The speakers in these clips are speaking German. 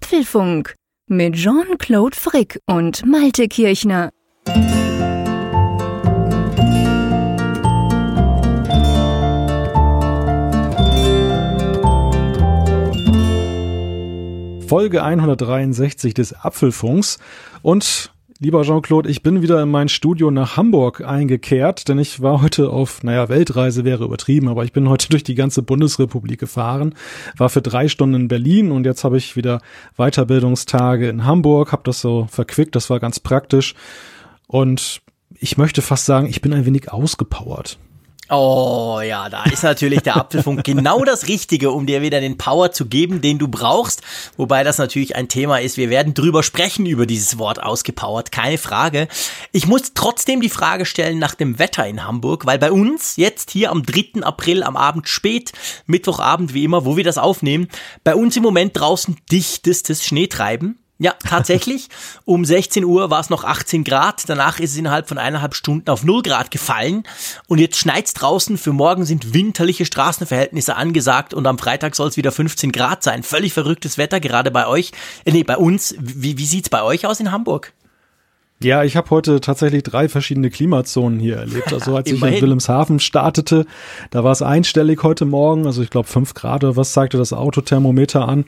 Apfelfunk mit Jean-Claude Frick und Malte Kirchner. Folge 163 des Apfelfunks und Lieber Jean-Claude, ich bin wieder in mein Studio nach Hamburg eingekehrt, denn ich war heute auf, naja, Weltreise wäre übertrieben, aber ich bin heute durch die ganze Bundesrepublik gefahren, war für drei Stunden in Berlin und jetzt habe ich wieder Weiterbildungstage in Hamburg, habe das so verquickt, das war ganz praktisch und ich möchte fast sagen, ich bin ein wenig ausgepowert. Oh ja, da ist natürlich der Apfelfunk genau das Richtige, um dir wieder den Power zu geben, den du brauchst. Wobei das natürlich ein Thema ist. Wir werden drüber sprechen über dieses Wort ausgepowert, keine Frage. Ich muss trotzdem die Frage stellen nach dem Wetter in Hamburg, weil bei uns jetzt hier am 3. April am Abend spät, Mittwochabend wie immer, wo wir das aufnehmen, bei uns im Moment draußen dichtestes Schneetreiben. Ja, tatsächlich. Um 16 Uhr war es noch 18 Grad. Danach ist es innerhalb von eineinhalb Stunden auf 0 Grad gefallen. Und jetzt schneit's draußen. Für morgen sind winterliche Straßenverhältnisse angesagt. Und am Freitag soll es wieder 15 Grad sein. Völlig verrücktes Wetter, gerade bei euch. Äh, nee, bei uns. Wie, wie sieht's bei euch aus in Hamburg? Ja, ich habe heute tatsächlich drei verschiedene Klimazonen hier erlebt. Also als ich in Wilhelmshaven startete, da war es einstellig heute Morgen. Also ich glaube fünf Grad oder was zeigte das Autothermometer an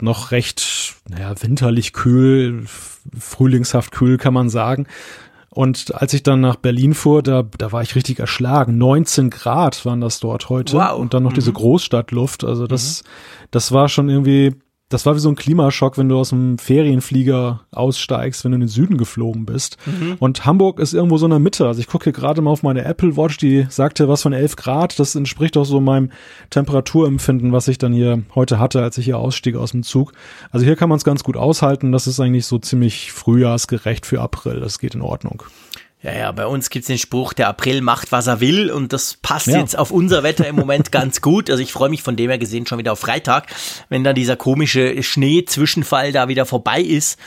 noch recht, naja, winterlich kühl, frühlingshaft kühl, kann man sagen. Und als ich dann nach Berlin fuhr, da, da war ich richtig erschlagen. 19 Grad waren das dort heute. Wow. Und dann noch mhm. diese Großstadtluft. Also das, mhm. das war schon irgendwie das war wie so ein Klimaschock, wenn du aus dem Ferienflieger aussteigst, wenn du in den Süden geflogen bist. Mhm. Und Hamburg ist irgendwo so in der Mitte. Also ich gucke hier gerade mal auf meine Apple Watch, die sagte was von 11 Grad. Das entspricht auch so meinem Temperaturempfinden, was ich dann hier heute hatte, als ich hier ausstieg aus dem Zug. Also hier kann man es ganz gut aushalten. Das ist eigentlich so ziemlich frühjahrsgerecht für April. Das geht in Ordnung. Ja, ja, bei uns gibt's den Spruch, der April macht, was er will und das passt ja. jetzt auf unser Wetter im Moment ganz gut. Also ich freue mich von dem her gesehen schon wieder auf Freitag, wenn dann dieser komische Schneezwischenfall da wieder vorbei ist.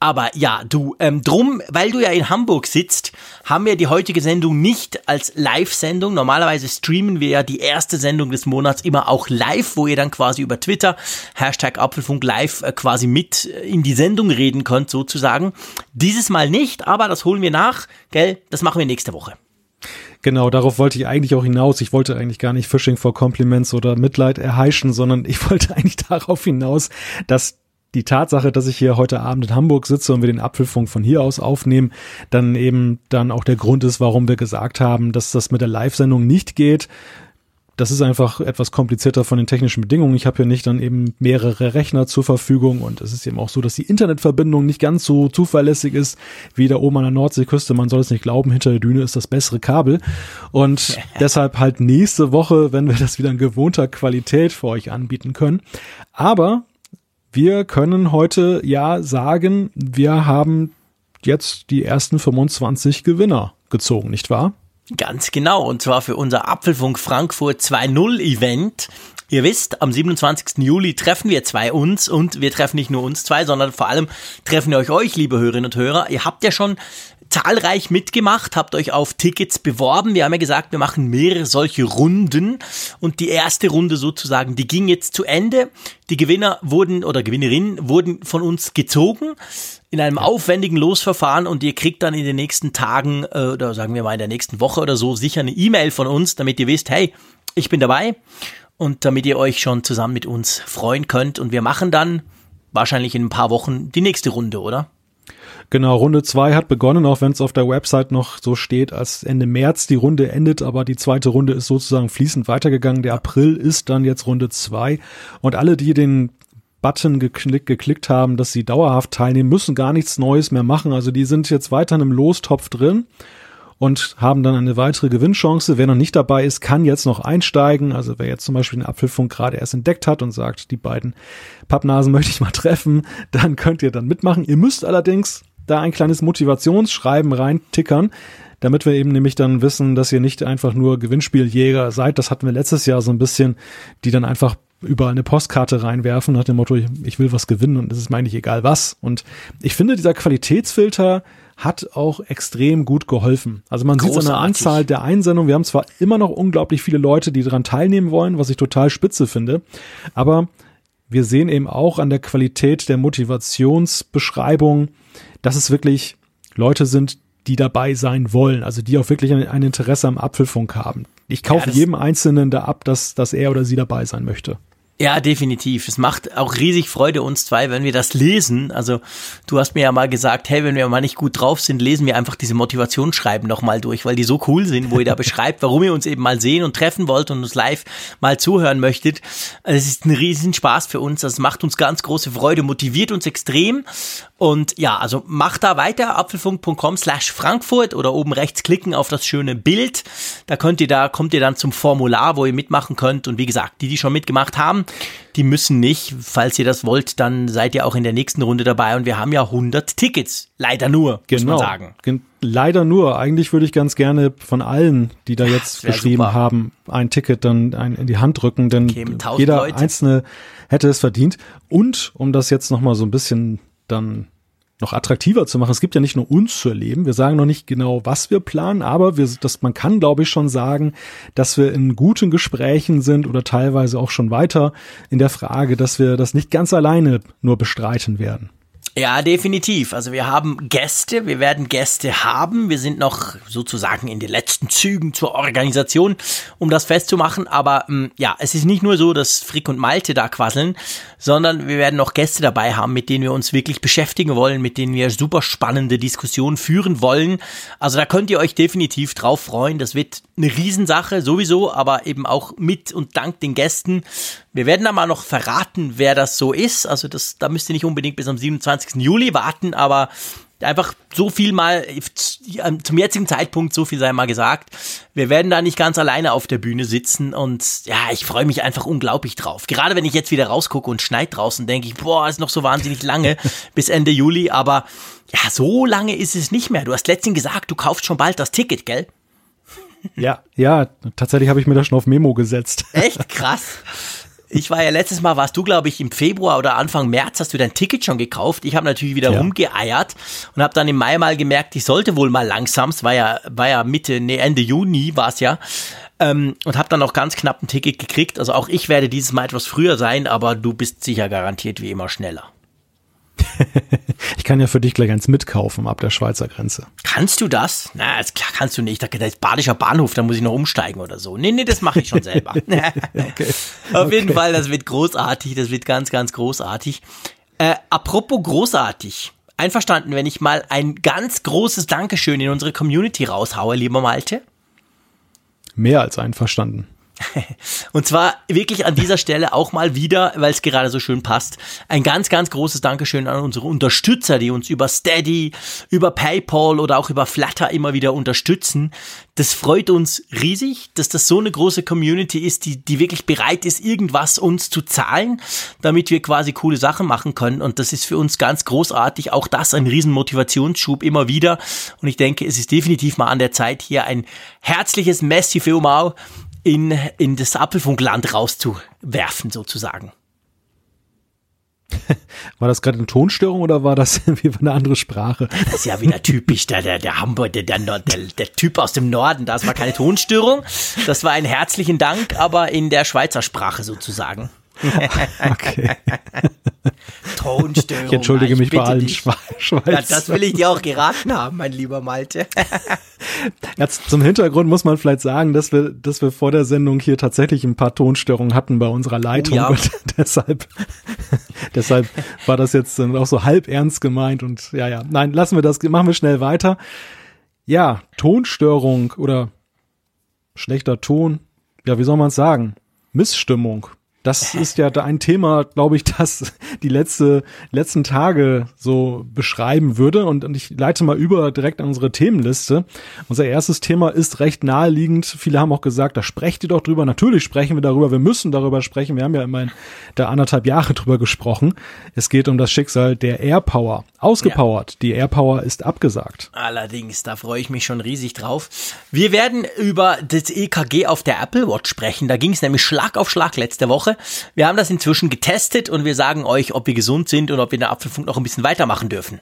Aber ja, du, ähm, drum, weil du ja in Hamburg sitzt, haben wir die heutige Sendung nicht als Live-Sendung. Normalerweise streamen wir ja die erste Sendung des Monats immer auch live, wo ihr dann quasi über Twitter, Hashtag Apfelfunk live, äh, quasi mit in die Sendung reden könnt, sozusagen. Dieses Mal nicht, aber das holen wir nach, gell? Das machen wir nächste Woche. Genau, darauf wollte ich eigentlich auch hinaus. Ich wollte eigentlich gar nicht Fishing for Compliments oder Mitleid erheischen, sondern ich wollte eigentlich darauf hinaus, dass die Tatsache, dass ich hier heute Abend in Hamburg sitze und wir den Apfelfunk von hier aus aufnehmen, dann eben dann auch der Grund ist, warum wir gesagt haben, dass das mit der Live-Sendung nicht geht. Das ist einfach etwas komplizierter von den technischen Bedingungen. Ich habe hier nicht dann eben mehrere Rechner zur Verfügung und es ist eben auch so, dass die Internetverbindung nicht ganz so zuverlässig ist wie da oben an der Nordseeküste. Man soll es nicht glauben, hinter der Düne ist das bessere Kabel. Und deshalb halt nächste Woche, wenn wir das wieder in gewohnter Qualität für euch anbieten können. Aber wir können heute ja sagen, wir haben jetzt die ersten 25 Gewinner gezogen, nicht wahr? Ganz genau, und zwar für unser Apfelfunk Frankfurt 2.0 Event. Ihr wisst, am 27. Juli treffen wir zwei uns und wir treffen nicht nur uns zwei, sondern vor allem treffen wir euch euch, liebe Hörerinnen und Hörer. Ihr habt ja schon zahlreich mitgemacht, habt euch auf Tickets beworben. Wir haben ja gesagt, wir machen mehrere solche Runden und die erste Runde sozusagen, die ging jetzt zu Ende. Die Gewinner wurden oder Gewinnerinnen wurden von uns gezogen in einem aufwendigen Losverfahren und ihr kriegt dann in den nächsten Tagen äh, oder sagen wir mal in der nächsten Woche oder so sicher eine E-Mail von uns, damit ihr wisst, hey, ich bin dabei und damit ihr euch schon zusammen mit uns freuen könnt und wir machen dann wahrscheinlich in ein paar Wochen die nächste Runde, oder? Genau, Runde zwei hat begonnen, auch wenn es auf der Website noch so steht, als Ende März die Runde endet, aber die zweite Runde ist sozusagen fließend weitergegangen. Der April ist dann jetzt Runde zwei und alle, die den Button geklick, geklickt haben, dass sie dauerhaft teilnehmen, müssen gar nichts Neues mehr machen. Also die sind jetzt weiter in einem Lostopf drin und haben dann eine weitere Gewinnchance. Wer noch nicht dabei ist, kann jetzt noch einsteigen. Also wer jetzt zum Beispiel den Apfelfunk gerade erst entdeckt hat und sagt, die beiden Pappnasen möchte ich mal treffen, dann könnt ihr dann mitmachen. Ihr müsst allerdings da ein kleines Motivationsschreiben reintickern, damit wir eben nämlich dann wissen, dass ihr nicht einfach nur Gewinnspieljäger seid. Das hatten wir letztes Jahr so ein bisschen, die dann einfach überall eine Postkarte reinwerfen nach dem Motto, ich, will was gewinnen und es ist mir eigentlich egal was. Und ich finde, dieser Qualitätsfilter hat auch extrem gut geholfen. Also man Großartig. sieht an der Anzahl der Einsendungen, wir haben zwar immer noch unglaublich viele Leute, die daran teilnehmen wollen, was ich total spitze finde, aber wir sehen eben auch an der Qualität der Motivationsbeschreibung, dass es wirklich Leute sind, die dabei sein wollen, also die auch wirklich ein, ein Interesse am Apfelfunk haben. Ich kaufe ja, jedem Einzelnen da ab, dass, dass er oder sie dabei sein möchte. Ja, definitiv. Es macht auch riesig Freude uns zwei, wenn wir das lesen. Also du hast mir ja mal gesagt, hey, wenn wir mal nicht gut drauf sind, lesen wir einfach diese Motivationsschreiben nochmal durch, weil die so cool sind, wo ihr da beschreibt, warum ihr uns eben mal sehen und treffen wollt und uns live mal zuhören möchtet. Also es ist ein riesen Spaß für uns. Das macht uns ganz große Freude, motiviert uns extrem. Und ja, also macht da weiter, apfelfunk.com slash Frankfurt oder oben rechts klicken auf das schöne Bild. Da könnt ihr da, kommt ihr dann zum Formular, wo ihr mitmachen könnt. Und wie gesagt, die, die schon mitgemacht haben, die müssen nicht. Falls ihr das wollt, dann seid ihr auch in der nächsten Runde dabei und wir haben ja 100 Tickets. Leider nur, genau. muss man sagen. Gen leider nur. Eigentlich würde ich ganz gerne von allen, die da jetzt geschrieben super. haben, ein Ticket dann ein, in die Hand drücken, denn jeder Leute. einzelne hätte es verdient. Und um das jetzt nochmal so ein bisschen dann noch attraktiver zu machen. Es gibt ja nicht nur uns zu erleben. Wir sagen noch nicht genau, was wir planen, aber wir, das, man kann, glaube ich, schon sagen, dass wir in guten Gesprächen sind oder teilweise auch schon weiter in der Frage, dass wir das nicht ganz alleine nur bestreiten werden. Ja, definitiv. Also wir haben Gäste, wir werden Gäste haben. Wir sind noch sozusagen in den letzten Zügen zur Organisation, um das festzumachen. Aber ähm, ja, es ist nicht nur so, dass Frick und Malte da quasseln, sondern wir werden noch Gäste dabei haben, mit denen wir uns wirklich beschäftigen wollen, mit denen wir super spannende Diskussionen führen wollen. Also da könnt ihr euch definitiv drauf freuen. Das wird eine Riesensache sowieso, aber eben auch mit und dank den Gästen. Wir werden da mal noch verraten, wer das so ist. Also das, da müsst ihr nicht unbedingt bis am 27. Juli warten, aber einfach so viel mal zum jetzigen Zeitpunkt so viel sei mal gesagt. Wir werden da nicht ganz alleine auf der Bühne sitzen und ja, ich freue mich einfach unglaublich drauf. Gerade wenn ich jetzt wieder rausgucke und schneit draußen, denke ich, boah, ist noch so wahnsinnig lange bis Ende Juli, aber ja, so lange ist es nicht mehr. Du hast letztens gesagt, du kaufst schon bald das Ticket, gell? Ja, ja, tatsächlich habe ich mir das schon auf Memo gesetzt. Echt krass. Ich war ja letztes Mal, warst du, glaube ich, im Februar oder Anfang März, hast du dein Ticket schon gekauft. Ich habe natürlich wieder ja. rumgeeiert und habe dann im Mai mal gemerkt, ich sollte wohl mal langsam, es war ja, war ja Mitte, nee, Ende Juni war es ja, ähm, und habe dann auch ganz knapp ein Ticket gekriegt. Also auch ich werde dieses Mal etwas früher sein, aber du bist sicher garantiert wie immer schneller. ich kann ja für dich gleich eins mitkaufen ab der Schweizer Grenze. Kannst du das? Na, das klar kannst du nicht. Da ist Badischer Bahnhof, da muss ich noch umsteigen oder so. Nee, nee, das mache ich schon selber. okay. Auf okay. jeden Fall, das wird großartig. Das wird ganz, ganz großartig. Äh, apropos großartig. Einverstanden, wenn ich mal ein ganz großes Dankeschön in unsere Community raushaue, lieber Malte? Mehr als einverstanden. Und zwar wirklich an dieser Stelle auch mal wieder, weil es gerade so schön passt, ein ganz, ganz großes Dankeschön an unsere Unterstützer, die uns über Steady, über PayPal oder auch über Flutter immer wieder unterstützen. Das freut uns riesig, dass das so eine große Community ist, die, die wirklich bereit ist, irgendwas uns zu zahlen, damit wir quasi coole Sachen machen können. Und das ist für uns ganz großartig. Auch das ein riesen Motivationsschub immer wieder. Und ich denke, es ist definitiv mal an der Zeit, hier ein herzliches Messi für Umau in, in das Apfelfunkland rauszuwerfen, sozusagen. War das gerade eine Tonstörung oder war das wie eine andere Sprache? Das ist ja wieder typisch, der, der, der Hamburg, der, der, der Typ aus dem Norden. Das war keine Tonstörung. Das war ein herzlichen Dank, aber in der Schweizer Sprache sozusagen. okay. Tonstörung. Ich entschuldige mich bei allen Schwe Schweizer. Ja, das will ich dir auch geraten haben, mein lieber Malte. Jetzt zum Hintergrund muss man vielleicht sagen, dass wir, dass wir vor der Sendung hier tatsächlich ein paar Tonstörungen hatten bei unserer Leitung. Oh ja. Und deshalb, deshalb war das jetzt auch so halb ernst gemeint und ja, ja. Nein, lassen wir das, machen wir schnell weiter. Ja, Tonstörung oder schlechter Ton. Ja, wie soll man es sagen? Missstimmung das ist ja ein Thema, glaube ich, das die letzte, letzten Tage so beschreiben würde. Und, und ich leite mal über direkt an unsere Themenliste. Unser erstes Thema ist recht naheliegend. Viele haben auch gesagt, da sprecht ihr doch drüber. Natürlich sprechen wir darüber. Wir müssen darüber sprechen. Wir haben ja immerhin da anderthalb Jahre drüber gesprochen. Es geht um das Schicksal der Airpower. Ausgepowert. Ja. Die Airpower ist abgesagt. Allerdings, da freue ich mich schon riesig drauf. Wir werden über das EKG auf der Apple Watch sprechen. Da ging es nämlich Schlag auf Schlag letzte Woche. Woche. Wir haben das inzwischen getestet und wir sagen euch, ob wir gesund sind und ob wir in der Apfelfunk noch ein bisschen weitermachen dürfen.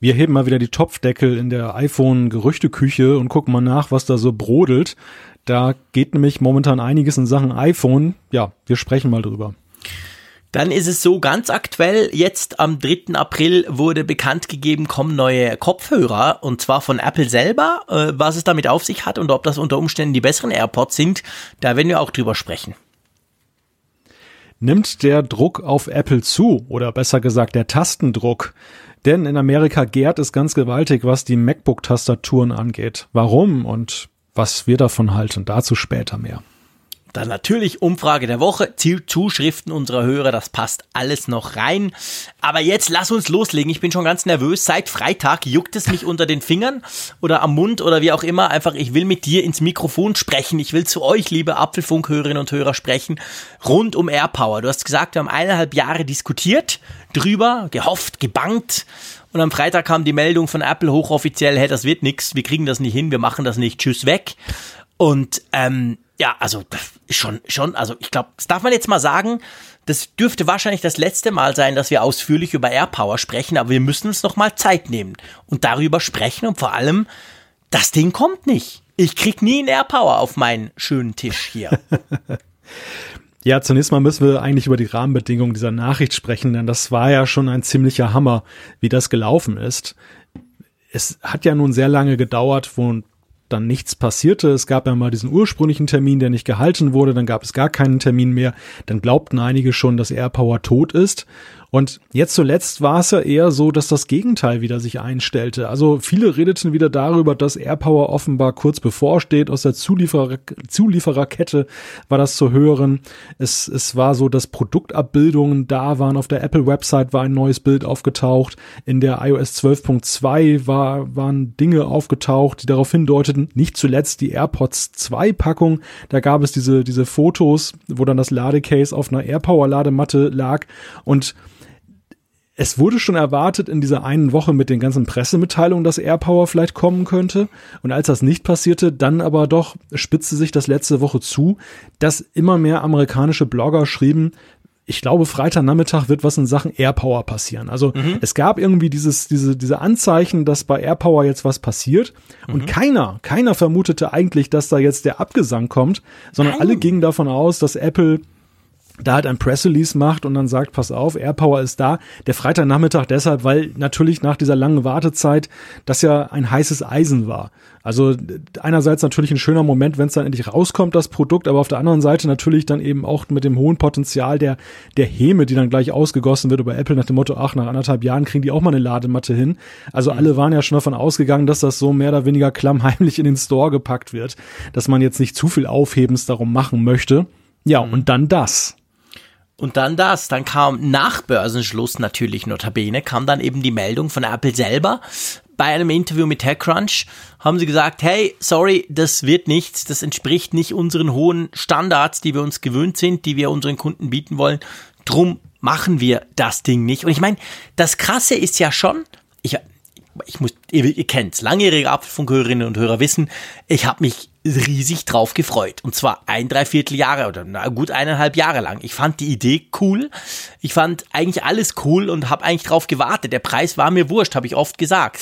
Wir heben mal wieder die Topfdeckel in der iPhone-Gerüchteküche und gucken mal nach, was da so brodelt. Da geht nämlich momentan einiges in Sachen iPhone. Ja, wir sprechen mal drüber. Dann ist es so ganz aktuell, jetzt am 3. April wurde bekannt gegeben, kommen neue Kopfhörer und zwar von Apple selber. Äh, was es damit auf sich hat und ob das unter Umständen die besseren AirPods sind, da werden wir auch drüber sprechen. Nimmt der Druck auf Apple zu oder besser gesagt der Tastendruck? Denn in Amerika gärt es ganz gewaltig, was die MacBook-Tastaturen angeht. Warum und was wir davon halten, dazu später mehr. Dann natürlich Umfrage der Woche, Zielzuschriften unserer Hörer, das passt alles noch rein. Aber jetzt lass uns loslegen. Ich bin schon ganz nervös. Seit Freitag juckt es mich unter den Fingern oder am Mund oder wie auch immer. Einfach, ich will mit dir ins Mikrofon sprechen. Ich will zu euch, liebe Apfelfunkhörerinnen und Hörer, sprechen. Rund um AirPower. Du hast gesagt, wir haben eineinhalb Jahre diskutiert drüber, gehofft, gebankt. Und am Freitag kam die Meldung von Apple hochoffiziell, hey, das wird nix, wir kriegen das nicht hin, wir machen das nicht, tschüss, weg. Und ähm, ja, also schon, schon, also ich glaube, das darf man jetzt mal sagen, das dürfte wahrscheinlich das letzte Mal sein, dass wir ausführlich über AirPower sprechen, aber wir müssen uns noch mal Zeit nehmen und darüber sprechen und vor allem, das Ding kommt nicht. Ich krieg nie einen AirPower auf meinen schönen Tisch hier. Ja, zunächst mal müssen wir eigentlich über die Rahmenbedingungen dieser Nachricht sprechen, denn das war ja schon ein ziemlicher Hammer, wie das gelaufen ist. Es hat ja nun sehr lange gedauert, wo dann nichts passierte. Es gab ja mal diesen ursprünglichen Termin, der nicht gehalten wurde, dann gab es gar keinen Termin mehr. Dann glaubten einige schon, dass AirPower tot ist. Und jetzt zuletzt war es ja eher so, dass das Gegenteil wieder sich einstellte. Also viele redeten wieder darüber, dass AirPower offenbar kurz bevorsteht. Aus der Zulieferer Zuliefererkette war das zu hören. Es, es war so, dass Produktabbildungen da waren. Auf der Apple-Website war ein neues Bild aufgetaucht. In der iOS 12.2 war, waren Dinge aufgetaucht, die darauf hindeuteten, nicht zuletzt die AirPods 2 Packung. Da gab es diese, diese Fotos, wo dann das Ladecase auf einer AirPower Ladematte lag und es wurde schon erwartet in dieser einen Woche mit den ganzen Pressemitteilungen, dass AirPower vielleicht kommen könnte. Und als das nicht passierte, dann aber doch spitzte sich das letzte Woche zu, dass immer mehr amerikanische Blogger schrieben, ich glaube, Freitagnachmittag wird was in Sachen AirPower passieren. Also mhm. es gab irgendwie dieses, diese, diese Anzeichen, dass bei AirPower jetzt was passiert. Und mhm. keiner, keiner vermutete eigentlich, dass da jetzt der Abgesang kommt, sondern Nein. alle gingen davon aus, dass Apple da halt ein Press Release macht und dann sagt, pass auf, AirPower ist da. Der Freitagnachmittag deshalb, weil natürlich nach dieser langen Wartezeit das ja ein heißes Eisen war. Also einerseits natürlich ein schöner Moment, wenn es dann endlich rauskommt, das Produkt, aber auf der anderen Seite natürlich dann eben auch mit dem hohen Potenzial der, der Häme, die dann gleich ausgegossen wird über Apple nach dem Motto, ach, nach anderthalb Jahren kriegen die auch mal eine Ladematte hin. Also alle waren ja schon davon ausgegangen, dass das so mehr oder weniger klammheimlich in den Store gepackt wird, dass man jetzt nicht zu viel Aufhebens darum machen möchte. Ja, und dann das. Und dann das, dann kam nach Börsenschluss natürlich notabene, kam dann eben die Meldung von Apple selber. Bei einem Interview mit TechCrunch haben sie gesagt, hey, sorry, das wird nichts, das entspricht nicht unseren hohen Standards, die wir uns gewöhnt sind, die wir unseren Kunden bieten wollen. Drum machen wir das Ding nicht. Und ich meine, das Krasse ist ja schon, ich, ich muss, ihr, ihr kennt's, langjährige Apfelfunkhörerinnen und Hörer wissen, ich habe mich riesig drauf gefreut. Und zwar ein, dreiviertel Jahre oder na, gut eineinhalb Jahre lang. Ich fand die Idee cool. Ich fand eigentlich alles cool und habe eigentlich drauf gewartet. Der Preis war mir wurscht, habe ich oft gesagt.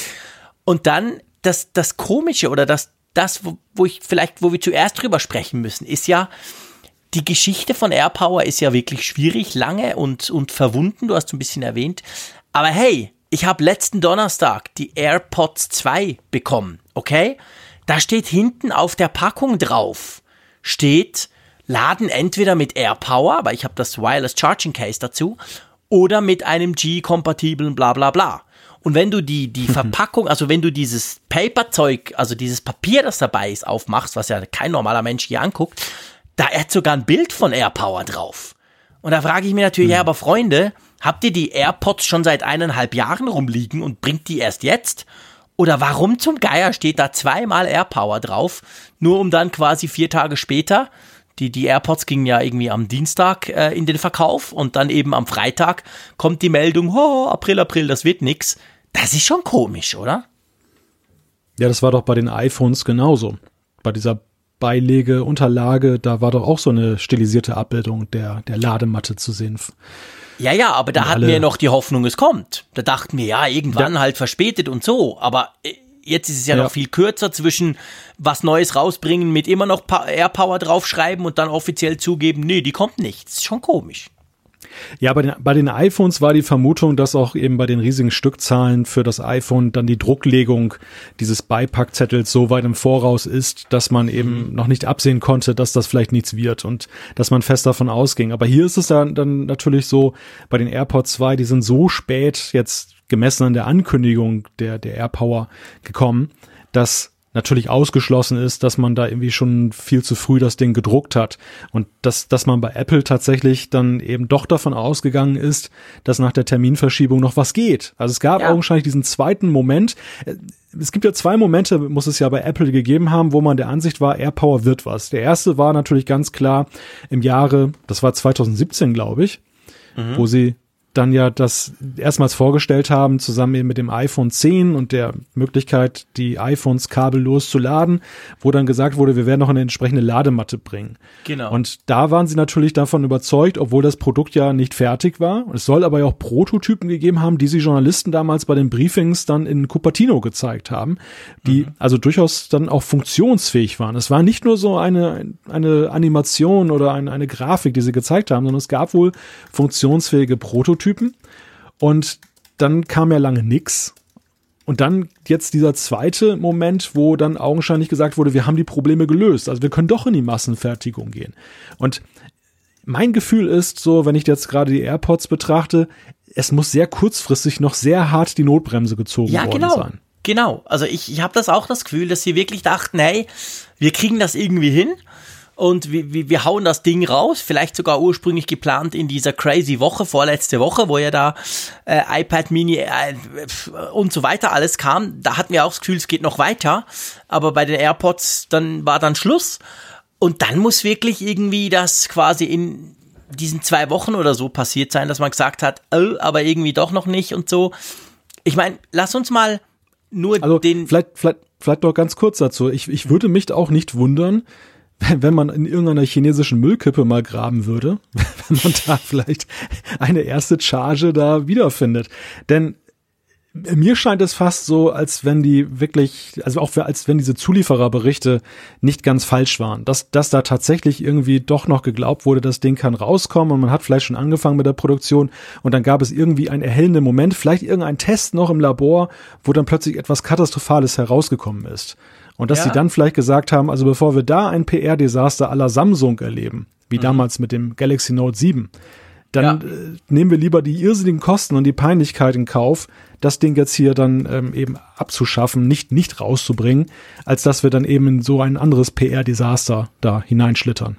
Und dann das, das Komische oder das, das, wo, wo ich vielleicht, wo wir zuerst drüber sprechen müssen, ist ja, die Geschichte von AirPower ist ja wirklich schwierig, lange und, und verwunden. Du hast ein bisschen erwähnt. Aber hey, ich habe letzten Donnerstag die AirPods 2 bekommen, okay? Da steht hinten auf der Packung drauf, steht, laden entweder mit AirPower, weil ich habe das Wireless Charging Case dazu, oder mit einem G-kompatiblen bla bla bla. Und wenn du die, die Verpackung, also wenn du dieses Paperzeug, also dieses Papier, das dabei ist, aufmachst, was ja kein normaler Mensch hier anguckt, da hat sogar ein Bild von AirPower drauf. Und da frage ich mich natürlich, ja, aber Freunde, habt ihr die AirPods schon seit eineinhalb Jahren rumliegen und bringt die erst jetzt? Oder warum zum Geier steht da zweimal AirPower drauf, nur um dann quasi vier Tage später, die, die AirPods gingen ja irgendwie am Dienstag äh, in den Verkauf und dann eben am Freitag kommt die Meldung, oh, April, April, das wird nix. Das ist schon komisch, oder? Ja, das war doch bei den iPhones genauso. Bei dieser Beilege, Unterlage, da war doch auch so eine stilisierte Abbildung der, der Ladematte zu sehen. Ja, ja, aber da hatten wir noch die Hoffnung, es kommt. Da dachten wir, ja, irgendwann ja. halt verspätet und so. Aber äh, jetzt ist es ja, ja, noch viel kürzer zwischen was Neues rausbringen mit immer noch AirPower draufschreiben und dann offiziell zugeben, nee, die kommt nicht. Das ist schon komisch. Ja, bei den, bei den iPhones war die Vermutung, dass auch eben bei den riesigen Stückzahlen für das iPhone dann die Drucklegung dieses Beipackzettels so weit im Voraus ist, dass man eben mhm. noch nicht absehen konnte, dass das vielleicht nichts wird und dass man fest davon ausging. Aber hier ist es dann, dann natürlich so, bei den AirPods 2, die sind so spät jetzt gemessen an der Ankündigung der, der AirPower gekommen, dass natürlich ausgeschlossen ist, dass man da irgendwie schon viel zu früh das Ding gedruckt hat und dass, dass man bei Apple tatsächlich dann eben doch davon ausgegangen ist, dass nach der Terminverschiebung noch was geht. Also es gab ja. augenscheinlich diesen zweiten Moment. Es gibt ja zwei Momente, muss es ja bei Apple gegeben haben, wo man der Ansicht war, AirPower wird was. Der erste war natürlich ganz klar im Jahre, das war 2017, glaube ich, mhm. wo sie dann ja das erstmals vorgestellt haben, zusammen eben mit dem iPhone 10 und der Möglichkeit, die iPhones kabellos zu laden, wo dann gesagt wurde, wir werden noch eine entsprechende Ladematte bringen. Genau. Und da waren sie natürlich davon überzeugt, obwohl das Produkt ja nicht fertig war. Es soll aber ja auch Prototypen gegeben haben, die sie Journalisten damals bei den Briefings dann in Cupertino gezeigt haben, die mhm. also durchaus dann auch funktionsfähig waren. Es war nicht nur so eine, eine Animation oder eine, eine Grafik, die sie gezeigt haben, sondern es gab wohl funktionsfähige Prototypen Prototypen. Und dann kam ja lange nix. Und dann jetzt dieser zweite Moment, wo dann augenscheinlich gesagt wurde, wir haben die Probleme gelöst. Also wir können doch in die Massenfertigung gehen. Und mein Gefühl ist so, wenn ich jetzt gerade die AirPods betrachte, es muss sehr kurzfristig noch sehr hart die Notbremse gezogen ja, worden genau. sein. Genau, also ich, ich habe das auch das Gefühl, dass sie wirklich dachten, hey, wir kriegen das irgendwie hin und wir, wir, wir hauen das Ding raus, vielleicht sogar ursprünglich geplant in dieser crazy Woche, vorletzte Woche, wo ja da äh, iPad Mini äh, und so weiter alles kam. Da hatten wir auch das Gefühl, es geht noch weiter, aber bei den AirPods dann war dann Schluss und dann muss wirklich irgendwie das quasi in diesen zwei Wochen oder so passiert sein, dass man gesagt hat, oh, aber irgendwie doch noch nicht und so. Ich meine, lass uns mal nur also den. Vielleicht, vielleicht, vielleicht noch ganz kurz dazu. Ich, ich würde mich auch nicht wundern, wenn man in irgendeiner chinesischen Müllkippe mal graben würde, wenn man da vielleicht eine erste Charge da wiederfindet. Denn mir scheint es fast so, als wenn die wirklich, also auch als wenn diese Zuliefererberichte nicht ganz falsch waren, dass, dass da tatsächlich irgendwie doch noch geglaubt wurde, das Ding kann rauskommen und man hat vielleicht schon angefangen mit der Produktion und dann gab es irgendwie einen erhellenden Moment, vielleicht irgendein Test noch im Labor, wo dann plötzlich etwas Katastrophales herausgekommen ist. Und dass ja. sie dann vielleicht gesagt haben, also bevor wir da ein PR-Desaster aller Samsung erleben, wie mhm. damals mit dem Galaxy Note 7, dann ja. äh, nehmen wir lieber die irrsinnigen Kosten und die Peinlichkeit in Kauf, das Ding jetzt hier dann ähm, eben abzuschaffen, nicht, nicht rauszubringen, als dass wir dann eben in so ein anderes PR-Desaster da hineinschlittern.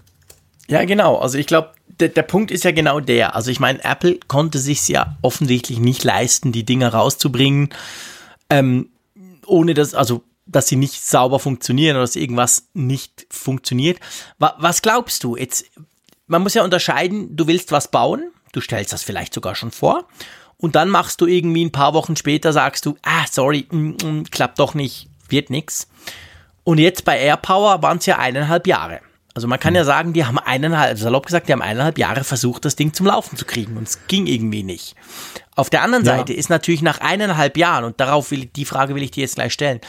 Ja, genau. Also ich glaube, der, der Punkt ist ja genau der. Also ich meine, Apple konnte sich ja offensichtlich nicht leisten, die Dinger rauszubringen, ähm, ohne das, also dass sie nicht sauber funktionieren oder dass irgendwas nicht funktioniert. Was glaubst du? Jetzt, man muss ja unterscheiden, du willst was bauen, du stellst das vielleicht sogar schon vor und dann machst du irgendwie ein paar Wochen später, sagst du, ah, sorry, mm, mm, klappt doch nicht, wird nix. Und jetzt bei AirPower waren es ja eineinhalb Jahre. Also man kann ja sagen, die haben eineinhalb, salopp gesagt, die haben eineinhalb Jahre versucht, das Ding zum Laufen zu kriegen und es ging irgendwie nicht. Auf der anderen ja. Seite ist natürlich nach eineinhalb Jahren, und darauf will ich, die Frage will ich dir jetzt gleich stellen,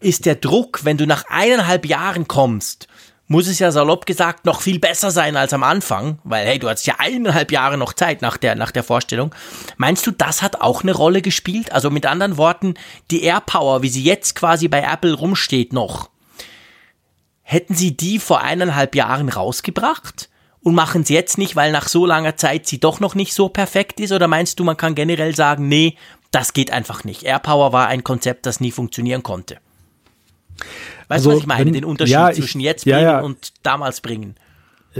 ist der Druck, wenn du nach eineinhalb Jahren kommst, muss es ja salopp gesagt noch viel besser sein als am Anfang, weil hey, du hast ja eineinhalb Jahre noch Zeit nach der, nach der Vorstellung. Meinst du, das hat auch eine Rolle gespielt? Also mit anderen Worten, die AirPower, wie sie jetzt quasi bei Apple rumsteht noch, hätten sie die vor eineinhalb Jahren rausgebracht? Und machen sie jetzt nicht, weil nach so langer Zeit sie doch noch nicht so perfekt ist? Oder meinst du, man kann generell sagen, nee, das geht einfach nicht. AirPower war ein Konzept, das nie funktionieren konnte. Weißt du, also, was ich meine? Wenn, Den Unterschied ja, zwischen jetzt bringen ja, ja. und damals bringen.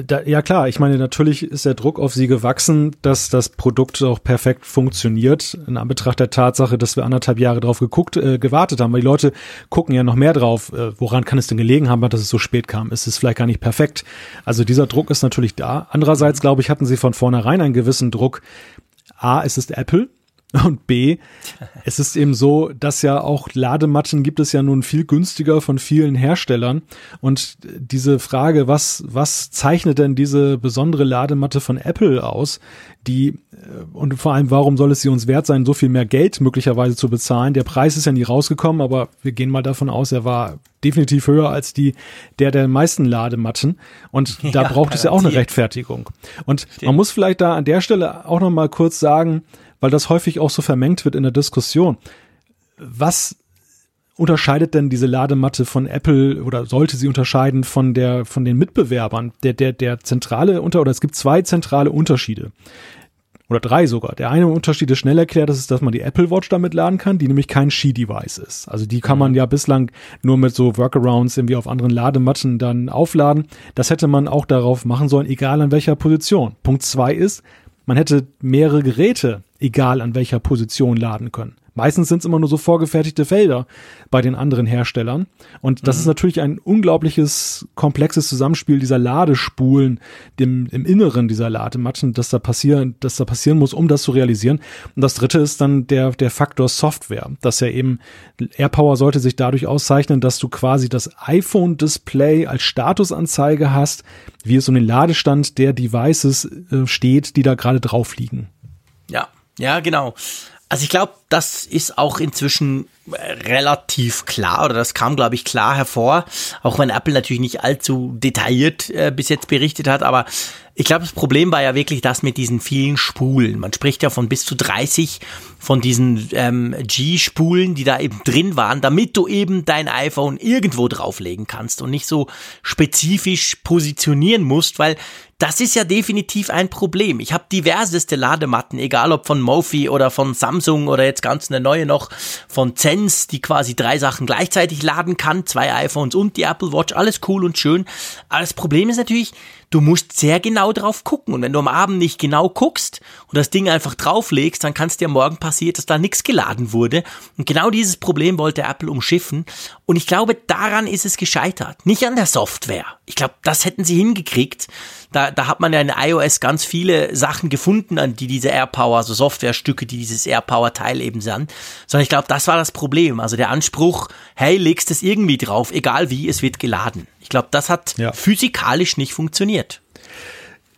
Da, ja klar, ich meine, natürlich ist der Druck auf sie gewachsen, dass das Produkt auch perfekt funktioniert, in Anbetracht der Tatsache, dass wir anderthalb Jahre drauf geguckt, äh, gewartet haben, weil die Leute gucken ja noch mehr drauf, äh, woran kann es denn gelegen haben, dass es so spät kam, ist es vielleicht gar nicht perfekt. Also dieser Druck ist natürlich da. Andererseits, glaube ich, hatten sie von vornherein einen gewissen Druck. A, es ist Apple, Und B, es ist eben so, dass ja auch Ladematten gibt es ja nun viel günstiger von vielen Herstellern. Und diese Frage, was, was zeichnet denn diese besondere Ladematte von Apple aus, die, äh, und vor allem, warum soll es sie uns wert sein, so viel mehr Geld möglicherweise zu bezahlen? Der Preis ist ja nie rausgekommen, aber wir gehen mal davon aus, er war definitiv höher als die, der der meisten Ladematten. Und da ja, braucht es ja auch eine Rechtfertigung. Und Stimmt. man muss vielleicht da an der Stelle auch noch mal kurz sagen, weil das häufig auch so vermengt wird in der Diskussion. Was unterscheidet denn diese Ladematte von Apple oder sollte sie unterscheiden von der von den Mitbewerbern? Der der der zentrale unter oder es gibt zwei zentrale Unterschiede oder drei sogar. Der eine Unterschied ist schnell erklärt, das ist, dass man die Apple Watch damit laden kann, die nämlich kein Ski-Device ist. Also die kann man mhm. ja bislang nur mit so Workarounds irgendwie auf anderen Ladematten dann aufladen. Das hätte man auch darauf machen sollen, egal an welcher Position. Punkt zwei ist, man hätte mehrere Geräte, egal an welcher Position, laden können. Meistens sind es immer nur so vorgefertigte Felder bei den anderen Herstellern. Und das mhm. ist natürlich ein unglaubliches, komplexes Zusammenspiel dieser Ladespulen dem, im Inneren dieser Ladematten, dass da passieren, dass da passieren muss, um das zu realisieren. Und das dritte ist dann der, der Faktor Software, dass ja eben AirPower sollte sich dadurch auszeichnen, dass du quasi das iPhone-Display als Statusanzeige hast, wie es um den Ladestand der Devices äh, steht, die da gerade drauf liegen. Ja, ja, genau. Also ich glaube, das ist auch inzwischen relativ klar oder das kam, glaube ich, klar hervor, auch wenn Apple natürlich nicht allzu detailliert äh, bis jetzt berichtet hat, aber ich glaube, das Problem war ja wirklich das mit diesen vielen Spulen. Man spricht ja von bis zu 30 von diesen ähm, G-Spulen, die da eben drin waren, damit du eben dein iPhone irgendwo drauflegen kannst und nicht so spezifisch positionieren musst, weil das ist ja definitiv ein Problem. Ich habe diverseste Ladematten, egal ob von Mophie oder von Samsung oder jetzt ganz eine neue noch von Zense, die quasi drei Sachen gleichzeitig laden kann, zwei iPhones und die Apple Watch, alles cool und schön. Aber das Problem ist natürlich, du musst sehr genau drauf gucken. Und wenn du am Abend nicht genau guckst und das Ding einfach drauflegst, dann kann es dir morgen passieren, dass da nichts geladen wurde. Und genau dieses Problem wollte Apple umschiffen. Und ich glaube, daran ist es gescheitert. Nicht an der Software. Ich glaube, das hätten sie hingekriegt. Da, da hat man ja in iOS ganz viele Sachen gefunden, an die diese AirPower, also Softwarestücke, die dieses AirPower-Teil eben sind. Sondern ich glaube, das war das Problem. Also der Anspruch, hey, legst es irgendwie drauf, egal wie, es wird geladen. Ich glaube, das hat ja. physikalisch nicht funktioniert.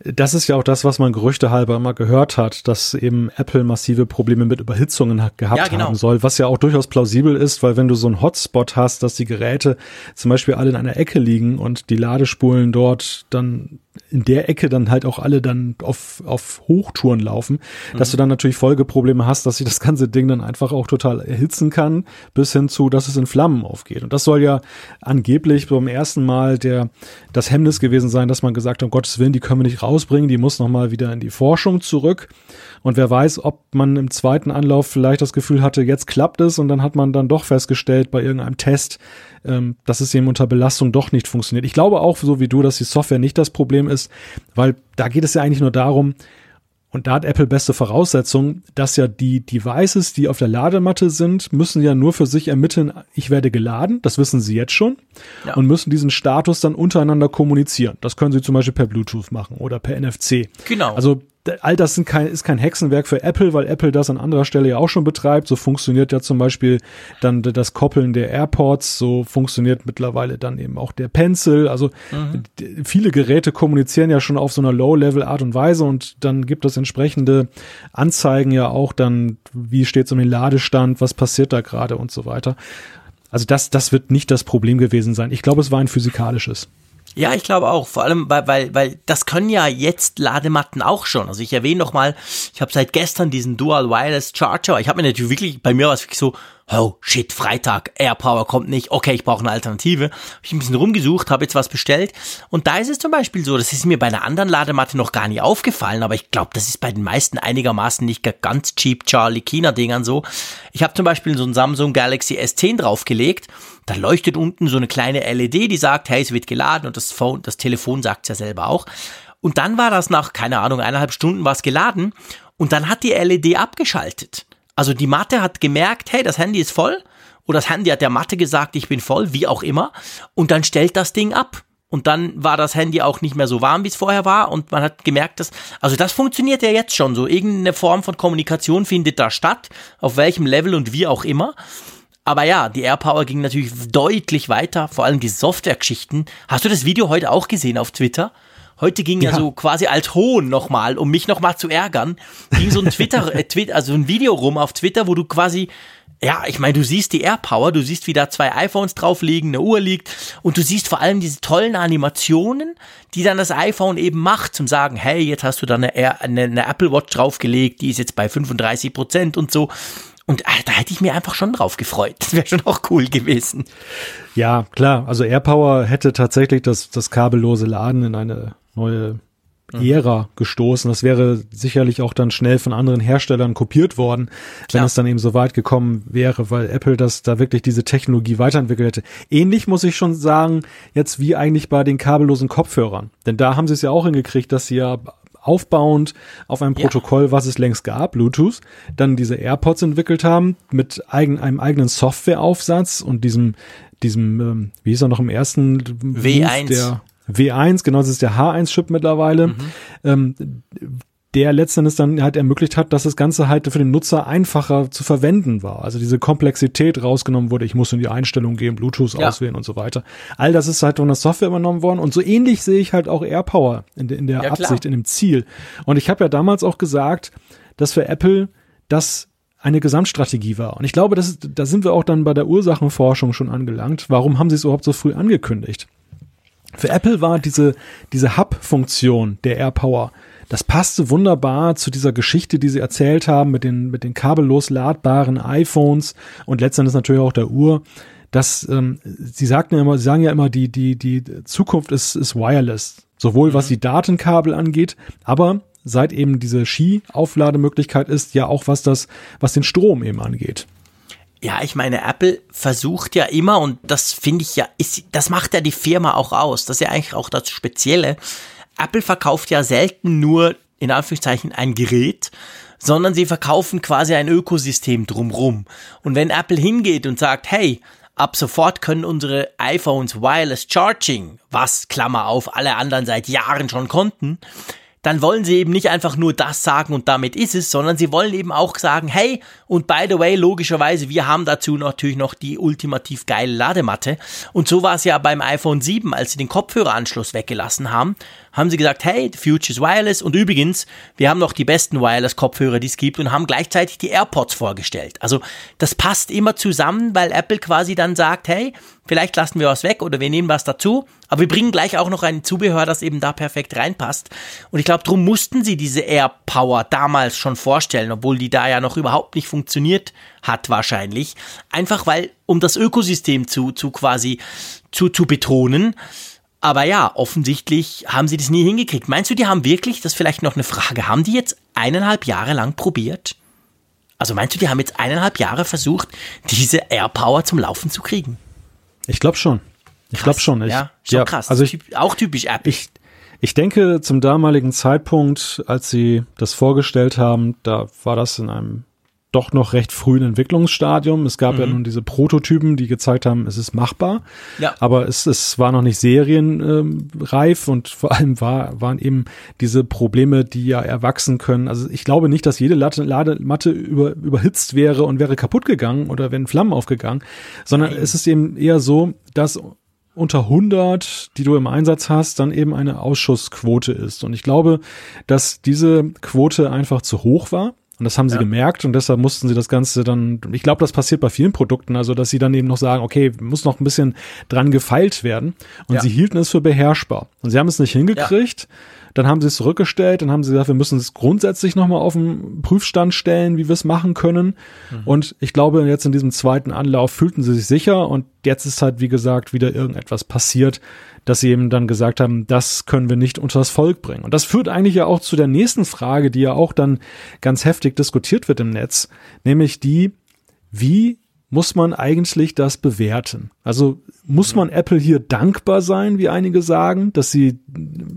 Das ist ja auch das, was man Gerüchte halber immer gehört hat, dass eben Apple massive Probleme mit Überhitzungen gehabt ja, genau. haben soll, was ja auch durchaus plausibel ist, weil wenn du so einen Hotspot hast, dass die Geräte zum Beispiel alle in einer Ecke liegen und die Ladespulen dort dann in der Ecke dann halt auch alle dann auf, auf Hochtouren laufen, mhm. dass du dann natürlich Folgeprobleme hast, dass sich das ganze Ding dann einfach auch total erhitzen kann, bis hin zu, dass es in Flammen aufgeht. Und das soll ja angeblich beim ersten Mal der, das Hemmnis gewesen sein, dass man gesagt hat, um Gottes Willen, die können wir nicht rausbringen, die muss nochmal wieder in die Forschung zurück. Und wer weiß, ob man im zweiten Anlauf vielleicht das Gefühl hatte, jetzt klappt es und dann hat man dann doch festgestellt bei irgendeinem Test, ähm, dass es eben unter Belastung doch nicht funktioniert. Ich glaube auch, so wie du, dass die Software nicht das Problem ist, weil da geht es ja eigentlich nur darum, und da hat Apple beste Voraussetzungen, dass ja die Devices, die auf der Ladematte sind, müssen ja nur für sich ermitteln, ich werde geladen, das wissen sie jetzt schon, ja. und müssen diesen Status dann untereinander kommunizieren. Das können sie zum Beispiel per Bluetooth machen oder per NFC. Genau. Also all das sind kein, ist kein Hexenwerk für Apple, weil Apple das an anderer Stelle ja auch schon betreibt. So funktioniert ja zum Beispiel dann das Koppeln der AirPods, so funktioniert mittlerweile dann eben auch der Pencil. Also mhm. viele Geräte kommunizieren ja schon auf so einer Low-Level-Art und Weise und dann gibt es entsprechende Anzeigen ja auch dann, wie steht es um den Ladestand, was passiert da gerade und so weiter. Also das, das wird nicht das Problem gewesen sein. Ich glaube, es war ein physikalisches. Ja, ich glaube auch. Vor allem, weil, weil, weil das können ja jetzt Ladematten auch schon. Also ich erwähne nochmal, ich habe seit gestern diesen Dual Wireless Charger. Ich habe mir natürlich wirklich, bei mir war es wirklich so, oh shit, Freitag, AirPower kommt nicht, okay, ich brauche eine Alternative. Habe ich ein bisschen rumgesucht, habe jetzt was bestellt. Und da ist es zum Beispiel so, das ist mir bei einer anderen Ladematte noch gar nicht aufgefallen, aber ich glaube, das ist bei den meisten einigermaßen nicht ganz cheap Charlie China Dingern so. Ich habe zum Beispiel so ein Samsung Galaxy S10 draufgelegt, da leuchtet unten so eine kleine LED, die sagt, hey, es wird geladen und das Phone, das Telefon sagt es ja selber auch. Und dann war das nach, keine Ahnung, eineinhalb Stunden was geladen und dann hat die LED abgeschaltet. Also die Matte hat gemerkt, hey, das Handy ist voll. Oder das Handy hat der Matte gesagt, ich bin voll, wie auch immer. Und dann stellt das Ding ab. und dann war das Handy auch nicht mehr so warm, wie es vorher war und man hat gemerkt, dass, also das funktioniert ja jetzt schon so. Irgendeine Form von Kommunikation findet da statt, auf welchem Level und wie auch immer. Aber ja, die AirPower ging natürlich deutlich weiter, vor allem die Software-Geschichten. Hast du das Video heute auch gesehen auf Twitter? Heute ging ja, ja so quasi als Hohn nochmal, um mich nochmal zu ärgern, ging so ein Twitter, äh, also ein Video rum auf Twitter, wo du quasi ja, ich meine, du siehst die AirPower, du siehst, wie da zwei iPhones drauf liegen, eine Uhr liegt und du siehst vor allem diese tollen Animationen, die dann das iPhone eben macht, zum sagen, hey, jetzt hast du da eine, Air, eine, eine Apple Watch draufgelegt, die ist jetzt bei 35 Prozent und so. Und ah, da hätte ich mir einfach schon drauf gefreut. Das wäre schon auch cool gewesen. Ja, klar. Also AirPower hätte tatsächlich das, das kabellose Laden in eine neue. Ära gestoßen. Das wäre sicherlich auch dann schnell von anderen Herstellern kopiert worden, Klar. wenn es dann eben so weit gekommen wäre, weil Apple das da wirklich diese Technologie weiterentwickelt hätte. Ähnlich muss ich schon sagen, jetzt wie eigentlich bei den kabellosen Kopfhörern. Denn da haben sie es ja auch hingekriegt, dass sie ja aufbauend auf einem Protokoll, ja. was es längst gab, Bluetooth, dann diese AirPods entwickelt haben mit eigen, einem eigenen Softwareaufsatz und diesem, diesem, ähm, wie hieß er noch im ersten W1. Move, der W1, genau, das ist der H1-Chip mittlerweile, mhm. ähm, der letztendlich dann halt ermöglicht hat, dass das Ganze halt für den Nutzer einfacher zu verwenden war. Also diese Komplexität rausgenommen wurde, ich muss in die Einstellung gehen, Bluetooth ja. auswählen und so weiter. All das ist halt von der Software übernommen worden und so ähnlich sehe ich halt auch AirPower in, in der ja, Absicht, in dem Ziel. Und ich habe ja damals auch gesagt, dass für Apple das eine Gesamtstrategie war. Und ich glaube, das ist, da sind wir auch dann bei der Ursachenforschung schon angelangt. Warum haben sie es überhaupt so früh angekündigt? Für Apple war diese, diese Hub-Funktion der AirPower, das passte wunderbar zu dieser Geschichte, die sie erzählt haben mit den, mit den kabellos ladbaren iPhones und letztendlich natürlich auch der Uhr. dass ähm, sie sagten ja immer, sie sagen ja immer, die, die, die Zukunft ist, ist wireless. Sowohl was mhm. die Datenkabel angeht, aber seit eben diese Ski-Auflademöglichkeit ist, ja auch was das, was den Strom eben angeht. Ja, ich meine, Apple versucht ja immer, und das finde ich ja, ist, das macht ja die Firma auch aus. Das ist ja eigentlich auch das Spezielle. Apple verkauft ja selten nur, in Anführungszeichen, ein Gerät, sondern sie verkaufen quasi ein Ökosystem drumrum. Und wenn Apple hingeht und sagt, hey, ab sofort können unsere iPhones Wireless Charging, was, Klammer auf, alle anderen seit Jahren schon konnten, dann wollen sie eben nicht einfach nur das sagen und damit ist es, sondern sie wollen eben auch sagen, hey, und by the way, logischerweise, wir haben dazu natürlich noch die ultimativ geile Ladematte. Und so war es ja beim iPhone 7, als sie den Kopfhöreranschluss weggelassen haben, haben sie gesagt, hey, the future is wireless und übrigens, wir haben noch die besten Wireless-Kopfhörer, die es gibt und haben gleichzeitig die AirPods vorgestellt. Also das passt immer zusammen, weil Apple quasi dann sagt, hey, vielleicht lassen wir was weg oder wir nehmen was dazu, aber wir bringen gleich auch noch ein Zubehör, das eben da perfekt reinpasst. Und ich glaube, darum mussten sie diese AirPower damals schon vorstellen, obwohl die da ja noch überhaupt nicht funktioniert hat wahrscheinlich. Einfach weil, um das Ökosystem zu, zu quasi zu, zu betonen. Aber ja, offensichtlich haben sie das nie hingekriegt. Meinst du, die haben wirklich, das ist vielleicht noch eine Frage, haben die jetzt eineinhalb Jahre lang probiert? Also meinst du, die haben jetzt eineinhalb Jahre versucht, diese AirPower zum Laufen zu kriegen? Ich glaube schon. Ich glaube schon. Ich, ja, schon ja, krass. Also ich, auch typisch Apple. Ich, ich denke, zum damaligen Zeitpunkt, als sie das vorgestellt haben, da war das in einem doch noch recht frühen Entwicklungsstadium. Es gab mhm. ja nun diese Prototypen, die gezeigt haben, es ist machbar. Ja. Aber es, es war noch nicht serienreif ähm, und vor allem war, waren eben diese Probleme, die ja erwachsen können. Also ich glaube nicht, dass jede Latte, Ladematte über, überhitzt wäre und wäre kaputt gegangen oder wären Flammen aufgegangen, sondern Nein. es ist eben eher so, dass unter 100, die du im Einsatz hast, dann eben eine Ausschussquote ist. Und ich glaube, dass diese Quote einfach zu hoch war und das haben sie ja. gemerkt und deshalb mussten sie das Ganze dann, ich glaube, das passiert bei vielen Produkten, also dass sie dann eben noch sagen, okay, muss noch ein bisschen dran gefeilt werden. Und ja. sie hielten es für beherrschbar. Und sie haben es nicht hingekriegt. Ja. Dann haben sie es zurückgestellt, dann haben sie gesagt, wir müssen es grundsätzlich nochmal auf den Prüfstand stellen, wie wir es machen können. Mhm. Und ich glaube, jetzt in diesem zweiten Anlauf fühlten sie sich sicher und jetzt ist halt, wie gesagt, wieder irgendetwas passiert, dass sie eben dann gesagt haben, das können wir nicht unters Volk bringen. Und das führt eigentlich ja auch zu der nächsten Frage, die ja auch dann ganz heftig diskutiert wird im Netz, nämlich die, wie muss man eigentlich das bewerten? Also muss man Apple hier dankbar sein, wie einige sagen, dass sie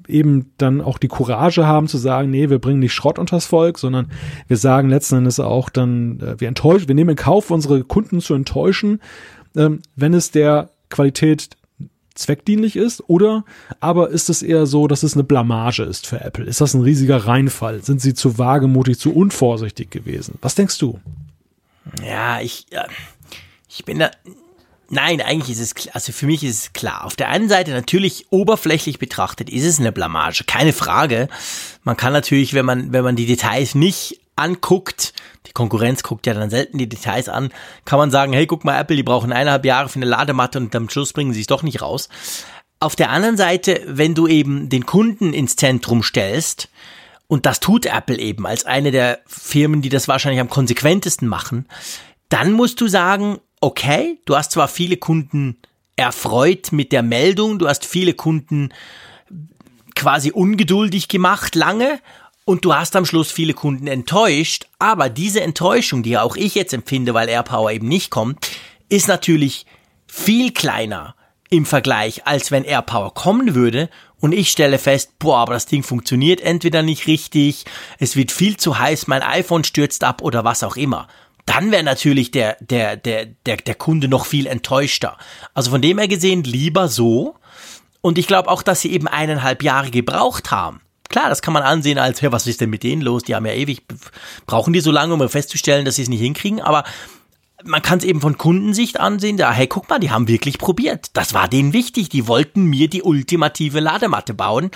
eben dann auch die Courage haben zu sagen, nee, wir bringen nicht Schrott unters Volk, sondern wir sagen letzten Endes auch dann, äh, wir enttäuschen, wir nehmen in Kauf, unsere Kunden zu enttäuschen, ähm, wenn es der Qualität zweckdienlich ist? Oder aber ist es eher so, dass es eine Blamage ist für Apple? Ist das ein riesiger Reinfall? Sind sie zu wagemutig, zu unvorsichtig gewesen? Was denkst du? Ja, ich, ich bin da. Nein, eigentlich ist es, also für mich ist es klar. Auf der einen Seite natürlich oberflächlich betrachtet ist es eine Blamage, keine Frage. Man kann natürlich, wenn man, wenn man die Details nicht anguckt, die Konkurrenz guckt ja dann selten die Details an, kann man sagen, hey, guck mal, Apple, die brauchen eineinhalb Jahre für eine Ladematte und am Schluss bringen sie es doch nicht raus. Auf der anderen Seite, wenn du eben den Kunden ins Zentrum stellst, und das tut Apple eben als eine der Firmen, die das wahrscheinlich am konsequentesten machen, dann musst du sagen, okay, du hast zwar viele Kunden erfreut mit der Meldung, du hast viele Kunden quasi ungeduldig gemacht lange und du hast am Schluss viele Kunden enttäuscht, aber diese Enttäuschung, die auch ich jetzt empfinde, weil AirPower eben nicht kommt, ist natürlich viel kleiner im Vergleich, als wenn AirPower kommen würde und ich stelle fest, boah, aber das Ding funktioniert entweder nicht richtig, es wird viel zu heiß, mein iPhone stürzt ab oder was auch immer. Dann wäre natürlich der, der, der, der, der Kunde noch viel enttäuschter. Also von dem her gesehen lieber so. Und ich glaube auch, dass sie eben eineinhalb Jahre gebraucht haben. Klar, das kann man ansehen als, hey, was ist denn mit denen los? Die haben ja ewig, brauchen die so lange, um festzustellen, dass sie es nicht hinkriegen. Aber man kann es eben von Kundensicht ansehen, da, hey, guck mal, die haben wirklich probiert. Das war denen wichtig. Die wollten mir die ultimative Ladematte bauen,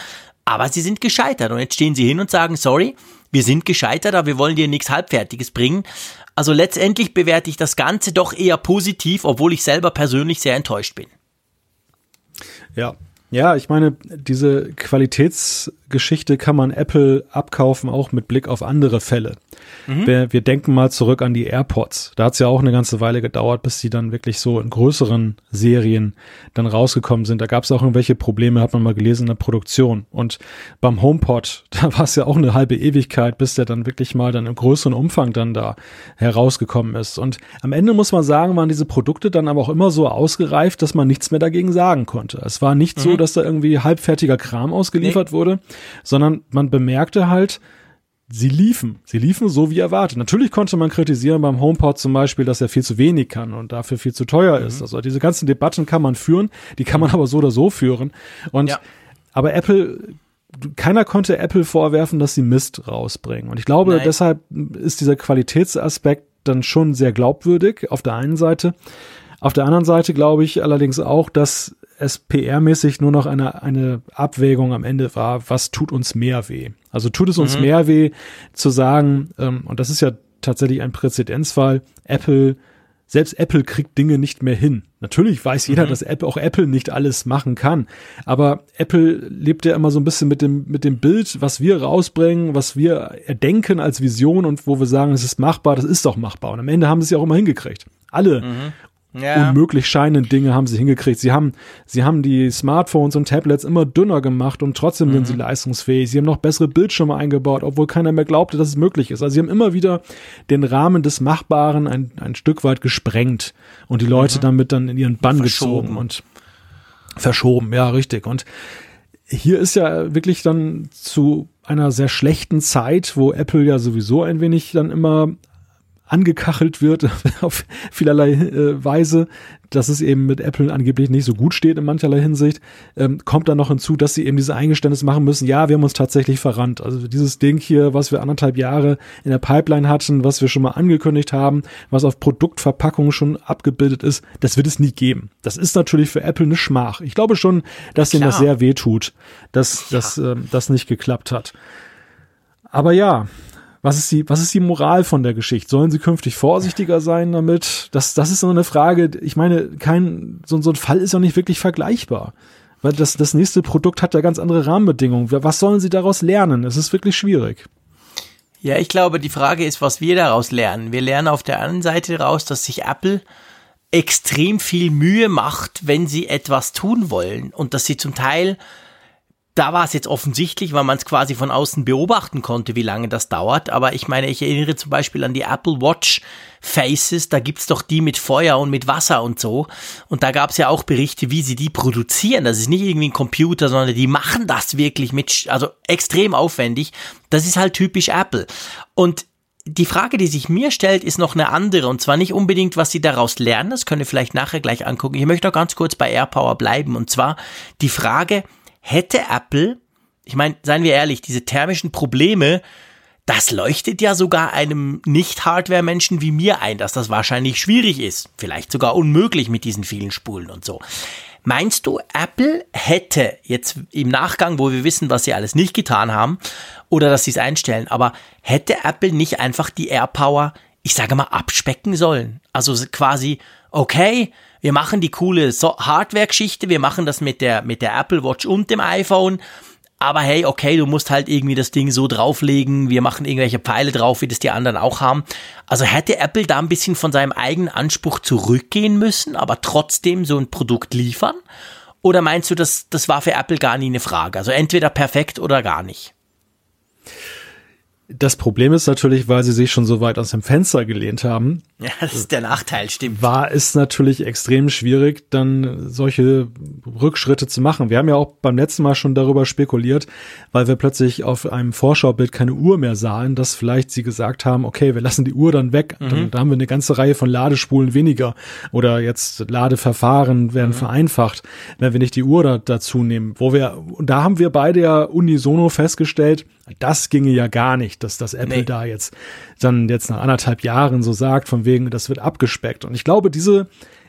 aber sie sind gescheitert. Und jetzt stehen sie hin und sagen, sorry, wir sind gescheitert, aber wir wollen dir nichts Halbfertiges bringen. Also letztendlich bewerte ich das Ganze doch eher positiv, obwohl ich selber persönlich sehr enttäuscht bin. Ja, ja, ich meine, diese Qualitätsgeschichte kann man Apple abkaufen, auch mit Blick auf andere Fälle. Mhm. Wir, wir, denken mal zurück an die AirPods. Da hat es ja auch eine ganze Weile gedauert, bis die dann wirklich so in größeren Serien dann rausgekommen sind. Da gab es auch irgendwelche Probleme, hat man mal gelesen, in der Produktion. Und beim HomePod, da war es ja auch eine halbe Ewigkeit, bis der dann wirklich mal dann im größeren Umfang dann da herausgekommen ist. Und am Ende muss man sagen, waren diese Produkte dann aber auch immer so ausgereift, dass man nichts mehr dagegen sagen konnte. Es war nicht mhm. so, dass da irgendwie halbfertiger Kram ausgeliefert nee. wurde, sondern man bemerkte halt, sie liefen. Sie liefen so wie erwartet. Natürlich konnte man kritisieren beim HomePod zum Beispiel, dass er viel zu wenig kann und dafür viel zu teuer mhm. ist. Also diese ganzen Debatten kann man führen, die kann man aber so oder so führen. Und ja. aber Apple keiner konnte Apple vorwerfen, dass sie Mist rausbringen. Und ich glaube, Nein. deshalb ist dieser Qualitätsaspekt dann schon sehr glaubwürdig auf der einen Seite. Auf der anderen Seite glaube ich allerdings auch, dass es PR-mäßig nur noch eine, eine Abwägung am Ende war, was tut uns mehr weh. Also tut es uns mhm. mehr weh zu sagen, ähm, und das ist ja tatsächlich ein Präzedenzfall, Apple, selbst Apple kriegt Dinge nicht mehr hin. Natürlich weiß jeder, mhm. dass Apple, auch Apple nicht alles machen kann. Aber Apple lebt ja immer so ein bisschen mit dem, mit dem Bild, was wir rausbringen, was wir erdenken als Vision und wo wir sagen, es ist machbar, das ist doch machbar. Und am Ende haben sie es ja auch immer hingekriegt. Alle. Mhm ja. unmöglich scheinenden Dinge haben sie hingekriegt. Sie haben, sie haben die Smartphones und Tablets immer dünner gemacht und trotzdem mhm. sind sie leistungsfähig. Sie haben noch bessere Bildschirme eingebaut, obwohl keiner mehr glaubte, dass es möglich ist. Also sie haben immer wieder den Rahmen des Machbaren ein, ein Stück weit gesprengt und die Leute mhm. damit dann in ihren Bann gezogen und verschoben. Ja, richtig. Und hier ist ja wirklich dann zu einer sehr schlechten Zeit, wo Apple ja sowieso ein wenig dann immer angekachelt wird auf vielerlei äh, Weise, dass es eben mit Apple angeblich nicht so gut steht in mancherlei Hinsicht, ähm, kommt dann noch hinzu, dass sie eben diese Eingeständnis machen müssen, ja, wir haben uns tatsächlich verrannt. Also dieses Ding hier, was wir anderthalb Jahre in der Pipeline hatten, was wir schon mal angekündigt haben, was auf Produktverpackungen schon abgebildet ist, das wird es nie geben. Das ist natürlich für Apple eine Schmach. Ich glaube schon, dass ihnen das sehr weh tut, dass ja. das, ähm, das nicht geklappt hat. Aber ja, was ist die, was ist die Moral von der Geschichte? Sollen sie künftig vorsichtiger sein damit? Das, das ist so eine Frage. Ich meine, kein, so, so ein Fall ist ja nicht wirklich vergleichbar. Weil das, das nächste Produkt hat ja ganz andere Rahmenbedingungen. Was sollen sie daraus lernen? Es ist wirklich schwierig. Ja, ich glaube, die Frage ist, was wir daraus lernen. Wir lernen auf der einen Seite daraus, dass sich Apple extrem viel Mühe macht, wenn sie etwas tun wollen und dass sie zum Teil da war es jetzt offensichtlich, weil man es quasi von außen beobachten konnte, wie lange das dauert. Aber ich meine, ich erinnere zum Beispiel an die Apple Watch Faces, da gibt's doch die mit Feuer und mit Wasser und so. Und da gab's ja auch Berichte, wie sie die produzieren. Das ist nicht irgendwie ein Computer, sondern die machen das wirklich mit, also extrem aufwendig. Das ist halt typisch Apple. Und die Frage, die sich mir stellt, ist noch eine andere. Und zwar nicht unbedingt, was Sie daraus lernen. Das können wir vielleicht nachher gleich angucken. Ich möchte noch ganz kurz bei AirPower bleiben. Und zwar die Frage, hätte Apple, ich meine, seien wir ehrlich, diese thermischen Probleme, das leuchtet ja sogar einem Nicht-Hardware-Menschen wie mir ein, dass das wahrscheinlich schwierig ist. Vielleicht sogar unmöglich mit diesen vielen Spulen und so. Meinst du, Apple hätte jetzt im Nachgang, wo wir wissen, was sie alles nicht getan haben, oder dass sie es einstellen, aber hätte Apple nicht einfach die AirPower, ich sage mal, abspecken sollen? Also quasi, okay, wir machen die coole Hardware-Geschichte, wir machen das mit der, mit der Apple Watch und dem iPhone, aber hey, okay, du musst halt irgendwie das Ding so drauflegen, wir machen irgendwelche Pfeile drauf, wie das die anderen auch haben. Also hätte Apple da ein bisschen von seinem eigenen Anspruch zurückgehen müssen, aber trotzdem so ein Produkt liefern? Oder meinst du, das, das war für Apple gar nie eine Frage? Also entweder perfekt oder gar nicht? Das Problem ist natürlich, weil sie sich schon so weit aus dem Fenster gelehnt haben. Ja, das ist der Nachteil, stimmt. War es natürlich extrem schwierig, dann solche Rückschritte zu machen. Wir haben ja auch beim letzten Mal schon darüber spekuliert, weil wir plötzlich auf einem Vorschaubild keine Uhr mehr sahen, dass vielleicht sie gesagt haben, okay, wir lassen die Uhr dann weg. Mhm. Dann, da haben wir eine ganze Reihe von Ladespulen weniger. Oder jetzt Ladeverfahren werden mhm. vereinfacht, wenn wir nicht die Uhr da, dazu nehmen. Wo wir, und da haben wir beide ja unisono festgestellt, das ginge ja gar nicht, dass das Apple nee. da jetzt dann jetzt nach anderthalb Jahren so sagt, von wegen, das wird abgespeckt. Und ich glaube, diese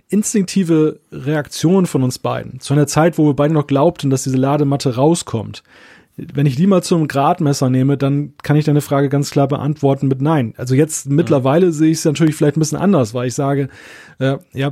instinktive Reaktion von uns beiden, zu einer Zeit, wo wir beide noch glaubten, dass diese Ladematte rauskommt, wenn ich die mal zum Gradmesser nehme, dann kann ich deine Frage ganz klar beantworten mit Nein. Also jetzt mittlerweile sehe ich es natürlich vielleicht ein bisschen anders, weil ich sage, äh, ja,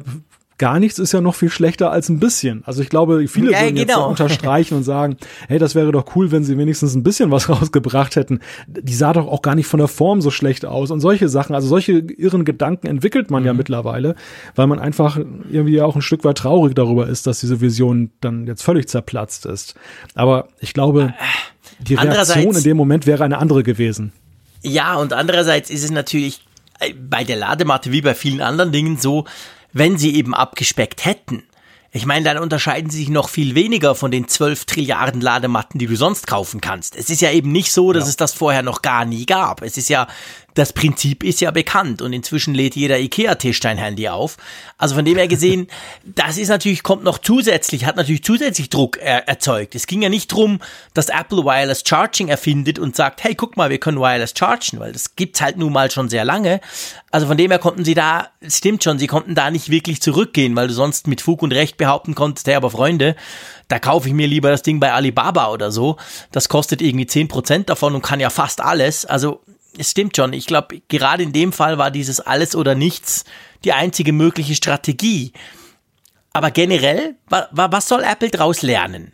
gar nichts ist ja noch viel schlechter als ein bisschen. Also ich glaube, viele ja, würden genau. jetzt unterstreichen und sagen, hey, das wäre doch cool, wenn sie wenigstens ein bisschen was rausgebracht hätten. Die sah doch auch gar nicht von der Form so schlecht aus und solche Sachen. Also solche irren Gedanken entwickelt man mhm. ja mittlerweile, weil man einfach irgendwie auch ein Stück weit traurig darüber ist, dass diese Vision dann jetzt völlig zerplatzt ist. Aber ich glaube, die Reaktion in dem Moment wäre eine andere gewesen. Ja, und andererseits ist es natürlich äh, bei der Ladematte wie bei vielen anderen Dingen so, wenn sie eben abgespeckt hätten. Ich meine, dann unterscheiden sie sich noch viel weniger von den 12 Trilliarden Ladematten, die du sonst kaufen kannst. Es ist ja eben nicht so, dass ja. es das vorher noch gar nie gab. Es ist ja das Prinzip ist ja bekannt und inzwischen lädt jeder IKEA-Tisch dein Handy auf. Also von dem her gesehen, das ist natürlich, kommt noch zusätzlich, hat natürlich zusätzlich Druck er, erzeugt. Es ging ja nicht drum, dass Apple Wireless Charging erfindet und sagt, hey, guck mal, wir können Wireless chargen, weil das gibt's halt nun mal schon sehr lange. Also von dem her konnten sie da, stimmt schon, sie konnten da nicht wirklich zurückgehen, weil du sonst mit Fug und Recht behaupten konntest, hey, aber Freunde, da kaufe ich mir lieber das Ding bei Alibaba oder so. Das kostet irgendwie zehn Prozent davon und kann ja fast alles. Also es stimmt schon. Ich glaube, gerade in dem Fall war dieses Alles oder Nichts die einzige mögliche Strategie. Aber generell, was soll Apple daraus lernen?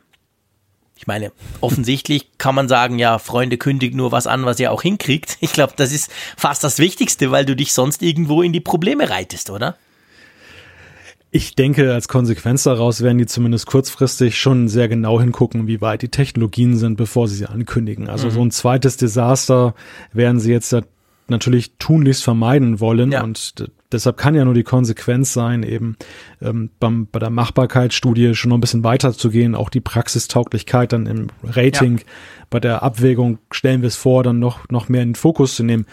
Ich meine, offensichtlich kann man sagen, ja, Freunde kündigt nur was an, was ihr auch hinkriegt. Ich glaube, das ist fast das Wichtigste, weil du dich sonst irgendwo in die Probleme reitest, oder? Ich denke, als Konsequenz daraus werden die zumindest kurzfristig schon sehr genau hingucken, wie weit die Technologien sind, bevor sie sie ankündigen. Also mhm. so ein zweites Desaster werden sie jetzt natürlich tunlichst vermeiden wollen ja. und deshalb kann ja nur die Konsequenz sein, eben ähm, beim, bei der Machbarkeitsstudie schon noch ein bisschen weiter zu gehen, auch die Praxistauglichkeit dann im Rating, ja. bei der Abwägung stellen wir es vor, dann noch, noch mehr in den Fokus zu nehmen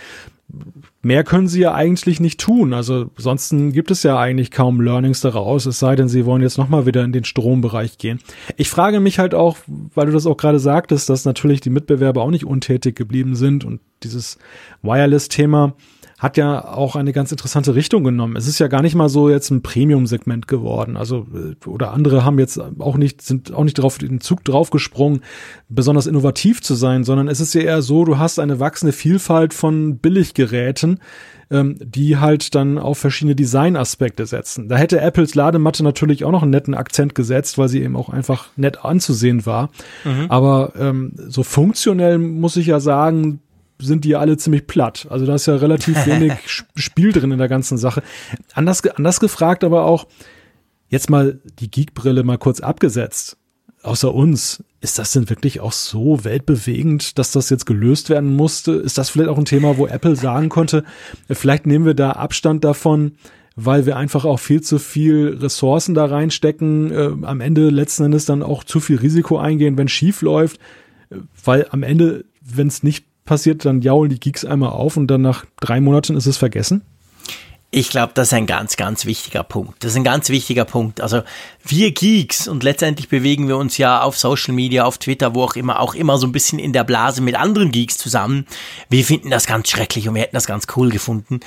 mehr können sie ja eigentlich nicht tun. Also sonst gibt es ja eigentlich kaum Learnings daraus, es sei denn, sie wollen jetzt nochmal wieder in den Strombereich gehen. Ich frage mich halt auch, weil du das auch gerade sagtest, dass natürlich die Mitbewerber auch nicht untätig geblieben sind und dieses Wireless-Thema hat ja auch eine ganz interessante Richtung genommen. Es ist ja gar nicht mal so jetzt ein Premium-Segment geworden. Also, äh, oder andere haben jetzt auch nicht, sind auch nicht drauf, den Zug draufgesprungen, besonders innovativ zu sein, sondern es ist ja eher so, du hast eine wachsende Vielfalt von Billiggeräten, ähm, die halt dann auf verschiedene Designaspekte setzen. Da hätte Apples Ladematte natürlich auch noch einen netten Akzent gesetzt, weil sie eben auch einfach nett anzusehen war. Mhm. Aber ähm, so funktionell muss ich ja sagen, sind die ja alle ziemlich platt. Also da ist ja relativ wenig Spiel drin in der ganzen Sache. Anders, anders gefragt aber auch, jetzt mal die Geekbrille mal kurz abgesetzt. Außer uns, ist das denn wirklich auch so weltbewegend, dass das jetzt gelöst werden musste? Ist das vielleicht auch ein Thema, wo Apple sagen konnte, vielleicht nehmen wir da Abstand davon, weil wir einfach auch viel zu viel Ressourcen da reinstecken, äh, am Ende letzten Endes dann auch zu viel Risiko eingehen, wenn schief läuft, weil am Ende, wenn es nicht passiert, dann jaulen die Geeks einmal auf und dann nach drei Monaten ist es vergessen? Ich glaube, das ist ein ganz, ganz wichtiger Punkt. Das ist ein ganz wichtiger Punkt. Also wir Geeks und letztendlich bewegen wir uns ja auf Social Media, auf Twitter, wo auch immer, auch immer so ein bisschen in der Blase mit anderen Geeks zusammen. Wir finden das ganz schrecklich und wir hätten das ganz cool gefunden.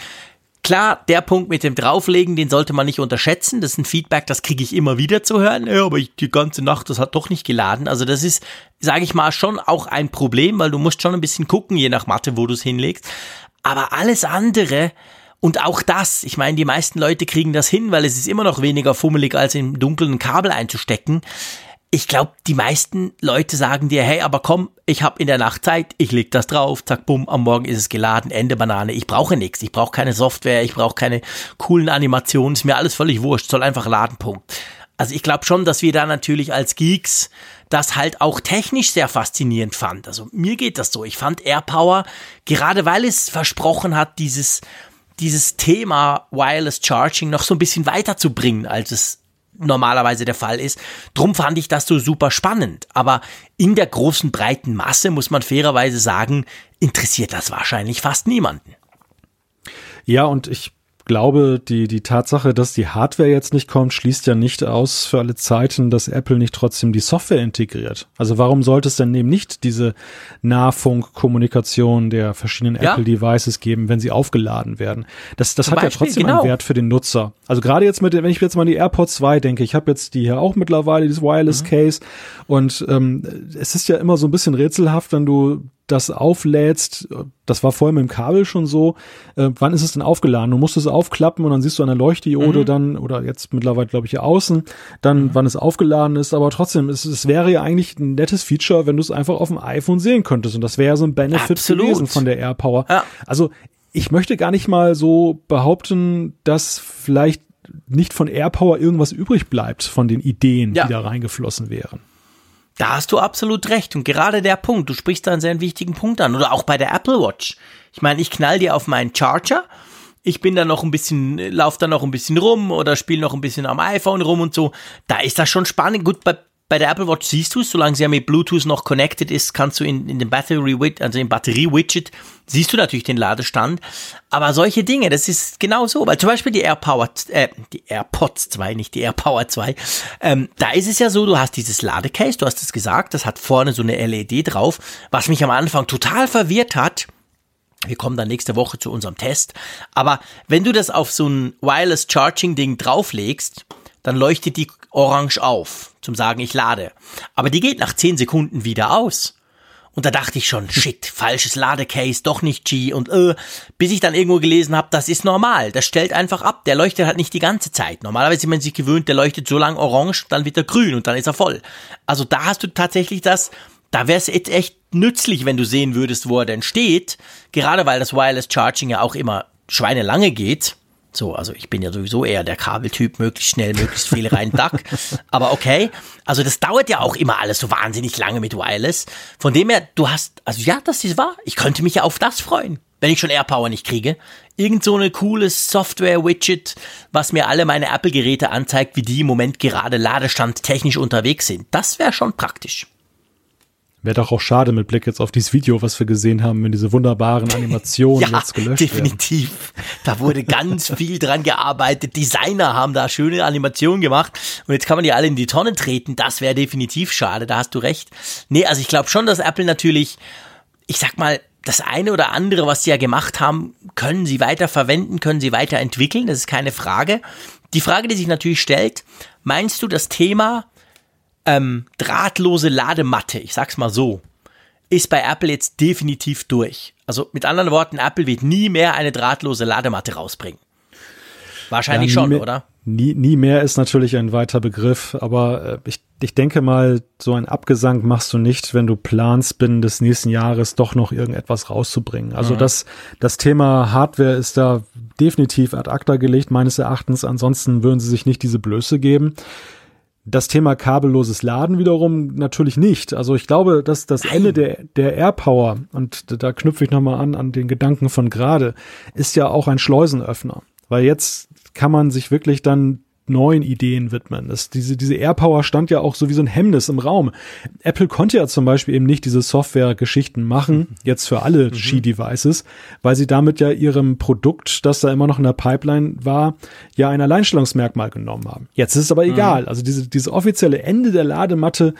Klar, der Punkt mit dem Drauflegen, den sollte man nicht unterschätzen. Das ist ein Feedback, das kriege ich immer wieder zu hören. Ja, aber ich, die ganze Nacht, das hat doch nicht geladen. Also das ist, sage ich mal, schon auch ein Problem, weil du musst schon ein bisschen gucken, je nach Mathe, wo du es hinlegst. Aber alles andere, und auch das, ich meine, die meisten Leute kriegen das hin, weil es ist immer noch weniger fummelig, als im Dunkeln ein Kabel einzustecken. Ich glaube, die meisten Leute sagen dir, hey, aber komm, ich habe in der Nacht Zeit, ich leg das drauf, zack, bumm, am Morgen ist es geladen, Ende Banane. Ich brauche nichts, ich brauche keine Software, ich brauche keine coolen Animationen, ist mir alles völlig wurscht, soll einfach laden, Punkt. Also ich glaube schon, dass wir da natürlich als Geeks das halt auch technisch sehr faszinierend fand. Also mir geht das so. Ich fand AirPower, gerade weil es versprochen hat, dieses dieses Thema Wireless Charging noch so ein bisschen weiterzubringen, als es normalerweise der Fall ist. Drum fand ich das so super spannend. Aber in der großen breiten Masse muss man fairerweise sagen, interessiert das wahrscheinlich fast niemanden. Ja, und ich glaube, die, die Tatsache, dass die Hardware jetzt nicht kommt, schließt ja nicht aus für alle Zeiten, dass Apple nicht trotzdem die Software integriert. Also warum sollte es denn eben nicht diese Nahfunkkommunikation der verschiedenen ja. Apple-Devices geben, wenn sie aufgeladen werden? Das, das hat Beispiel, ja trotzdem genau. einen Wert für den Nutzer. Also gerade jetzt mit, wenn ich jetzt mal die AirPods 2 denke, ich habe jetzt die hier auch mittlerweile, dieses Wireless mhm. Case und ähm, es ist ja immer so ein bisschen rätselhaft, wenn du das auflädst, das war vorher mit dem Kabel schon so, äh, wann ist es denn aufgeladen? Du musst es aufklappen und dann siehst du eine Leuchtdiode mhm. dann, oder jetzt mittlerweile glaube ich hier außen, dann mhm. wann es aufgeladen ist, aber trotzdem, es, es wäre ja eigentlich ein nettes Feature, wenn du es einfach auf dem iPhone sehen könntest und das wäre ja so ein Benefit Absolut. gewesen von der AirPower. Ja. Also ich möchte gar nicht mal so behaupten, dass vielleicht nicht von AirPower irgendwas übrig bleibt von den Ideen, ja. die da reingeflossen wären. Da hast du absolut recht. Und gerade der Punkt, du sprichst da einen sehr wichtigen Punkt an. Oder auch bei der Apple Watch. Ich meine, ich knall dir auf meinen Charger. Ich bin da noch ein bisschen, lauf da noch ein bisschen rum oder spiele noch ein bisschen am iPhone rum und so. Da ist das schon spannend. Gut, bei, bei der Apple Watch siehst du es, solange sie ja mit Bluetooth noch connected ist, kannst du in, in dem Battery, also im Batterie-Widget, siehst du natürlich den Ladestand. Aber solche Dinge, das ist genau so, weil zum Beispiel die AirPower, äh, die AirPods 2, nicht die AirPower 2, ähm, da ist es ja so, du hast dieses Ladecase, du hast es gesagt, das hat vorne so eine LED drauf, was mich am Anfang total verwirrt hat. Wir kommen dann nächste Woche zu unserem Test. Aber wenn du das auf so ein Wireless Charging Ding drauflegst, dann leuchtet die orange auf, zum sagen, ich lade. Aber die geht nach 10 Sekunden wieder aus. Und da dachte ich schon, shit, falsches Ladecase, doch nicht G und äh, bis ich dann irgendwo gelesen habe, das ist normal, das stellt einfach ab, der leuchtet halt nicht die ganze Zeit. Normalerweise ist man sich gewöhnt, der leuchtet so lang orange, dann wird er grün und dann ist er voll. Also da hast du tatsächlich das, da wäre es jetzt echt nützlich, wenn du sehen würdest, wo er denn steht, gerade weil das Wireless Charging ja auch immer schweinelange geht so, also ich bin ja sowieso eher der Kabeltyp, möglichst schnell, möglichst viel rein Duck. Aber okay. Also das dauert ja auch immer alles so wahnsinnig lange mit Wireless. Von dem her, du hast, also ja, das ist wahr. Ich könnte mich ja auf das freuen, wenn ich schon AirPower nicht kriege. Irgend so eine cooles Software-Widget, was mir alle meine Apple-Geräte anzeigt, wie die im Moment gerade Ladestand technisch unterwegs sind. Das wäre schon praktisch. Wäre doch auch schade mit Blick jetzt auf dieses Video, was wir gesehen haben, wenn diese wunderbaren Animationen ja, jetzt gelöscht definitiv. werden. Da wurde ganz viel dran gearbeitet. Designer haben da schöne Animationen gemacht und jetzt kann man die alle in die Tonne treten. Das wäre definitiv schade, da hast du recht. Nee, also ich glaube schon, dass Apple natürlich, ich sag mal, das eine oder andere, was sie ja gemacht haben, können sie weiter verwenden, können sie weiterentwickeln, das ist keine Frage. Die Frage, die sich natürlich stellt, meinst du, das Thema ähm, drahtlose Ladematte, ich sag's mal so, ist bei Apple jetzt definitiv durch. Also mit anderen Worten, Apple wird nie mehr eine drahtlose Ladematte rausbringen. Wahrscheinlich ja, schon, mehr, oder? Nie, nie mehr ist natürlich ein weiter Begriff, aber äh, ich, ich denke mal, so ein Abgesang machst du nicht, wenn du planst, binnen des nächsten Jahres doch noch irgendetwas rauszubringen. Also mhm. das, das Thema Hardware ist da definitiv ad acta gelegt, meines Erachtens. Ansonsten würden sie sich nicht diese Blöße geben. Das Thema kabelloses Laden wiederum natürlich nicht. Also ich glaube, dass das Nein. Ende der, der AirPower, und da knüpfe ich nochmal an, an den Gedanken von gerade, ist ja auch ein Schleusenöffner. Weil jetzt kann man sich wirklich dann neuen Ideen widmen. Das, diese, diese AirPower stand ja auch so wie so ein Hemmnis im Raum. Apple konnte ja zum Beispiel eben nicht diese Software-Geschichten machen, mhm. jetzt für alle mhm. Qi-Devices, weil sie damit ja ihrem Produkt, das da immer noch in der Pipeline war, ja ein Alleinstellungsmerkmal genommen haben. Jetzt ist es aber mhm. egal. Also diese, diese offizielle Ende der Ladematte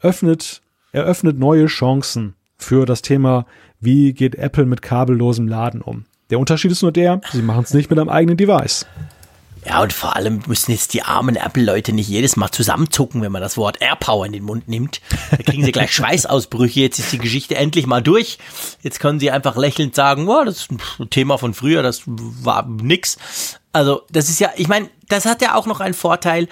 öffnet, eröffnet neue Chancen für das Thema, wie geht Apple mit kabellosem Laden um. Der Unterschied ist nur der, sie machen es nicht mit einem eigenen Device. Ja, und vor allem müssen jetzt die armen Apple-Leute nicht jedes Mal zusammenzucken, wenn man das Wort AirPower in den Mund nimmt. Da kriegen sie gleich Schweißausbrüche. Jetzt ist die Geschichte endlich mal durch. Jetzt können sie einfach lächelnd sagen, oh, das ist ein Thema von früher, das war nix. Also, das ist ja, ich meine, das hat ja auch noch einen Vorteil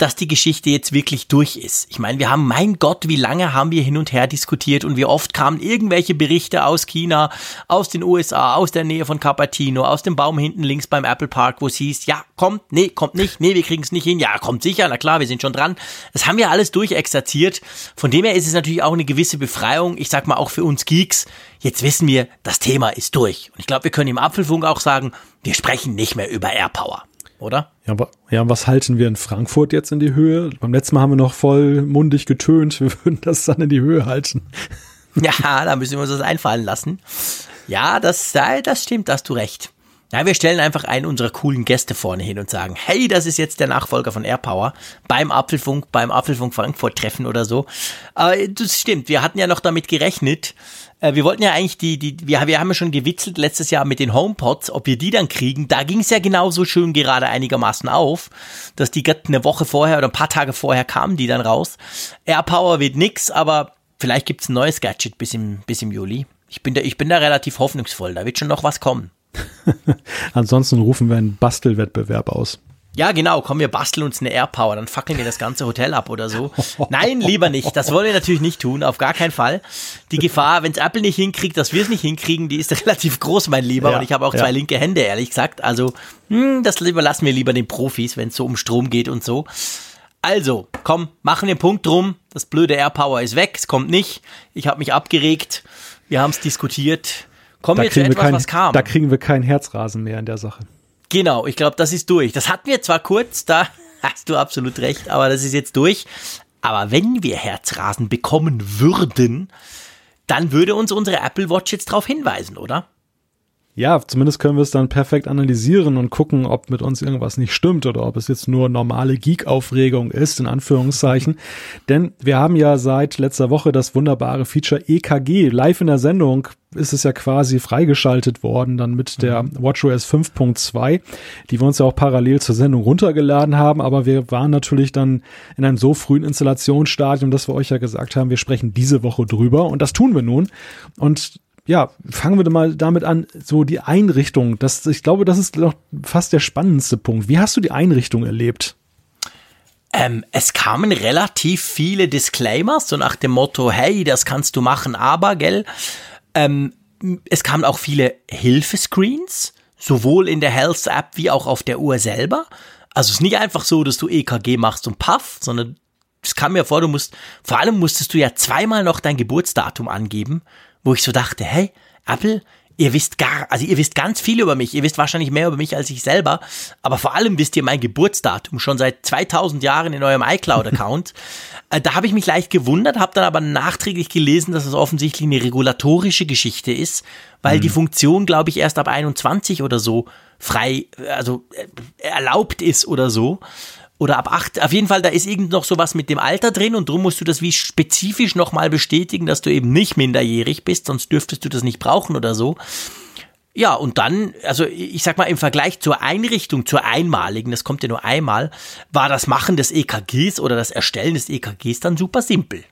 dass die Geschichte jetzt wirklich durch ist. Ich meine, wir haben, mein Gott, wie lange haben wir hin und her diskutiert und wie oft kamen irgendwelche Berichte aus China, aus den USA, aus der Nähe von Cupertino, aus dem Baum hinten links beim Apple Park, wo es hieß, ja, kommt, nee, kommt nicht, nee, wir kriegen es nicht hin, ja, kommt sicher, na klar, wir sind schon dran. Das haben wir alles durchexerziert. Von dem her ist es natürlich auch eine gewisse Befreiung, ich sag mal auch für uns Geeks. Jetzt wissen wir, das Thema ist durch. Und ich glaube, wir können im Apfelfunk auch sagen, wir sprechen nicht mehr über Airpower oder? Ja, ja, was halten wir in Frankfurt jetzt in die Höhe? Beim letzten Mal haben wir noch voll mundig getönt, wir würden das dann in die Höhe halten. Ja, da müssen wir uns das einfallen lassen. Ja, das, das stimmt, da hast du recht. Ja, wir stellen einfach einen unserer coolen Gäste vorne hin und sagen, hey, das ist jetzt der Nachfolger von AirPower beim Apfelfunk, beim Apfelfunk Frankfurt Treffen oder so. Aber das stimmt, wir hatten ja noch damit gerechnet, äh, wir wollten ja eigentlich die, die, wir, wir haben ja schon gewitzelt letztes Jahr mit den HomePods, ob wir die dann kriegen. Da ging es ja genauso schön gerade einigermaßen auf, dass die eine Woche vorher oder ein paar Tage vorher kamen die dann raus. AirPower wird nix, aber vielleicht gibt's ein neues Gadget bis im, bis im Juli. Ich bin da, ich bin da relativ hoffnungsvoll. Da wird schon noch was kommen. Ansonsten rufen wir einen Bastelwettbewerb aus. Ja, genau, komm, wir basteln uns eine AirPower, dann fackeln wir das ganze Hotel ab oder so. Nein, lieber nicht. Das wollen wir natürlich nicht tun, auf gar keinen Fall. Die Gefahr, wenn es Apple nicht hinkriegt, dass wir es nicht hinkriegen, die ist relativ groß, mein Lieber. Ja, und ich habe auch ja. zwei linke Hände, ehrlich gesagt. Also, hm, das überlassen wir lieber den Profis, wenn es so um Strom geht und so. Also, komm, machen wir einen Punkt drum. Das blöde AirPower ist weg, es kommt nicht. Ich habe mich abgeregt. Wir haben es diskutiert. Kommen da wir zu etwas, kein, was kam. Da kriegen wir keinen Herzrasen mehr in der Sache. Genau, ich glaube, das ist durch. Das hatten wir zwar kurz, da hast du absolut recht, aber das ist jetzt durch. Aber wenn wir Herzrasen bekommen würden, dann würde uns unsere Apple Watch jetzt darauf hinweisen, oder? Ja, zumindest können wir es dann perfekt analysieren und gucken, ob mit uns irgendwas nicht stimmt oder ob es jetzt nur normale Geek-Aufregung ist, in Anführungszeichen. Denn wir haben ja seit letzter Woche das wunderbare Feature EKG live in der Sendung ist es ja quasi freigeschaltet worden, dann mit der mhm. WatchOS 5.2, die wir uns ja auch parallel zur Sendung runtergeladen haben, aber wir waren natürlich dann in einem so frühen Installationsstadium, dass wir euch ja gesagt haben, wir sprechen diese Woche drüber und das tun wir nun. Und ja, fangen wir mal damit an, so die Einrichtung. Das, ich glaube, das ist doch fast der spannendste Punkt. Wie hast du die Einrichtung erlebt? Ähm, es kamen relativ viele Disclaimers, so nach dem Motto, hey, das kannst du machen, aber, gell, ähm, es kamen auch viele Hilfescreens, sowohl in der Health App wie auch auf der Uhr selber. Also es ist nicht einfach so, dass du EKG machst und paff, sondern es kam mir vor, du musst, vor allem musstest du ja zweimal noch dein Geburtsdatum angeben, wo ich so dachte, hey, Apple, ihr wisst gar, also ihr wisst ganz viel über mich, ihr wisst wahrscheinlich mehr über mich als ich selber, aber vor allem wisst ihr mein Geburtsdatum schon seit 2000 Jahren in eurem iCloud-Account. Äh, da habe ich mich leicht gewundert, habe dann aber nachträglich gelesen, dass es offensichtlich eine regulatorische Geschichte ist, weil mhm. die Funktion, glaube ich, erst ab 21 oder so frei, also äh, erlaubt ist oder so oder ab acht. Auf jeden Fall, da ist irgend noch sowas mit dem Alter drin und drum musst du das wie spezifisch nochmal bestätigen, dass du eben nicht minderjährig bist, sonst dürftest du das nicht brauchen oder so. Ja, und dann, also ich sag mal, im Vergleich zur Einrichtung, zur einmaligen, das kommt ja nur einmal, war das Machen des EKGs oder das Erstellen des EKGs dann super simpel.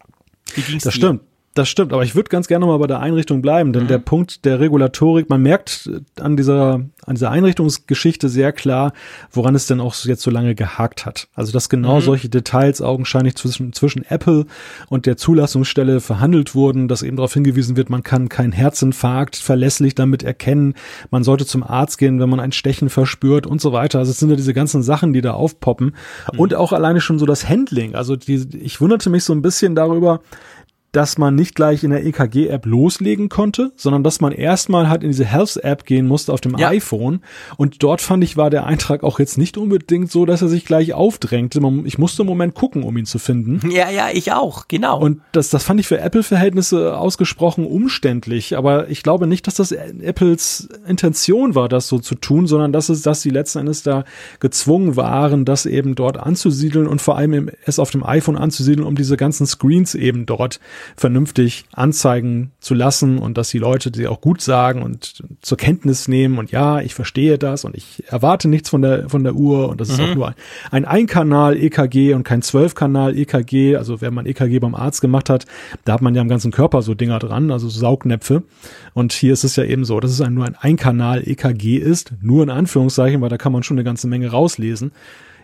Wie ging's das dir? stimmt. Das stimmt, aber ich würde ganz gerne mal bei der Einrichtung bleiben, denn mhm. der Punkt der Regulatorik, man merkt an dieser, an dieser Einrichtungsgeschichte sehr klar, woran es denn auch jetzt so lange gehakt hat. Also, dass genau mhm. solche Details augenscheinlich zwischen, zwischen Apple und der Zulassungsstelle verhandelt wurden, dass eben darauf hingewiesen wird, man kann keinen Herzinfarkt verlässlich damit erkennen, man sollte zum Arzt gehen, wenn man ein Stechen verspürt und so weiter. Also, es sind ja diese ganzen Sachen, die da aufpoppen. Mhm. Und auch alleine schon so das Handling. Also, die, ich wunderte mich so ein bisschen darüber, dass man nicht gleich in der EKG-App loslegen konnte, sondern dass man erstmal halt in diese Health-App gehen musste auf dem ja. iPhone. Und dort fand ich, war der Eintrag auch jetzt nicht unbedingt so, dass er sich gleich aufdrängte. Ich musste im Moment gucken, um ihn zu finden. Ja, ja, ich auch, genau. Und das, das fand ich für Apple-Verhältnisse ausgesprochen umständlich. Aber ich glaube nicht, dass das Apples Intention war, das so zu tun, sondern dass es, dass sie letzten Endes da gezwungen waren, das eben dort anzusiedeln und vor allem es auf dem iPhone anzusiedeln, um diese ganzen Screens eben dort vernünftig anzeigen zu lassen und dass die Leute die auch gut sagen und zur Kenntnis nehmen und ja, ich verstehe das und ich erwarte nichts von der, von der Uhr und das ist auch mhm. nur ein Ein-Kanal-EKG und kein Zwölf-Kanal-EKG. Also wenn man EKG beim Arzt gemacht hat, da hat man ja am ganzen Körper so Dinger dran, also Saugnäpfe. Und hier ist es ja eben so, dass es ein, nur ein Ein-Kanal-EKG ist, nur in Anführungszeichen, weil da kann man schon eine ganze Menge rauslesen.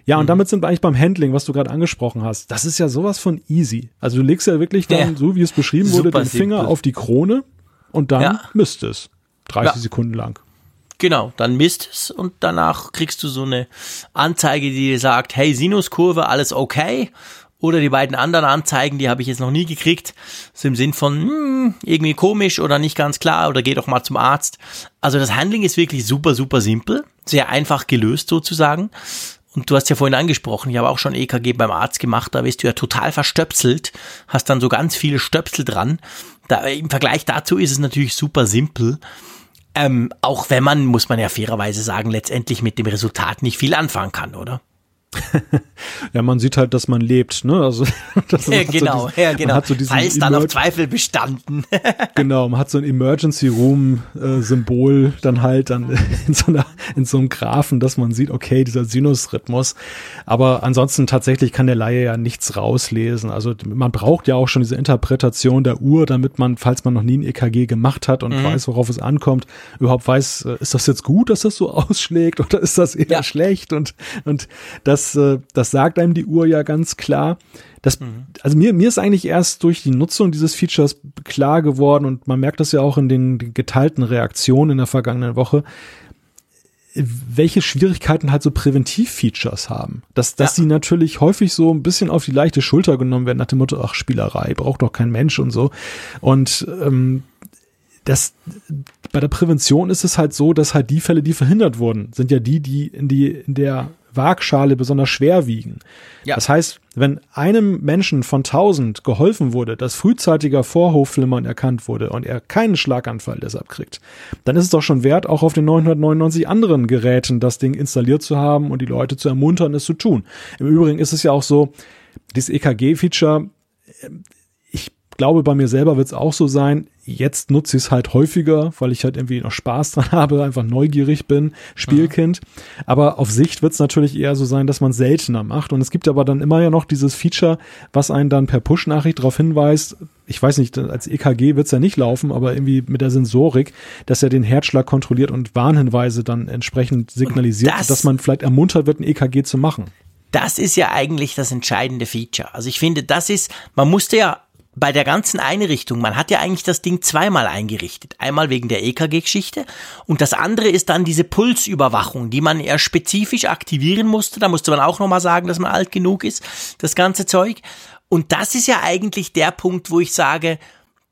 Ja, und mhm. damit sind wir eigentlich beim Handling, was du gerade angesprochen hast. Das ist ja sowas von easy. Also du legst ja wirklich dann, ja. so wie es beschrieben wurde, den Finger simpel. auf die Krone und dann ja. misst es. 30 ja. Sekunden lang. Genau, dann misst es und danach kriegst du so eine Anzeige, die dir sagt, hey, Sinuskurve, alles okay. Oder die beiden anderen Anzeigen, die habe ich jetzt noch nie gekriegt, so im Sinn von hm, irgendwie komisch oder nicht ganz klar oder geh doch mal zum Arzt. Also das Handling ist wirklich super, super simpel, sehr einfach gelöst sozusagen. Und du hast ja vorhin angesprochen, ich habe auch schon EKG beim Arzt gemacht, da bist du ja total verstöpselt, hast dann so ganz viele Stöpsel dran. Da, Im Vergleich dazu ist es natürlich super simpel. Ähm, auch wenn man, muss man ja fairerweise sagen, letztendlich mit dem Resultat nicht viel anfangen kann, oder? Ja, man sieht halt, dass man lebt, ne? Also ja, genau, so diesen, ja, genau. Hat so Falls dann auf Zweifel bestanden. genau, man hat so ein Emergency Room äh, Symbol dann halt dann in so einer in so einem Graphen, dass man sieht, okay, dieser Sinusrhythmus. Aber ansonsten tatsächlich kann der Laie ja nichts rauslesen. Also man braucht ja auch schon diese Interpretation der Uhr, damit man, falls man noch nie ein EKG gemacht hat und mhm. weiß, worauf es ankommt, überhaupt weiß, äh, ist das jetzt gut, dass das so ausschlägt oder ist das eher ja. schlecht und und das das, äh, das sagt einem die Uhr ja ganz klar. Das, mhm. also mir, mir ist eigentlich erst durch die Nutzung dieses Features klar geworden und man merkt das ja auch in den geteilten Reaktionen in der vergangenen Woche, welche Schwierigkeiten halt so Präventiv-Features haben. Dass, dass ja. sie natürlich häufig so ein bisschen auf die leichte Schulter genommen werden, nach dem Motto, ach, Spielerei, braucht doch kein Mensch und so. Und ähm, das bei der Prävention ist es halt so, dass halt die Fälle, die verhindert wurden, sind ja die, die in die in der Waagschale besonders schwer wiegen. Ja. Das heißt, wenn einem Menschen von tausend geholfen wurde, dass frühzeitiger Vorhofflimmern erkannt wurde und er keinen Schlaganfall deshalb kriegt, dann ist es doch schon wert, auch auf den 999 anderen Geräten das Ding installiert zu haben und die Leute zu ermuntern, es zu tun. Im Übrigen ist es ja auch so, dieses EKG-Feature glaube, bei mir selber wird es auch so sein. Jetzt nutze ich es halt häufiger, weil ich halt irgendwie noch Spaß dran habe, einfach neugierig bin, Spielkind. Mhm. Aber auf Sicht wird es natürlich eher so sein, dass man seltener macht. Und es gibt aber dann immer ja noch dieses Feature, was einen dann per Push-Nachricht darauf hinweist, ich weiß nicht, als EKG wird es ja nicht laufen, aber irgendwie mit der Sensorik, dass er den Herzschlag kontrolliert und Warnhinweise dann entsprechend signalisiert, das, dass man vielleicht ermuntert wird, ein EKG zu machen. Das ist ja eigentlich das entscheidende Feature. Also ich finde, das ist, man musste ja bei der ganzen Einrichtung, man hat ja eigentlich das Ding zweimal eingerichtet. Einmal wegen der EKG-Geschichte und das andere ist dann diese Pulsüberwachung, die man eher spezifisch aktivieren musste. Da musste man auch nochmal sagen, dass man alt genug ist, das ganze Zeug. Und das ist ja eigentlich der Punkt, wo ich sage,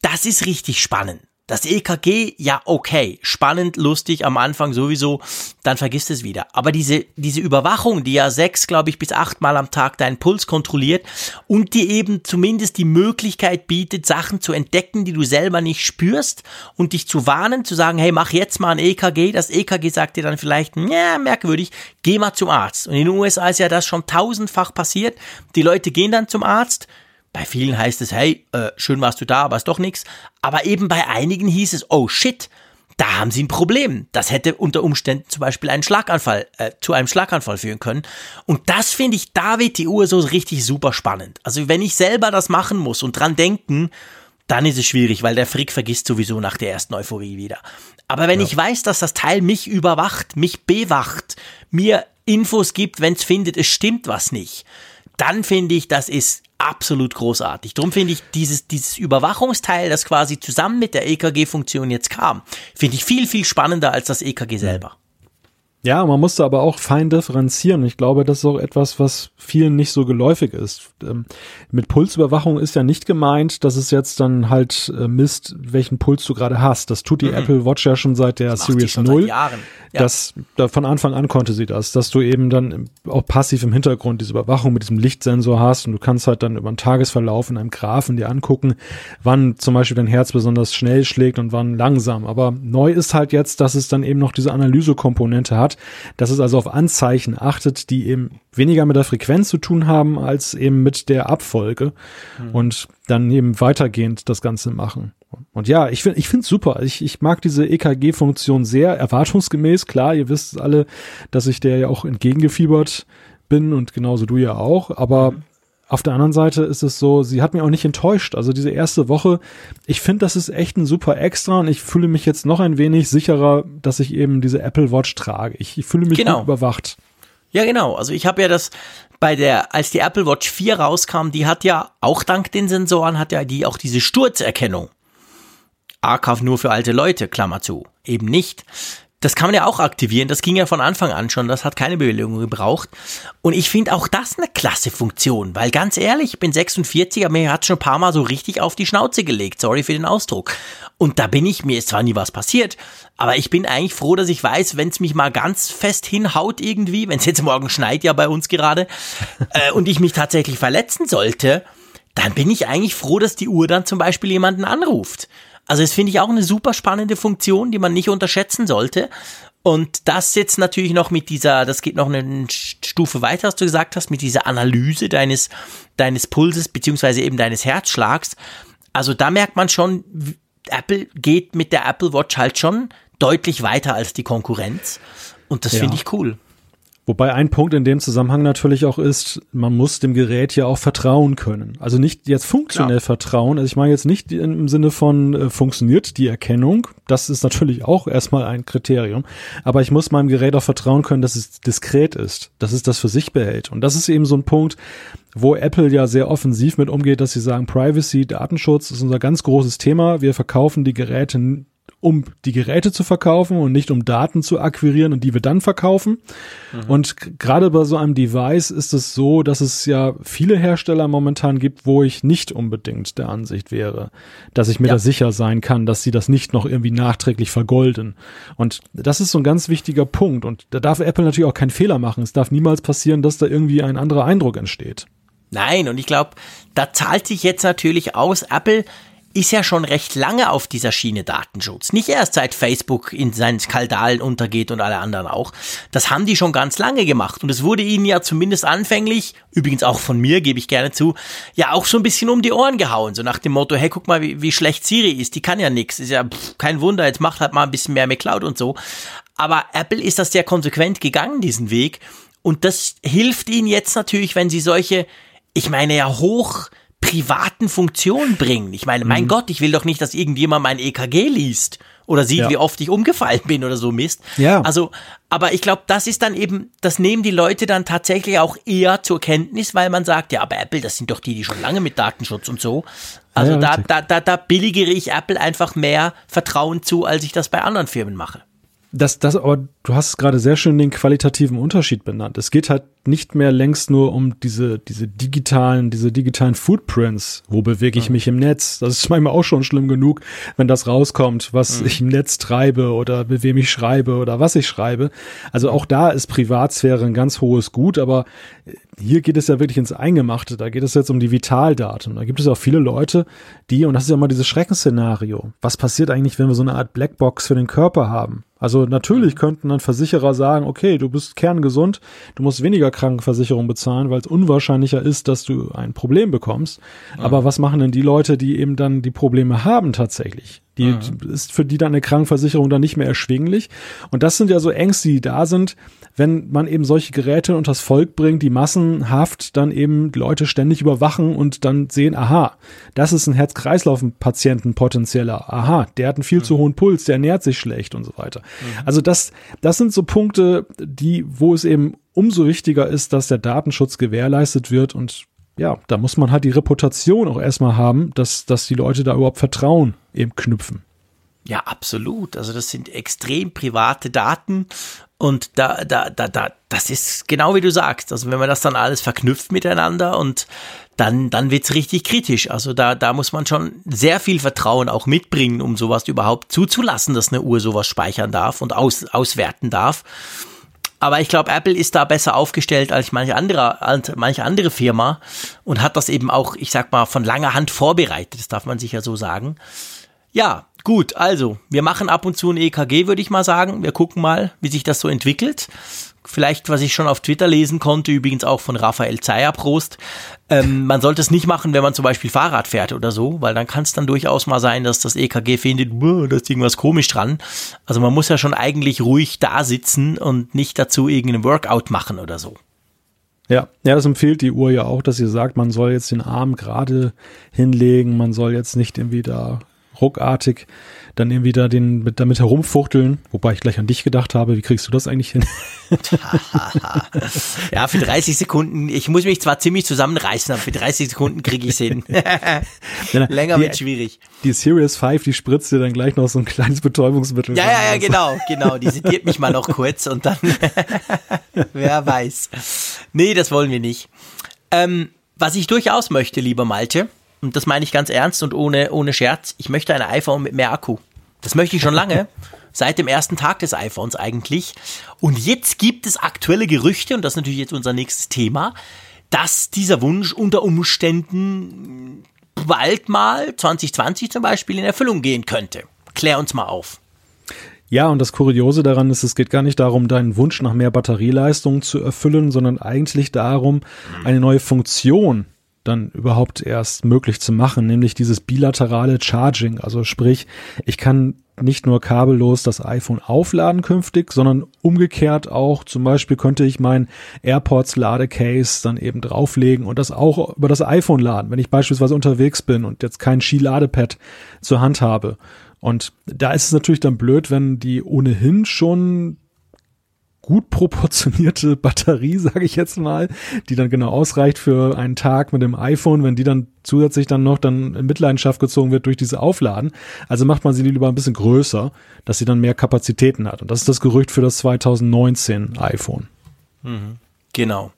das ist richtig spannend. Das EKG, ja, okay, spannend, lustig am Anfang sowieso, dann vergisst es wieder. Aber diese, diese Überwachung, die ja sechs, glaube ich, bis acht Mal am Tag deinen Puls kontrolliert und die eben zumindest die Möglichkeit bietet, Sachen zu entdecken, die du selber nicht spürst und dich zu warnen, zu sagen, hey, mach jetzt mal ein EKG. Das EKG sagt dir dann vielleicht, ja, merkwürdig, geh mal zum Arzt. Und in den USA ist ja das schon tausendfach passiert. Die Leute gehen dann zum Arzt, bei vielen heißt es, hey, äh, schön warst du da, aber ist doch nichts. Aber eben bei einigen hieß es, oh shit, da haben sie ein Problem. Das hätte unter Umständen zum Beispiel einen Schlaganfall, äh, zu einem Schlaganfall führen können. Und das finde ich, da wird die Uhr so richtig super spannend. Also wenn ich selber das machen muss und dran denken, dann ist es schwierig, weil der Frick vergisst sowieso nach der ersten Euphorie wieder. Aber wenn ja. ich weiß, dass das Teil mich überwacht, mich bewacht, mir Infos gibt, wenn es findet, es stimmt was nicht, dann finde ich, das ist absolut großartig. Darum finde ich dieses, dieses Überwachungsteil, das quasi zusammen mit der EKG-Funktion jetzt kam, finde ich viel, viel spannender als das EKG selber. Ja, man musste aber auch fein differenzieren. Ich glaube, das ist auch etwas, was vielen nicht so geläufig ist. Ähm, mit Pulsüberwachung ist ja nicht gemeint, dass es jetzt dann halt äh, misst, welchen Puls du gerade hast. Das tut die mhm. Apple Watch ja schon seit der das Series 0. Jahren. Ja. Das, da von Anfang an konnte sie das, dass du eben dann auch passiv im Hintergrund diese Überwachung mit diesem Lichtsensor hast und du kannst halt dann über den Tagesverlauf in einem Graphen dir angucken, wann zum Beispiel dein Herz besonders schnell schlägt und wann langsam. Aber neu ist halt jetzt, dass es dann eben noch diese Analysekomponente hat, dass es also auf Anzeichen achtet, die eben weniger mit der Frequenz zu tun haben, als eben mit der Abfolge mhm. und dann eben weitergehend das Ganze machen. Und ja, ich finde ich finde super. Ich, ich mag diese EKG-Funktion sehr erwartungsgemäß. Klar, ihr wisst alle, dass ich der ja auch entgegengefiebert bin und genauso du ja auch. Aber mhm. Auf der anderen Seite ist es so, sie hat mich auch nicht enttäuscht. Also diese erste Woche, ich finde, das ist echt ein super Extra und ich fühle mich jetzt noch ein wenig sicherer, dass ich eben diese Apple Watch trage. Ich, ich fühle mich genau. gut überwacht. Ja, genau. Also ich habe ja das bei der, als die Apple Watch 4 rauskam, die hat ja auch dank den Sensoren, hat ja die auch diese Sturzerkennung. AKF nur für alte Leute, Klammer zu. Eben nicht. Das kann man ja auch aktivieren. Das ging ja von Anfang an schon. Das hat keine Bewilligung gebraucht. Und ich finde auch das eine klasse Funktion, weil ganz ehrlich, ich bin 46, aber mir hat schon ein paar Mal so richtig auf die Schnauze gelegt. Sorry für den Ausdruck. Und da bin ich, mir ist zwar nie was passiert, aber ich bin eigentlich froh, dass ich weiß, wenn es mich mal ganz fest hinhaut irgendwie, wenn es jetzt morgen schneit ja bei uns gerade, äh, und ich mich tatsächlich verletzen sollte, dann bin ich eigentlich froh, dass die Uhr dann zum Beispiel jemanden anruft. Also das finde ich auch eine super spannende Funktion, die man nicht unterschätzen sollte. Und das jetzt natürlich noch mit dieser, das geht noch eine Stufe weiter, was du gesagt hast, mit dieser Analyse deines, deines Pulses beziehungsweise eben deines Herzschlags. Also da merkt man schon, Apple geht mit der Apple Watch halt schon deutlich weiter als die Konkurrenz. Und das ja. finde ich cool. Wobei ein Punkt in dem Zusammenhang natürlich auch ist, man muss dem Gerät ja auch vertrauen können. Also nicht jetzt funktionell Klar. vertrauen. Also ich meine jetzt nicht im Sinne von äh, funktioniert die Erkennung. Das ist natürlich auch erstmal ein Kriterium. Aber ich muss meinem Gerät auch vertrauen können, dass es diskret ist, dass es das für sich behält. Und das ist eben so ein Punkt, wo Apple ja sehr offensiv mit umgeht, dass sie sagen, Privacy, Datenschutz ist unser ganz großes Thema. Wir verkaufen die Geräte um die Geräte zu verkaufen und nicht um Daten zu akquirieren und die wir dann verkaufen. Mhm. Und gerade bei so einem Device ist es so, dass es ja viele Hersteller momentan gibt, wo ich nicht unbedingt der Ansicht wäre, dass ich mir ja. da sicher sein kann, dass sie das nicht noch irgendwie nachträglich vergolden. Und das ist so ein ganz wichtiger Punkt. Und da darf Apple natürlich auch keinen Fehler machen. Es darf niemals passieren, dass da irgendwie ein anderer Eindruck entsteht. Nein, und ich glaube, da zahlt sich jetzt natürlich aus. Apple ist ja schon recht lange auf dieser Schiene Datenschutz. Nicht erst seit Facebook in seinen Skandalen untergeht und alle anderen auch. Das haben die schon ganz lange gemacht. Und es wurde ihnen ja zumindest anfänglich, übrigens auch von mir, gebe ich gerne zu, ja auch so ein bisschen um die Ohren gehauen. So nach dem Motto, hey, guck mal, wie, wie schlecht Siri ist. Die kann ja nix. Ist ja pff, kein Wunder, jetzt macht halt mal ein bisschen mehr McCloud und so. Aber Apple ist das sehr konsequent gegangen, diesen Weg. Und das hilft ihnen jetzt natürlich, wenn sie solche, ich meine ja hoch, privaten Funktion bringen. Ich meine, mein mhm. Gott, ich will doch nicht, dass irgendjemand mein EKG liest oder sieht, ja. wie oft ich umgefallen bin oder so Mist. Ja. Also, aber ich glaube, das ist dann eben, das nehmen die Leute dann tatsächlich auch eher zur Kenntnis, weil man sagt, ja, aber Apple, das sind doch die, die schon lange mit Datenschutz und so. Also ja, da, da, da, da billigere ich Apple einfach mehr Vertrauen zu, als ich das bei anderen Firmen mache. Das, das, aber du hast gerade sehr schön den qualitativen Unterschied benannt. Es geht halt nicht mehr längst nur um diese, diese digitalen, diese digitalen Footprints. Wo bewege ich mhm. mich im Netz? Das ist manchmal auch schon schlimm genug, wenn das rauskommt, was mhm. ich im Netz treibe oder mit wem ich schreibe oder was ich schreibe. Also auch da ist Privatsphäre ein ganz hohes Gut, aber hier geht es ja wirklich ins Eingemachte. Da geht es jetzt um die Vitaldaten. Da gibt es auch viele Leute, die, und das ist ja mal dieses Schreckensszenario. Was passiert eigentlich, wenn wir so eine Art Blackbox für den Körper haben? Also natürlich mhm. könnten dann Versicherer sagen, okay, du bist kerngesund, du musst weniger Krankenversicherung bezahlen, weil es unwahrscheinlicher ist, dass du ein Problem bekommst. Mhm. Aber was machen denn die Leute, die eben dann die Probleme haben tatsächlich? Die mhm. ist für die dann eine Krankenversicherung dann nicht mehr erschwinglich. Und das sind ja so Ängste, die da sind, wenn man eben solche Geräte unters Volk bringt, die massenhaft dann eben Leute ständig überwachen und dann sehen, aha, das ist ein Herz-Kreislauf-Patienten potenzieller. Aha, der hat einen viel mhm. zu hohen Puls, der ernährt sich schlecht und so weiter. Mhm. Also das, das sind so Punkte, die, wo es eben umso wichtiger ist, dass der Datenschutz gewährleistet wird und ja, da muss man halt die Reputation auch erstmal haben, dass, dass die Leute da überhaupt Vertrauen eben knüpfen. Ja, absolut. Also das sind extrem private Daten Und da, da, da, da, das ist genau wie du sagst. Also wenn man das dann alles verknüpft miteinander und dann, dann wird's richtig kritisch. Also da, da muss man schon sehr viel Vertrauen auch mitbringen, um sowas überhaupt zuzulassen, dass eine Uhr sowas speichern darf und aus, auswerten darf. Aber ich glaube, Apple ist da besser aufgestellt als manche andere, als manche andere Firma und hat das eben auch, ich sag mal, von langer Hand vorbereitet. Das darf man sicher so sagen. Ja, gut, also, wir machen ab und zu ein EKG, würde ich mal sagen. Wir gucken mal, wie sich das so entwickelt. Vielleicht, was ich schon auf Twitter lesen konnte, übrigens auch von Raphael Zeyer Prost. Ähm, man sollte es nicht machen, wenn man zum Beispiel Fahrrad fährt oder so, weil dann kann es dann durchaus mal sein, dass das EKG findet, da ist irgendwas komisch dran. Also man muss ja schon eigentlich ruhig da sitzen und nicht dazu irgendeinen Workout machen oder so. Ja, ja, das empfiehlt die Uhr ja auch, dass sie sagt, man soll jetzt den Arm gerade hinlegen, man soll jetzt nicht irgendwie da ruckartig dann irgendwie da den, mit, damit herumfuchteln, wobei ich gleich an dich gedacht habe, wie kriegst du das eigentlich hin? ja, für 30 Sekunden, ich muss mich zwar ziemlich zusammenreißen, aber für 30 Sekunden kriege ich es hin. Länger wird schwierig. Die Series 5, die spritzt dir dann gleich noch so ein kleines Betäubungsmittel. Ja, ja, ja, genau, genau. Die sediert mich mal noch kurz und dann, wer weiß. Nee, das wollen wir nicht. Ähm, was ich durchaus möchte, lieber Malte, und das meine ich ganz ernst und ohne, ohne Scherz, ich möchte ein iPhone mit mehr Akku. Das möchte ich schon lange. Seit dem ersten Tag des iPhones eigentlich. Und jetzt gibt es aktuelle Gerüchte, und das ist natürlich jetzt unser nächstes Thema, dass dieser Wunsch unter Umständen bald mal 2020 zum Beispiel in Erfüllung gehen könnte. Klär uns mal auf. Ja, und das Kuriose daran ist, es geht gar nicht darum, deinen Wunsch nach mehr Batterieleistung zu erfüllen, sondern eigentlich darum, eine neue Funktion dann überhaupt erst möglich zu machen, nämlich dieses bilaterale Charging. Also sprich, ich kann nicht nur kabellos das iPhone aufladen künftig, sondern umgekehrt auch, zum Beispiel könnte ich mein AirPods Ladecase dann eben drauflegen und das auch über das iPhone laden, wenn ich beispielsweise unterwegs bin und jetzt kein Skiladepad zur Hand habe. Und da ist es natürlich dann blöd, wenn die ohnehin schon gut proportionierte Batterie, sage ich jetzt mal, die dann genau ausreicht für einen Tag mit dem iPhone, wenn die dann zusätzlich dann noch dann in Mitleidenschaft gezogen wird durch diese Aufladen. Also macht man sie lieber ein bisschen größer, dass sie dann mehr Kapazitäten hat. Und das ist das Gerücht für das 2019 iPhone. Mhm. Genau.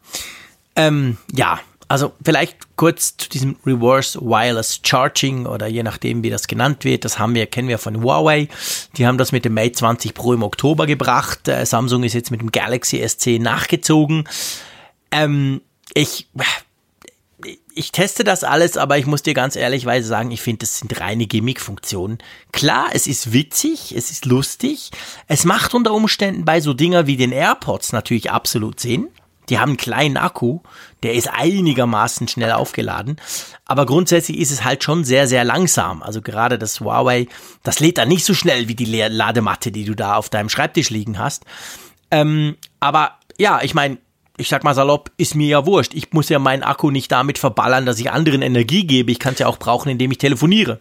Ähm, ja, also vielleicht kurz zu diesem Reverse Wireless Charging oder je nachdem, wie das genannt wird. Das haben wir, kennen wir von Huawei. Die haben das mit dem Mate 20 Pro im Oktober gebracht. Äh, Samsung ist jetzt mit dem Galaxy S10 nachgezogen. Ähm, ich, ich teste das alles, aber ich muss dir ganz ehrlichweise sagen, ich finde, das sind reine Gimmick-Funktionen. Klar, es ist witzig, es ist lustig. Es macht unter Umständen bei so Dinger wie den AirPods natürlich absolut Sinn. Die haben einen kleinen Akku, der ist einigermaßen schnell aufgeladen. Aber grundsätzlich ist es halt schon sehr, sehr langsam. Also gerade das Huawei, das lädt dann nicht so schnell wie die Ladematte, die du da auf deinem Schreibtisch liegen hast. Ähm, aber ja, ich meine, ich sag mal salopp, ist mir ja wurscht. Ich muss ja meinen Akku nicht damit verballern, dass ich anderen Energie gebe. Ich kann es ja auch brauchen, indem ich telefoniere.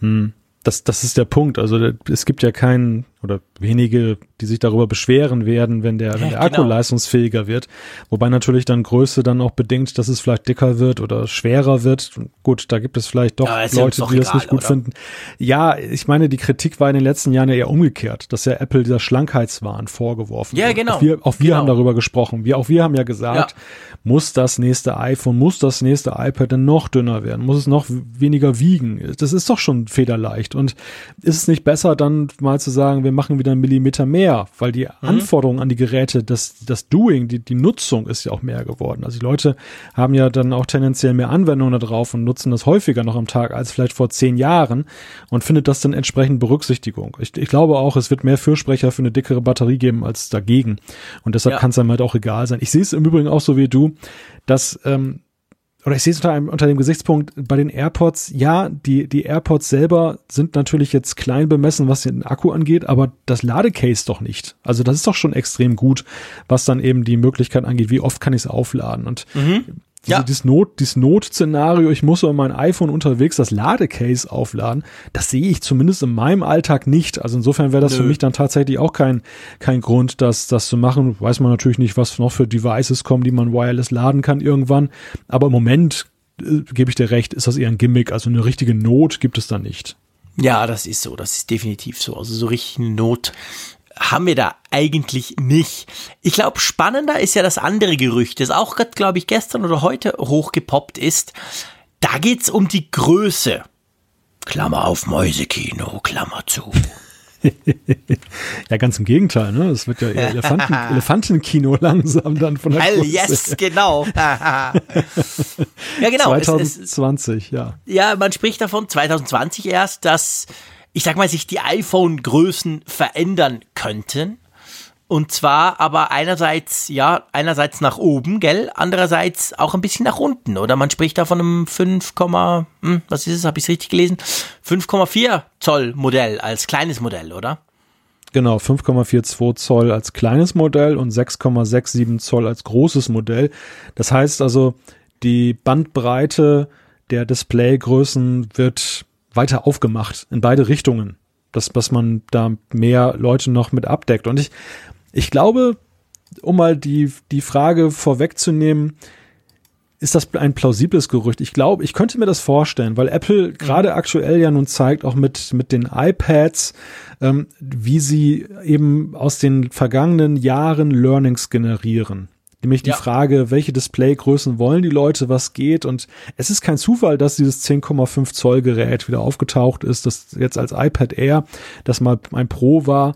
Hm. Das, das ist der Punkt. Also es gibt ja keinen oder wenige, die sich darüber beschweren werden, wenn der, wenn der Akku genau. leistungsfähiger wird. Wobei natürlich dann Größe dann auch bedingt, dass es vielleicht dicker wird oder schwerer wird. Gut, da gibt es vielleicht doch ja, Leute, doch die egal, das nicht gut oder? finden. Ja, ich meine, die Kritik war in den letzten Jahren ja eher umgekehrt, dass ja Apple dieser Schlankheitswahn vorgeworfen Ja, genau. Auch wir, auch wir genau. haben darüber gesprochen. Wir, auch wir haben ja gesagt, ja. muss das nächste iPhone, muss das nächste iPad denn noch dünner werden? Muss es noch weniger wiegen? Das ist doch schon federleicht. Und ist es nicht besser, dann mal zu sagen, wir machen wieder einen Millimeter mehr, weil die mhm. Anforderungen an die Geräte, das, das Doing, die, die Nutzung ist ja auch mehr geworden. Also die Leute haben ja dann auch tendenziell mehr Anwendungen darauf und nutzen das häufiger noch am Tag als vielleicht vor zehn Jahren und findet das dann entsprechend Berücksichtigung. Ich, ich glaube auch, es wird mehr Fürsprecher für eine dickere Batterie geben als dagegen. Und deshalb ja. kann es einem halt auch egal sein. Ich sehe es im Übrigen auch so wie du, dass ähm, oder ich sehe es unter, einem, unter dem Gesichtspunkt bei den AirPods, ja, die, die AirPods selber sind natürlich jetzt klein bemessen, was den Akku angeht, aber das Ladecase doch nicht. Also das ist doch schon extrem gut, was dann eben die Möglichkeit angeht, wie oft kann ich es aufladen. Und mhm diese, ja. dieses Not, dieses Notszenario, ich muss über mein iPhone unterwegs das Ladecase aufladen, das sehe ich zumindest in meinem Alltag nicht. Also insofern wäre das Nö. für mich dann tatsächlich auch kein, kein Grund, das, das zu machen. Weiß man natürlich nicht, was noch für Devices kommen, die man wireless laden kann irgendwann. Aber im Moment äh, gebe ich dir recht, ist das eher ein Gimmick. Also eine richtige Not gibt es da nicht. Ja, das ist so. Das ist definitiv so. Also so richtig Not haben wir da eigentlich nicht. Ich glaube, spannender ist ja das andere Gerücht, das auch, glaube ich, gestern oder heute hochgepoppt ist. Da geht's um die Größe. Klammer auf Mäusekino, Klammer zu. ja, ganz im Gegenteil, ne? Es wird ja eher Elefanten, Elefantenkino langsam dann von der Hell yes, genau. ja, genau. 2020, es, es, ja. Ja, man spricht davon 2020 erst, dass, ich sag mal, sich die iPhone-Größen verändern könnten. Und zwar aber einerseits, ja, einerseits nach oben, gell, andererseits auch ein bisschen nach unten, oder? Man spricht da von einem 5, hm, was ist es, habe ich es richtig gelesen? 5,4 Zoll Modell als kleines Modell, oder? Genau, 5,42 Zoll als kleines Modell und 6,67 Zoll als großes Modell. Das heißt also, die Bandbreite der Displaygrößen wird weiter aufgemacht in beide Richtungen dass, dass man da mehr Leute noch mit abdeckt. Und ich ich glaube, um mal die, die Frage vorwegzunehmen, ist das ein plausibles Gerücht? Ich glaube, ich könnte mir das vorstellen, weil Apple gerade aktuell ja nun zeigt, auch mit, mit den iPads, ähm, wie sie eben aus den vergangenen Jahren Learnings generieren. Nämlich die ja. Frage, welche Displaygrößen wollen die Leute, was geht. Und es ist kein Zufall, dass dieses 10,5 Zoll Gerät wieder aufgetaucht ist, das jetzt als iPad Air, das mal ein Pro war,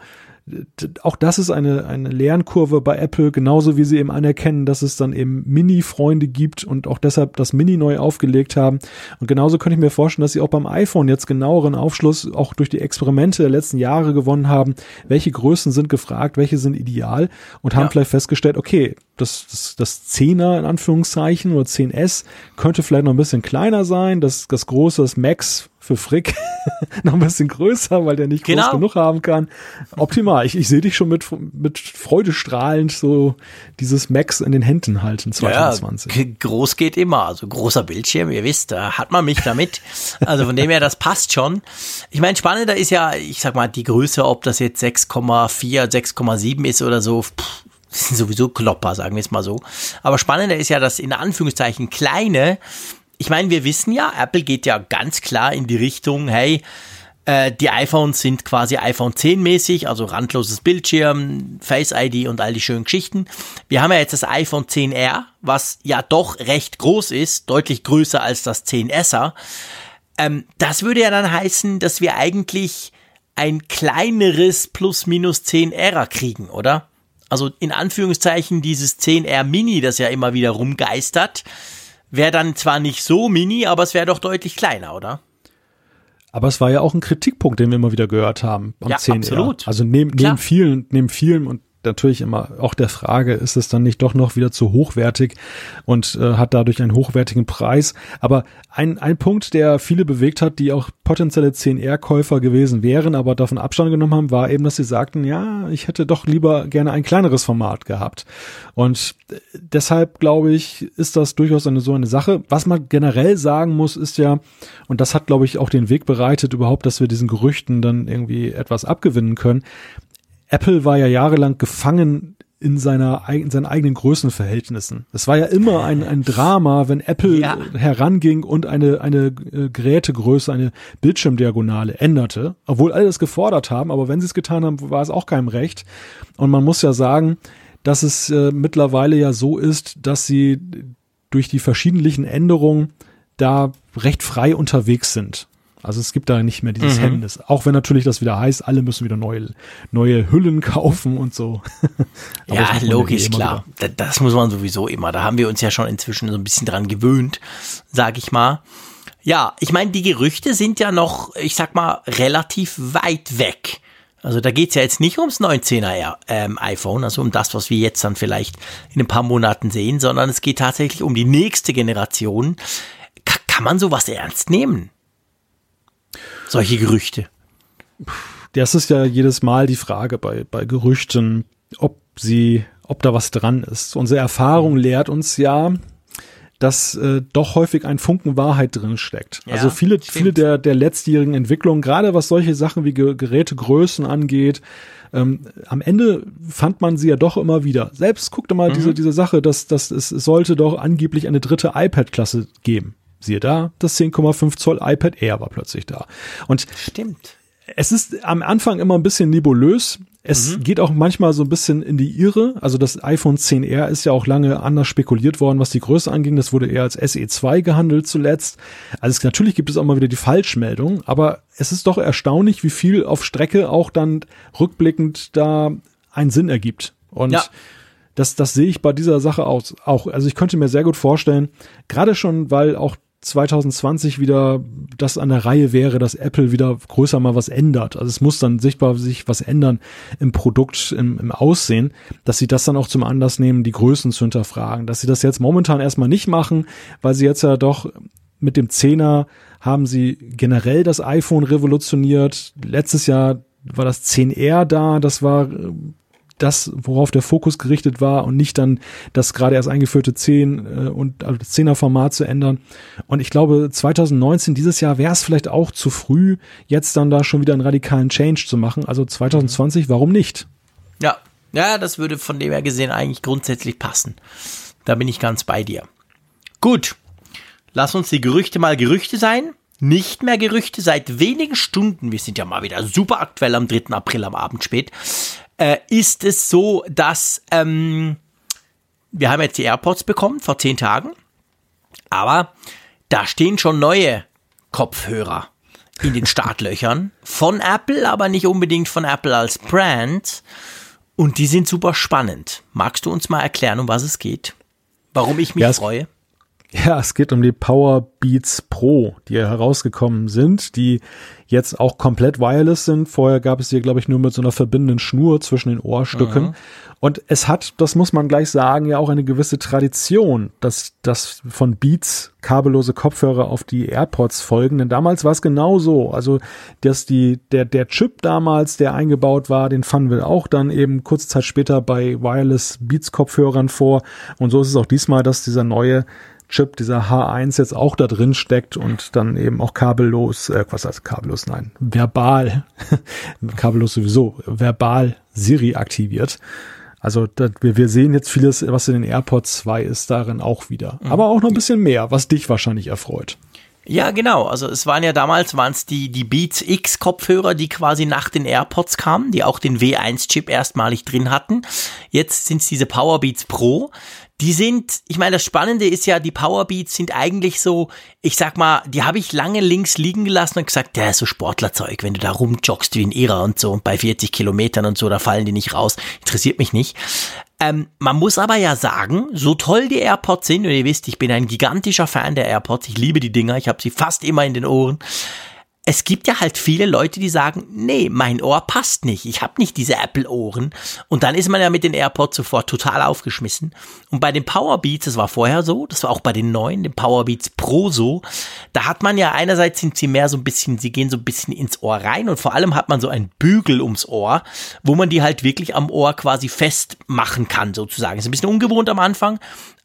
auch das ist eine, eine Lernkurve bei Apple, genauso wie sie eben anerkennen, dass es dann eben Mini-Freunde gibt und auch deshalb das Mini neu aufgelegt haben. Und genauso könnte ich mir vorstellen, dass sie auch beim iPhone jetzt genaueren Aufschluss auch durch die Experimente der letzten Jahre gewonnen haben, welche Größen sind gefragt, welche sind ideal und haben ja. vielleicht festgestellt, okay, das, das, das 10er in Anführungszeichen oder 10S könnte vielleicht noch ein bisschen kleiner sein, das, das große, das Max für Frick noch ein bisschen größer, weil der nicht genau. groß genug haben kann. Optimal. Ich, ich sehe dich schon mit, mit Freude strahlend so dieses Max in den Händen halten 2020. Ja, groß geht immer. Also großer Bildschirm, ihr wisst, da hat man mich damit. Also von dem her, das passt schon. Ich meine, spannender ist ja, ich sag mal, die Größe, ob das jetzt 6,4, 6,7 ist oder so. Pff, sind sowieso Klopper, sagen wir es mal so. Aber spannender ist ja, dass in Anführungszeichen kleine ich meine, wir wissen ja, Apple geht ja ganz klar in die Richtung, hey, äh, die iPhones sind quasi iPhone 10 mäßig, also randloses Bildschirm, Face ID und all die schönen Geschichten. Wir haben ja jetzt das iPhone 10R, was ja doch recht groß ist, deutlich größer als das 10S. Ähm, das würde ja dann heißen, dass wir eigentlich ein kleineres plus minus 10R kriegen, oder? Also in Anführungszeichen dieses 10R Mini, das ja immer wieder rumgeistert, Wäre dann zwar nicht so mini, aber es wäre doch deutlich kleiner, oder? Aber es war ja auch ein Kritikpunkt, den wir immer wieder gehört haben am ja, 10 absolut. Also neben, neben vielen, neben vielen und natürlich immer auch der Frage, ist es dann nicht doch noch wieder zu hochwertig und äh, hat dadurch einen hochwertigen Preis. Aber ein, ein Punkt, der viele bewegt hat, die auch potenzielle 10R-Käufer gewesen wären, aber davon Abstand genommen haben, war eben, dass sie sagten, ja, ich hätte doch lieber gerne ein kleineres Format gehabt. Und äh, deshalb glaube ich, ist das durchaus eine so eine Sache. Was man generell sagen muss, ist ja, und das hat, glaube ich, auch den Weg bereitet überhaupt, dass wir diesen Gerüchten dann irgendwie etwas abgewinnen können. Apple war ja jahrelang gefangen in seiner in seinen eigenen Größenverhältnissen. Es war ja immer ein, ein Drama, wenn Apple ja. heranging und eine eine äh, Gerätegröße, eine Bildschirmdiagonale änderte, obwohl alle das gefordert haben, aber wenn sie es getan haben, war es auch keinem recht. Und man muss ja sagen, dass es äh, mittlerweile ja so ist, dass sie durch die verschiedenen Änderungen da recht frei unterwegs sind. Also es gibt da nicht mehr dieses mhm. Hemmnis. Auch wenn natürlich das wieder heißt, alle müssen wieder neue, neue Hüllen kaufen und so. ja, logisch, ja klar. Das, das muss man sowieso immer. Da haben wir uns ja schon inzwischen so ein bisschen dran gewöhnt, sag ich mal. Ja, ich meine, die Gerüchte sind ja noch, ich sag mal, relativ weit weg. Also da geht's ja jetzt nicht ums 19er ähm, iPhone, also um das, was wir jetzt dann vielleicht in ein paar Monaten sehen, sondern es geht tatsächlich um die nächste Generation. K kann man sowas ernst nehmen? Solche Gerüchte? Das ist ja jedes Mal die Frage bei, bei Gerüchten, ob sie, ob da was dran ist. Unsere Erfahrung lehrt uns ja, dass äh, doch häufig ein Funken Wahrheit drin steckt. Ja, also viele, stimmt. viele der, der letztjährigen Entwicklungen, gerade was solche Sachen wie Gerätegrößen angeht, ähm, am Ende fand man sie ja doch immer wieder. Selbst guckte mal mhm. diese, diese Sache, dass, dass es, es sollte doch angeblich eine dritte iPad-Klasse geben. Siehe da, das 10,5 Zoll iPad Air war plötzlich da. Und Stimmt. Es ist am Anfang immer ein bisschen nebulös. es mhm. geht auch manchmal so ein bisschen in die Irre. Also das iPhone 10R ist ja auch lange anders spekuliert worden, was die Größe anging. Das wurde eher als SE2 gehandelt zuletzt. Also es, natürlich gibt es auch mal wieder die Falschmeldung, aber es ist doch erstaunlich, wie viel auf Strecke auch dann rückblickend da einen Sinn ergibt. Und ja. das, das sehe ich bei dieser Sache aus, auch. Also ich könnte mir sehr gut vorstellen, gerade schon, weil auch 2020 wieder das an der Reihe wäre, dass Apple wieder größer mal was ändert. Also es muss dann sichtbar sich was ändern im Produkt, im, im Aussehen, dass sie das dann auch zum Anlass nehmen, die Größen zu hinterfragen. Dass sie das jetzt momentan erstmal nicht machen, weil sie jetzt ja doch mit dem Zehner haben sie generell das iPhone revolutioniert. Letztes Jahr war das 10R da, das war das, worauf der Fokus gerichtet war und nicht dann das gerade erst eingeführte 10 äh, und also das 10er Format zu ändern. Und ich glaube, 2019, dieses Jahr wäre es vielleicht auch zu früh, jetzt dann da schon wieder einen radikalen Change zu machen. Also 2020, warum nicht? Ja, ja, das würde von dem her gesehen eigentlich grundsätzlich passen. Da bin ich ganz bei dir. Gut, lass uns die Gerüchte mal Gerüchte sein. Nicht mehr Gerüchte seit wenigen Stunden. Wir sind ja mal wieder super aktuell am 3. April am Abend spät äh, ist es so, dass ähm, wir haben jetzt die AirPods bekommen vor zehn Tagen, aber da stehen schon neue Kopfhörer in den Startlöchern von Apple, aber nicht unbedingt von Apple als Brand. Und die sind super spannend. Magst du uns mal erklären, um was es geht? Warum ich mich ja, freue? Ja, es geht um die Power Beats Pro, die herausgekommen sind, die jetzt auch komplett wireless sind. Vorher gab es sie, glaube ich, nur mit so einer verbindenden Schnur zwischen den Ohrstücken. Mhm. Und es hat, das muss man gleich sagen, ja auch eine gewisse Tradition, dass das von Beats kabellose Kopfhörer auf die AirPods folgen. Denn damals war es genau so. Also, dass die, der, der Chip damals, der eingebaut war, den fanden wir auch dann eben kurze Zeit später bei Wireless Beats Kopfhörern vor. Und so ist es auch diesmal, dass dieser neue Chip, dieser H1 jetzt auch da drin steckt und dann eben auch kabellos, äh, was heißt kabellos, nein, verbal, kabellos sowieso, verbal Siri aktiviert. Also das, wir, wir sehen jetzt vieles, was in den AirPods 2 ist, darin auch wieder. Mhm. Aber auch noch ein bisschen mehr, was dich wahrscheinlich erfreut. Ja, genau. Also es waren ja damals waren es die die Beats X Kopfhörer, die quasi nach den AirPods kamen, die auch den W1 Chip erstmalig drin hatten. Jetzt sind es diese Powerbeats Pro, die sind, ich meine, das Spannende ist ja, die Powerbeats sind eigentlich so, ich sag mal, die habe ich lange links liegen gelassen und gesagt, der ist so Sportlerzeug, wenn du da rumjoggst wie ein Irrer und so und bei 40 Kilometern und so, da fallen die nicht raus, interessiert mich nicht. Ähm, man muss aber ja sagen, so toll die AirPods sind, und ihr wisst, ich bin ein gigantischer Fan der AirPods, ich liebe die Dinger, ich habe sie fast immer in den Ohren es gibt ja halt viele Leute, die sagen, nee, mein Ohr passt nicht. Ich habe nicht diese Apple-Ohren. Und dann ist man ja mit den AirPods sofort total aufgeschmissen. Und bei den Powerbeats, das war vorher so, das war auch bei den neuen, den Powerbeats Pro so, da hat man ja einerseits sind sie mehr so ein bisschen, sie gehen so ein bisschen ins Ohr rein und vor allem hat man so einen Bügel ums Ohr, wo man die halt wirklich am Ohr quasi festmachen kann, sozusagen. Ist ein bisschen ungewohnt am Anfang,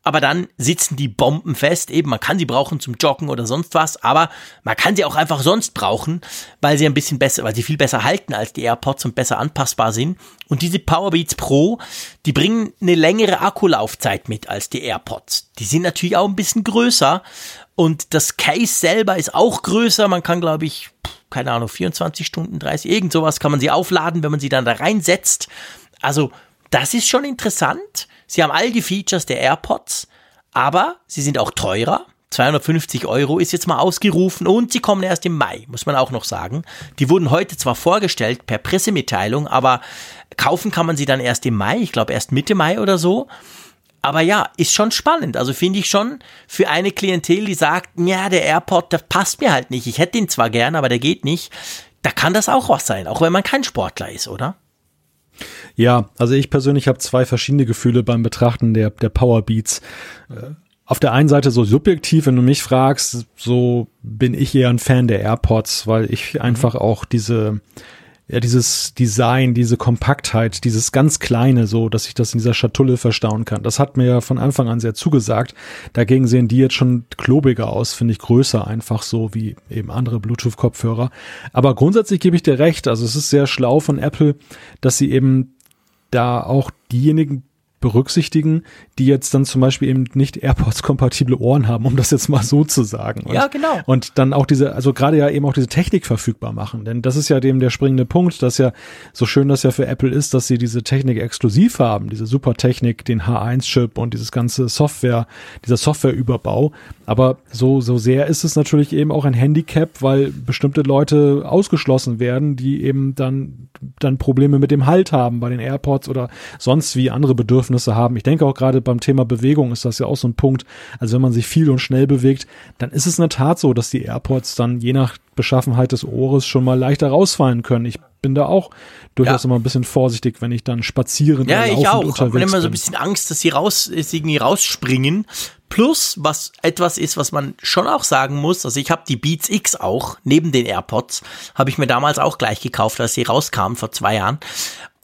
aber dann sitzen die Bomben fest. Eben, man kann sie brauchen zum Joggen oder sonst was, aber man kann sie auch einfach sonst brauchen, weil sie ein bisschen besser, weil sie viel besser halten als die AirPods und besser anpassbar sind. Und diese Powerbeats Pro, die bringen eine längere Akkulaufzeit mit als die AirPods. Die sind natürlich auch ein bisschen größer und das Case selber ist auch größer. Man kann, glaube ich, keine Ahnung, 24 Stunden, 30, irgend sowas kann man sie aufladen, wenn man sie dann da reinsetzt. Also, das ist schon interessant. Sie haben all die Features der AirPods, aber sie sind auch teurer. 250 Euro ist jetzt mal ausgerufen und sie kommen erst im Mai, muss man auch noch sagen. Die wurden heute zwar vorgestellt per Pressemitteilung, aber kaufen kann man sie dann erst im Mai, ich glaube erst Mitte Mai oder so. Aber ja, ist schon spannend. Also finde ich schon für eine Klientel, die sagt, ja, der AirPod, der passt mir halt nicht. Ich hätte ihn zwar gern, aber der geht nicht. Da kann das auch was sein, auch wenn man kein Sportler ist, oder? Ja, also ich persönlich habe zwei verschiedene Gefühle beim Betrachten der, der Powerbeats. Äh, auf der einen Seite so subjektiv, wenn du mich fragst, so bin ich eher ein Fan der AirPods, weil ich mhm. einfach auch diese, ja, dieses Design, diese Kompaktheit, dieses ganz kleine, so, dass ich das in dieser Schatulle verstauen kann. Das hat mir ja von Anfang an sehr zugesagt. Dagegen sehen die jetzt schon klobiger aus, finde ich größer, einfach so wie eben andere Bluetooth-Kopfhörer. Aber grundsätzlich gebe ich dir recht. Also es ist sehr schlau von Apple, dass sie eben da auch diejenigen berücksichtigen, die jetzt dann zum Beispiel eben nicht AirPods-kompatible Ohren haben, um das jetzt mal so zu sagen. Und, ja, genau. Und dann auch diese, also gerade ja eben auch diese Technik verfügbar machen. Denn das ist ja dem der springende Punkt, dass ja so schön das ja für Apple ist, dass sie diese Technik exklusiv haben, diese Supertechnik, den H1-Chip und dieses ganze Software, dieser Softwareüberbau. Aber so, so sehr ist es natürlich eben auch ein Handicap, weil bestimmte Leute ausgeschlossen werden, die eben dann, dann Probleme mit dem Halt haben bei den AirPods oder sonst wie andere Bedürfnisse haben. Ich denke auch gerade beim Thema Bewegung ist das ja auch so ein Punkt. Also wenn man sich viel und schnell bewegt, dann ist es in der Tat so, dass die AirPods dann je nach Beschaffenheit des Ohres schon mal leichter rausfallen können. Ich bin da auch durchaus ja. immer ein bisschen vorsichtig, wenn ich dann spazieren ja, ich auch. unterwegs bin. immer so ein bisschen Angst, dass sie raus, sie irgendwie rausspringen. Plus, was etwas ist, was man schon auch sagen muss, also ich habe die Beats X auch, neben den AirPods, habe ich mir damals auch gleich gekauft, als sie rauskamen vor zwei Jahren.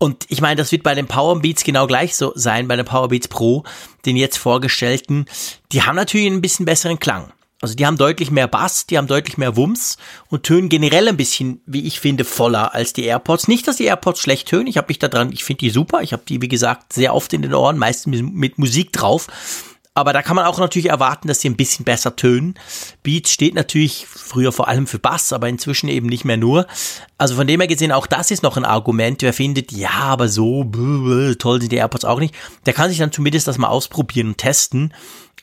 Und ich meine, das wird bei den Power Beats genau gleich so sein, bei den Power Beats Pro, den jetzt vorgestellten. Die haben natürlich einen bisschen besseren Klang. Also die haben deutlich mehr Bass, die haben deutlich mehr Wumms und tönen generell ein bisschen, wie ich finde, voller als die AirPods. Nicht, dass die AirPods schlecht tönen, ich habe mich da dran, ich finde die super, ich habe die, wie gesagt, sehr oft in den Ohren, meistens mit Musik drauf. Aber da kann man auch natürlich erwarten, dass sie ein bisschen besser tönen. Beats steht natürlich früher vor allem für Bass, aber inzwischen eben nicht mehr nur. Also von dem her gesehen, auch das ist noch ein Argument. Wer findet, ja, aber so toll sind die AirPods auch nicht, der kann sich dann zumindest das mal ausprobieren und testen.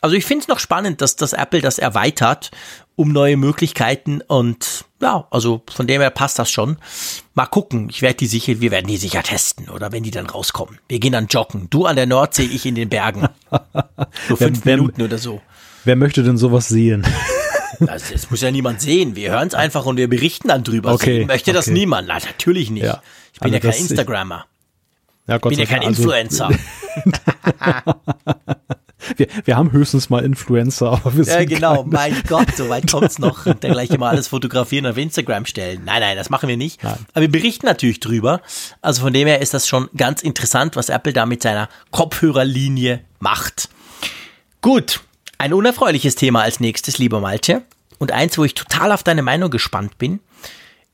Also ich finde es noch spannend, dass das Apple das erweitert um neue Möglichkeiten und ja, also von dem her passt das schon. Mal gucken, ich werde die sicher, wir werden die sicher testen oder wenn die dann rauskommen. Wir gehen dann joggen. Du an der Nordsee, ich in den Bergen. So fünf wer, Minuten oder so. Wer möchte denn sowas sehen? Das, das muss ja niemand sehen. Wir hören es einfach und wir berichten dann drüber. Okay, sehen möchte okay. das niemand? Nein, natürlich nicht. Ja. Ich bin also ja kein Instagrammer. Ich, ja, Gott bin ja kein also, Influencer. wir, wir haben höchstens mal Influencer, aber wir sind Ja, genau, mein Gott, so weit kommt's noch. Und dann gleich immer alles fotografieren und auf Instagram stellen. Nein, nein, das machen wir nicht. Nein. Aber wir berichten natürlich drüber. Also von dem her ist das schon ganz interessant, was Apple da mit seiner Kopfhörerlinie macht. Gut, ein unerfreuliches Thema als nächstes, lieber Malte. Und eins, wo ich total auf deine Meinung gespannt bin,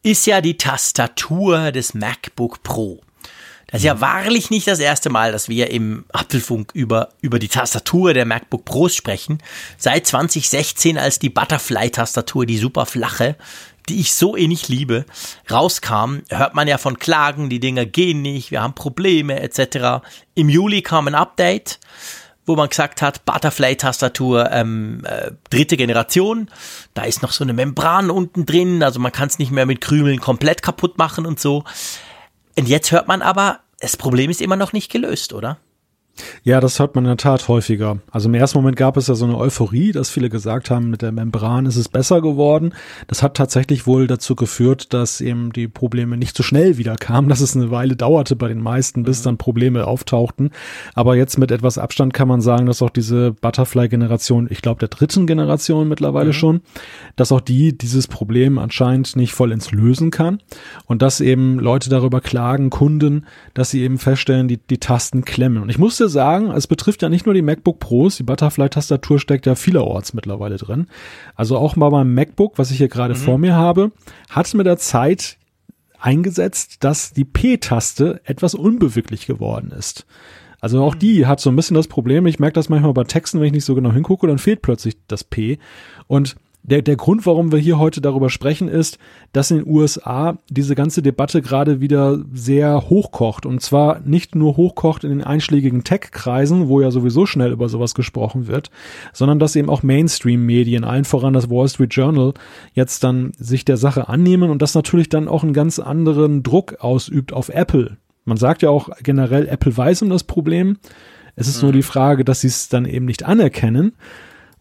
ist ja die Tastatur des MacBook Pro. Das ist ja wahrlich nicht das erste Mal, dass wir im Apfelfunk über, über die Tastatur der MacBook Pros sprechen. Seit 2016, als die Butterfly-Tastatur, die super flache, die ich so eh nicht liebe, rauskam, hört man ja von Klagen, die Dinger gehen nicht, wir haben Probleme etc. Im Juli kam ein Update, wo man gesagt hat, Butterfly-Tastatur ähm, äh, dritte Generation, da ist noch so eine Membran unten drin, also man kann es nicht mehr mit Krümeln komplett kaputt machen und so. Und jetzt hört man aber, das Problem ist immer noch nicht gelöst, oder? Ja, das hört man in der Tat häufiger. Also im ersten Moment gab es ja so eine Euphorie, dass viele gesagt haben, mit der Membran ist es besser geworden. Das hat tatsächlich wohl dazu geführt, dass eben die Probleme nicht so schnell wieder kamen, dass es eine Weile dauerte bei den meisten, bis mhm. dann Probleme auftauchten. Aber jetzt mit etwas Abstand kann man sagen, dass auch diese Butterfly-Generation, ich glaube der dritten Generation mittlerweile mhm. schon, dass auch die dieses Problem anscheinend nicht vollends lösen kann und dass eben Leute darüber klagen, Kunden, dass sie eben feststellen, die, die Tasten klemmen. Und ich musste musste sagen, es betrifft ja nicht nur die MacBook Pros, die Butterfly-Tastatur steckt ja vielerorts mittlerweile drin. Also auch mal beim MacBook, was ich hier gerade mhm. vor mir habe, hat mit der Zeit eingesetzt, dass die P-Taste etwas unbeweglich geworden ist. Also auch die hat so ein bisschen das Problem, ich merke das manchmal bei Texten, wenn ich nicht so genau hingucke, dann fehlt plötzlich das P. Und der, der Grund, warum wir hier heute darüber sprechen, ist, dass in den USA diese ganze Debatte gerade wieder sehr hochkocht. Und zwar nicht nur hochkocht in den einschlägigen Tech-Kreisen, wo ja sowieso schnell über sowas gesprochen wird, sondern dass eben auch Mainstream-Medien, allen voran das Wall Street Journal, jetzt dann sich der Sache annehmen und das natürlich dann auch einen ganz anderen Druck ausübt auf Apple. Man sagt ja auch generell, Apple weiß um das Problem. Es ist mhm. nur die Frage, dass sie es dann eben nicht anerkennen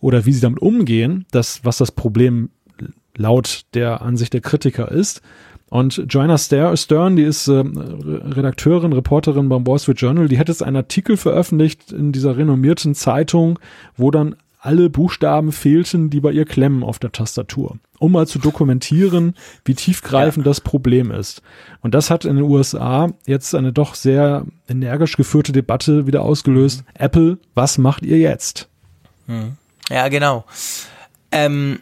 oder wie sie damit umgehen, das, was das Problem laut der Ansicht der Kritiker ist. Und Joanna Stern, die ist äh, Redakteurin, Reporterin beim Wall Street Journal, die hat jetzt einen Artikel veröffentlicht in dieser renommierten Zeitung, wo dann alle Buchstaben fehlten, die bei ihr klemmen auf der Tastatur, um mal zu dokumentieren, wie tiefgreifend ja. das Problem ist. Und das hat in den USA jetzt eine doch sehr energisch geführte Debatte wieder ausgelöst. Mhm. Apple, was macht ihr jetzt? Mhm. Ja, genau. Ähm,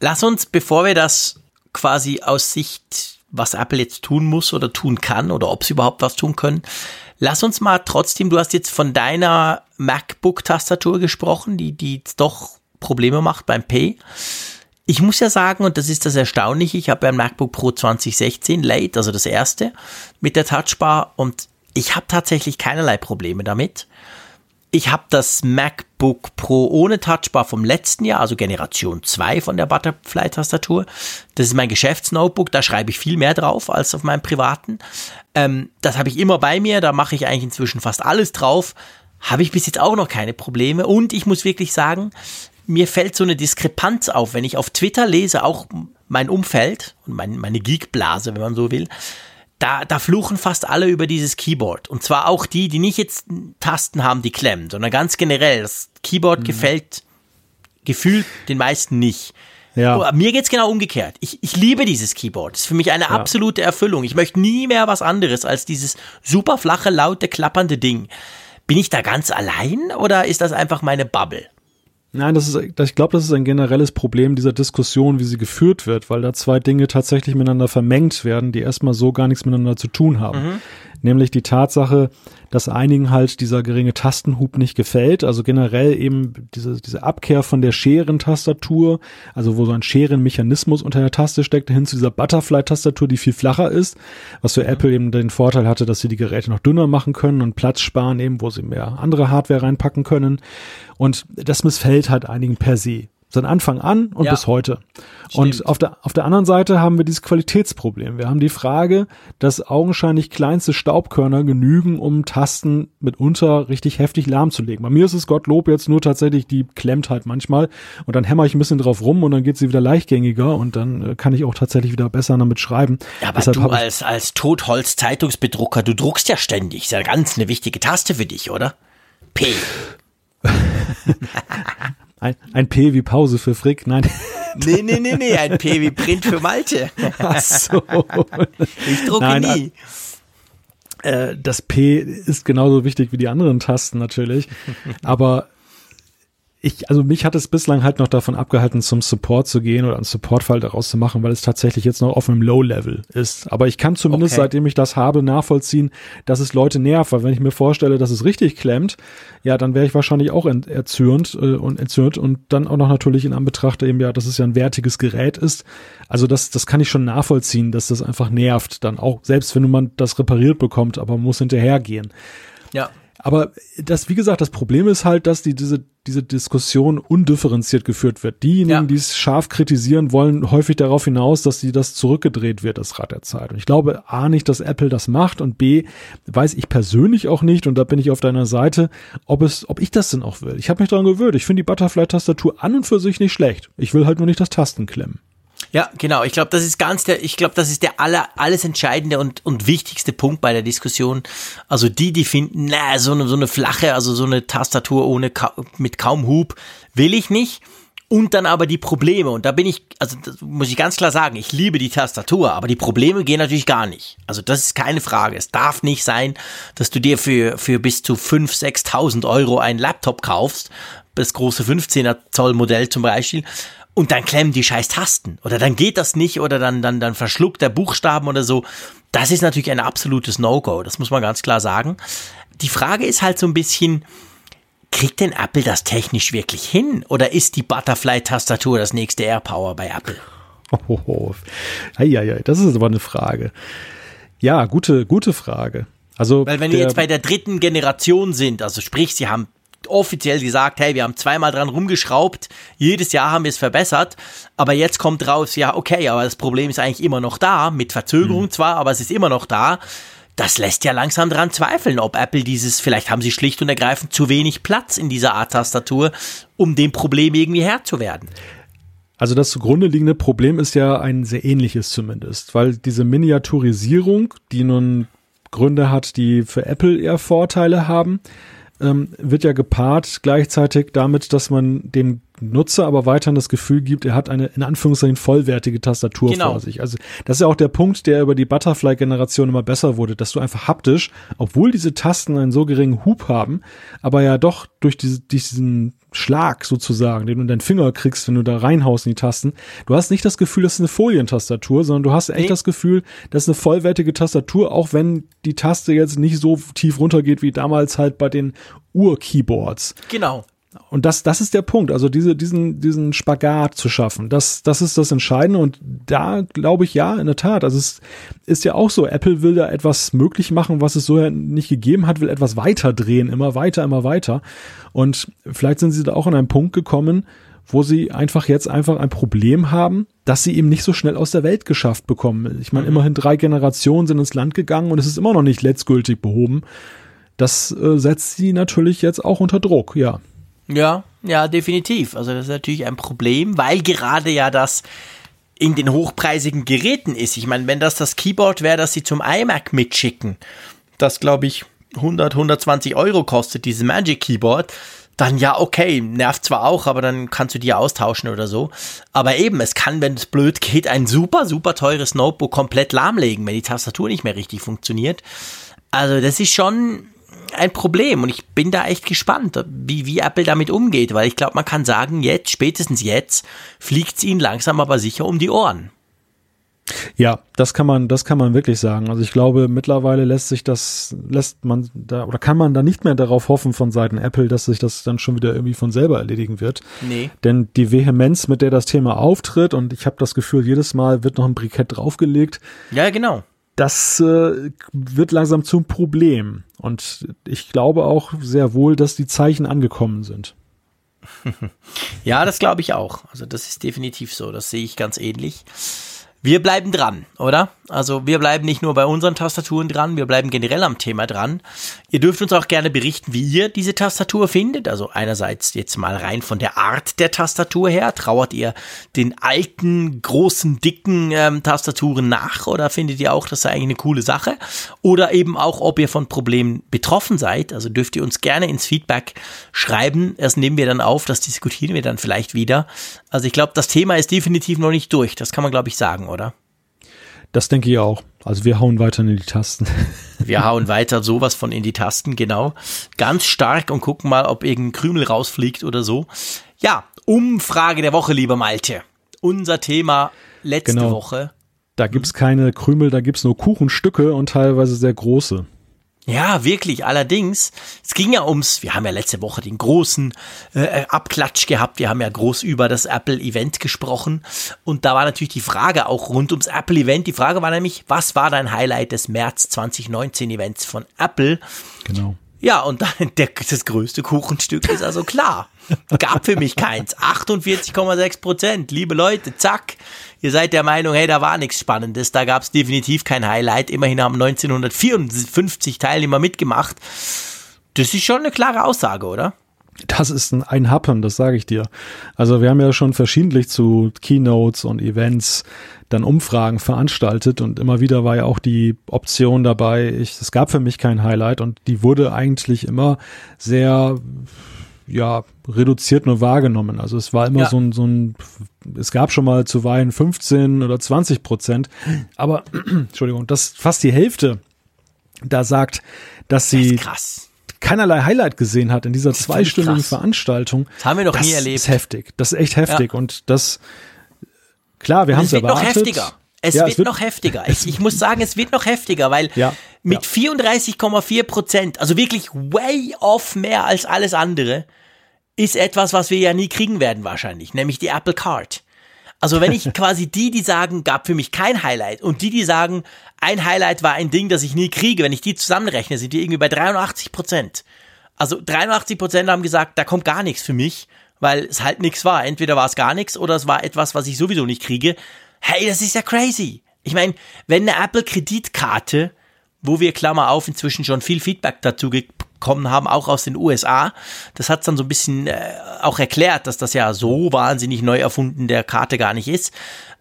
lass uns, bevor wir das quasi aus Sicht was Apple jetzt tun muss oder tun kann oder ob sie überhaupt was tun können. Lass uns mal trotzdem, du hast jetzt von deiner MacBook-Tastatur gesprochen, die, die doch Probleme macht beim P. Ich muss ja sagen, und das ist das Erstaunliche, ich habe ein MacBook Pro 2016 Late, also das erste, mit der Touchbar und ich habe tatsächlich keinerlei Probleme damit. Ich habe das MacBook Pro ohne Touchbar vom letzten Jahr, also Generation 2 von der Butterfly-Tastatur. Das ist mein Geschäftsnotebook, da schreibe ich viel mehr drauf als auf meinem privaten. Ähm, das habe ich immer bei mir, da mache ich eigentlich inzwischen fast alles drauf. Habe ich bis jetzt auch noch keine Probleme. Und ich muss wirklich sagen, mir fällt so eine Diskrepanz auf, wenn ich auf Twitter lese, auch mein Umfeld und mein, meine Geekblase, wenn man so will, da, da fluchen fast alle über dieses Keyboard. Und zwar auch die, die nicht jetzt Tasten haben, die klemmen, sondern ganz generell. Das Keyboard mhm. gefällt gefühlt den meisten nicht. Ja. Oh, mir geht's genau umgekehrt. Ich, ich liebe dieses Keyboard. Das ist für mich eine ja. absolute Erfüllung. Ich möchte nie mehr was anderes als dieses super flache, laute, klappernde Ding. Bin ich da ganz allein oder ist das einfach meine Bubble? Nein, das ist, ich glaube, das ist ein generelles Problem dieser Diskussion, wie sie geführt wird, weil da zwei Dinge tatsächlich miteinander vermengt werden, die erstmal so gar nichts miteinander zu tun haben. Mhm. Nämlich die Tatsache, dass einigen halt dieser geringe Tastenhub nicht gefällt, also generell eben diese, diese Abkehr von der Scherentastatur, also wo so ein Scherenmechanismus unter der Taste steckt, hin zu dieser Butterfly-Tastatur, die viel flacher ist, was für. Apple eben den Vorteil hatte, dass sie die Geräte noch dünner machen können und Platz sparen eben, wo sie mehr andere Hardware reinpacken können. Und das missfällt halt einigen per se. Seit Anfang an und ja. bis heute. Stimmt. Und auf der, auf der anderen Seite haben wir dieses Qualitätsproblem. Wir haben die Frage, dass augenscheinlich kleinste Staubkörner genügen, um Tasten mitunter richtig heftig lahmzulegen. Bei mir ist es Gottlob jetzt nur tatsächlich, die klemmt halt manchmal und dann hämmer ich ein bisschen drauf rum und dann geht sie wieder leichtgängiger und dann äh, kann ich auch tatsächlich wieder besser damit schreiben. Ja, aber Deshalb du als, als Totholz-Zeitungsbedrucker, du druckst ja ständig. Ist ja ganz eine wichtige Taste für dich, oder? P. ein, ein P wie Pause für Frick, nein. Nee, nee, nee, nee, ein P wie Print für Malte. Ach so. Ich drucke nein, nie. Äh, das P ist genauso wichtig wie die anderen Tasten natürlich. Aber ich, also mich hat es bislang halt noch davon abgehalten, zum Support zu gehen oder einen Supportfall daraus zu machen, weil es tatsächlich jetzt noch auf einem Low-Level ist. Aber ich kann zumindest, okay. seitdem ich das habe, nachvollziehen, dass es Leute nervt, weil wenn ich mir vorstelle, dass es richtig klemmt, ja, dann wäre ich wahrscheinlich auch erzürnt äh, und entzürnt und dann auch noch natürlich in Anbetracht eben ja, dass es ja ein wertiges Gerät ist. Also das, das kann ich schon nachvollziehen, dass das einfach nervt dann auch, selbst wenn man das repariert bekommt, aber man muss hinterhergehen. Ja. Aber das, wie gesagt, das Problem ist halt, dass die diese diese Diskussion undifferenziert geführt wird. Diejenigen, ja. die es scharf kritisieren, wollen häufig darauf hinaus, dass sie das zurückgedreht wird, das Rad der Zeit. Und ich glaube A nicht, dass Apple das macht und B weiß ich persönlich auch nicht und da bin ich auf deiner Seite, ob es, ob ich das denn auch will. Ich habe mich daran gewöhnt. Ich finde die Butterfly-Tastatur an und für sich nicht schlecht. Ich will halt nur nicht das Tastenklemmen. Ja, genau. Ich glaube, das ist ganz der, ich glaube, das ist der aller, alles entscheidende und, und wichtigste Punkt bei der Diskussion. Also die, die finden, na, so eine, so eine flache, also so eine Tastatur ohne, mit kaum Hub will ich nicht. Und dann aber die Probleme. Und da bin ich, also muss ich ganz klar sagen, ich liebe die Tastatur, aber die Probleme gehen natürlich gar nicht. Also das ist keine Frage. Es darf nicht sein, dass du dir für, für bis zu 5.000, 6.000 Euro einen Laptop kaufst, das große 15er Zoll Modell zum Beispiel, und dann klemmen die scheiß Tasten oder dann geht das nicht oder dann, dann, dann verschluckt der Buchstaben oder so. Das ist natürlich ein absolutes No-Go, das muss man ganz klar sagen. Die Frage ist halt so ein bisschen, kriegt denn Apple das technisch wirklich hin oder ist die Butterfly-Tastatur das nächste AirPower bei Apple? Oh, oh. Ja, ja, das ist aber eine Frage. Ja, gute, gute Frage. Also Weil wenn wir jetzt bei der dritten Generation sind, also sprich, sie haben offiziell gesagt, hey, wir haben zweimal dran rumgeschraubt, jedes Jahr haben wir es verbessert, aber jetzt kommt raus, ja, okay, aber das Problem ist eigentlich immer noch da, mit Verzögerung mhm. zwar, aber es ist immer noch da. Das lässt ja langsam dran zweifeln, ob Apple dieses, vielleicht haben sie schlicht und ergreifend zu wenig Platz in dieser Art Tastatur, um dem Problem irgendwie Herr zu werden. Also das zugrunde liegende Problem ist ja ein sehr ähnliches zumindest, weil diese Miniaturisierung, die nun Gründe hat, die für Apple eher Vorteile haben, ähm, wird ja gepaart gleichzeitig damit, dass man dem Nutzer aber weiterhin das Gefühl gibt, er hat eine in Anführungszeichen vollwertige Tastatur Genau. vor sich. Also das ist ja auch der Punkt, der über die Butterfly-Generation immer besser wurde, dass du einfach haptisch, obwohl diese Tasten einen so geringen Hub haben, aber ja doch durch diese, diesen Schlag sozusagen, den du in deinen Finger kriegst, wenn du da reinhaust in die Tasten, du hast nicht das Gefühl, das ist eine Folientastatur, sondern du hast echt Nee. das Gefühl, das ist eine vollwertige Tastatur, auch wenn die Taste jetzt nicht so tief runtergeht wie damals halt bei den Ur-Keyboards. Genau. Und das, das ist der Punkt. Also diese, diesen, diesen Spagat zu schaffen, das, das ist das Entscheidende. Und da glaube ich ja, in der Tat. Also es ist ja auch so, Apple will da etwas möglich machen, was es so nicht gegeben hat, will etwas weiter drehen, immer weiter, immer weiter. Und vielleicht sind sie da auch an einen Punkt gekommen, wo sie einfach jetzt einfach ein Problem haben, dass sie eben nicht so schnell aus der Welt geschafft bekommen. Ich meine, immerhin drei Generationen sind ins Land gegangen und es ist immer noch nicht letztgültig behoben. Das äh, setzt sie natürlich jetzt auch unter Druck, ja. Ja, ja, definitiv. Also das ist natürlich ein Problem, weil gerade ja das in den hochpreisigen Geräten ist. Ich meine, wenn das das Keyboard wäre, das sie zum iMac mitschicken, das glaube ich 100, 120 Euro kostet, dieses Magic Keyboard, dann ja, okay, nervt zwar auch, aber dann kannst du ja austauschen oder so. Aber eben, es kann, wenn es blöd geht, ein super, super teures Notebook komplett lahmlegen, wenn die Tastatur nicht mehr richtig funktioniert. Also das ist schon ein Problem und ich bin da echt gespannt, wie, wie Apple damit umgeht, weil ich glaube, man kann sagen, jetzt, spätestens jetzt, fliegt es ihnen langsam aber sicher um die Ohren. Ja, das kann man, das kann man wirklich sagen. Also ich glaube, mittlerweile lässt sich das, lässt man da oder kann man da nicht mehr darauf hoffen von Seiten Apple, dass sich das dann schon wieder irgendwie von selber erledigen wird. Nee. Denn die Vehemenz, mit der das Thema auftritt, und ich habe das Gefühl, jedes Mal wird noch ein Brikett draufgelegt, Ja, genau. Das äh, wird langsam zum Problem. Und ich glaube auch sehr wohl, dass die Zeichen angekommen sind. Ja, das glaube ich auch. Also das ist definitiv so. Das sehe ich ganz ähnlich. Wir bleiben dran, oder? Also wir bleiben nicht nur bei unseren Tastaturen dran, wir bleiben generell am Thema dran. Ihr dürft uns auch gerne berichten, wie ihr diese Tastatur findet. Also einerseits jetzt mal rein von der Art der Tastatur her. Trauert ihr den alten, großen, dicken ähm, Tastaturen nach oder findet ihr auch, das sei eigentlich eine coole Sache? Oder eben auch, ob ihr von Problemen betroffen seid. Also dürft ihr uns gerne ins Feedback schreiben. Das nehmen wir dann auf, das diskutieren wir dann vielleicht wieder. Also ich glaube, das Thema ist definitiv noch nicht durch. Das kann man, glaube ich, sagen, oder? Das denke ich auch. Also wir hauen weiter in die Tasten. Wir hauen weiter sowas von in die Tasten, genau. Ganz stark und gucken mal, ob irgendein Krümel rausfliegt oder so. Ja, Umfrage der Woche, lieber Malte. Unser Thema letzte Genau. Woche. Da gibt's keine Krümel, da gibt's nur Kuchenstücke und teilweise sehr große. Ja, wirklich. Allerdings, es ging ja ums, wir haben ja letzte Woche den großen äh, Abklatsch gehabt. Wir haben ja groß über das Apple-Event gesprochen. Und da war natürlich die Frage auch rund ums Apple-Event. Die Frage war nämlich, was war dein Highlight des März 2019-Events von Apple? Genau. Ja, und dann der, das größte Kuchenstück ist also klar. Gab für mich keins. 48,6 Prozent. Liebe Leute, zack. Ihr seid der Meinung, hey, da war nichts Spannendes. Da gab es definitiv kein Highlight. Immerhin haben 1954 Teilnehmer mitgemacht. Das ist schon eine klare Aussage, oder? Das ist ein, ein Happen, das sage ich dir. Also wir haben ja schon verschiedentlich zu Keynotes und Events dann Umfragen veranstaltet und immer wieder war ja auch die Option dabei, ich, es gab für mich kein Highlight und die wurde eigentlich immer sehr ja, reduziert nur wahrgenommen. Also es war immer Ja. so ein, so ein, es gab schon mal zuweilen 15 oder 20 Prozent, aber, Entschuldigung, das fast die Hälfte da sagt, dass Das sie krass. keinerlei Highlight gesehen hat in dieser zweistündigen. Veranstaltung. Das haben wir noch das nie erlebt. ist heftig. Das ist echt heftig. Ja. Und das, klar, wir haben Es es wird noch erwartet. heftiger. Es, Ja, wird, noch heftiger. Ich, ich muss sagen, es wird noch heftiger, weil Ja, mit ja. 34,4 Prozent, also wirklich way off mehr als alles andere, ist etwas, was wir ja nie kriegen werden wahrscheinlich, nämlich die Apple Card. Also wenn ich quasi die, die sagen, gab für mich kein Highlight und die, die sagen, ein Highlight war ein Ding, das ich nie kriege, wenn ich die zusammenrechne, sind die irgendwie bei 83 Prozent. Also 83 Prozent haben gesagt, da kommt gar nichts für mich, weil es halt nichts war. Entweder war es gar nichts oder es war etwas, was ich sowieso nicht kriege. Hey, das ist ja crazy. Ich meine, wenn eine Apple-Kreditkarte, wo wir, Klammer auf, inzwischen schon viel Feedback dazu bekommen haben, auch aus den USA, das hat dann so ein bisschen äh, auch erklärt, dass das ja so wahnsinnig neu erfunden der Karte gar nicht ist.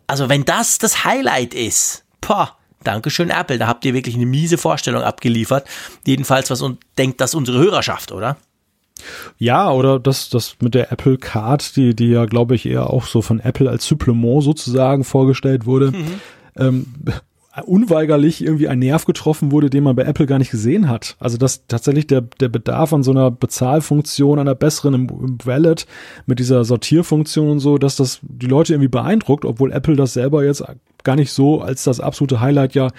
Also wenn das das Highlight ist, pah, Dankeschön Apple, da habt ihr wirklich eine miese Vorstellung abgeliefert. Jedenfalls, was und denkt das unsere Hörerschaft, oder? Ja, oder das, das mit der Apple Card, die, die ja, glaube ich, eher auch so von Apple als Supplement sozusagen vorgestellt wurde. Mhm. Ähm, unweigerlich irgendwie ein Nerv getroffen wurde, den man bei Apple gar nicht gesehen hat. Also dass tatsächlich der, der Bedarf an so einer Bezahlfunktion, einer besseren im, im Wallet mit dieser Sortierfunktion und so, dass das die Leute irgendwie beeindruckt, obwohl Apple das selber jetzt gar nicht so als das absolute Highlight ja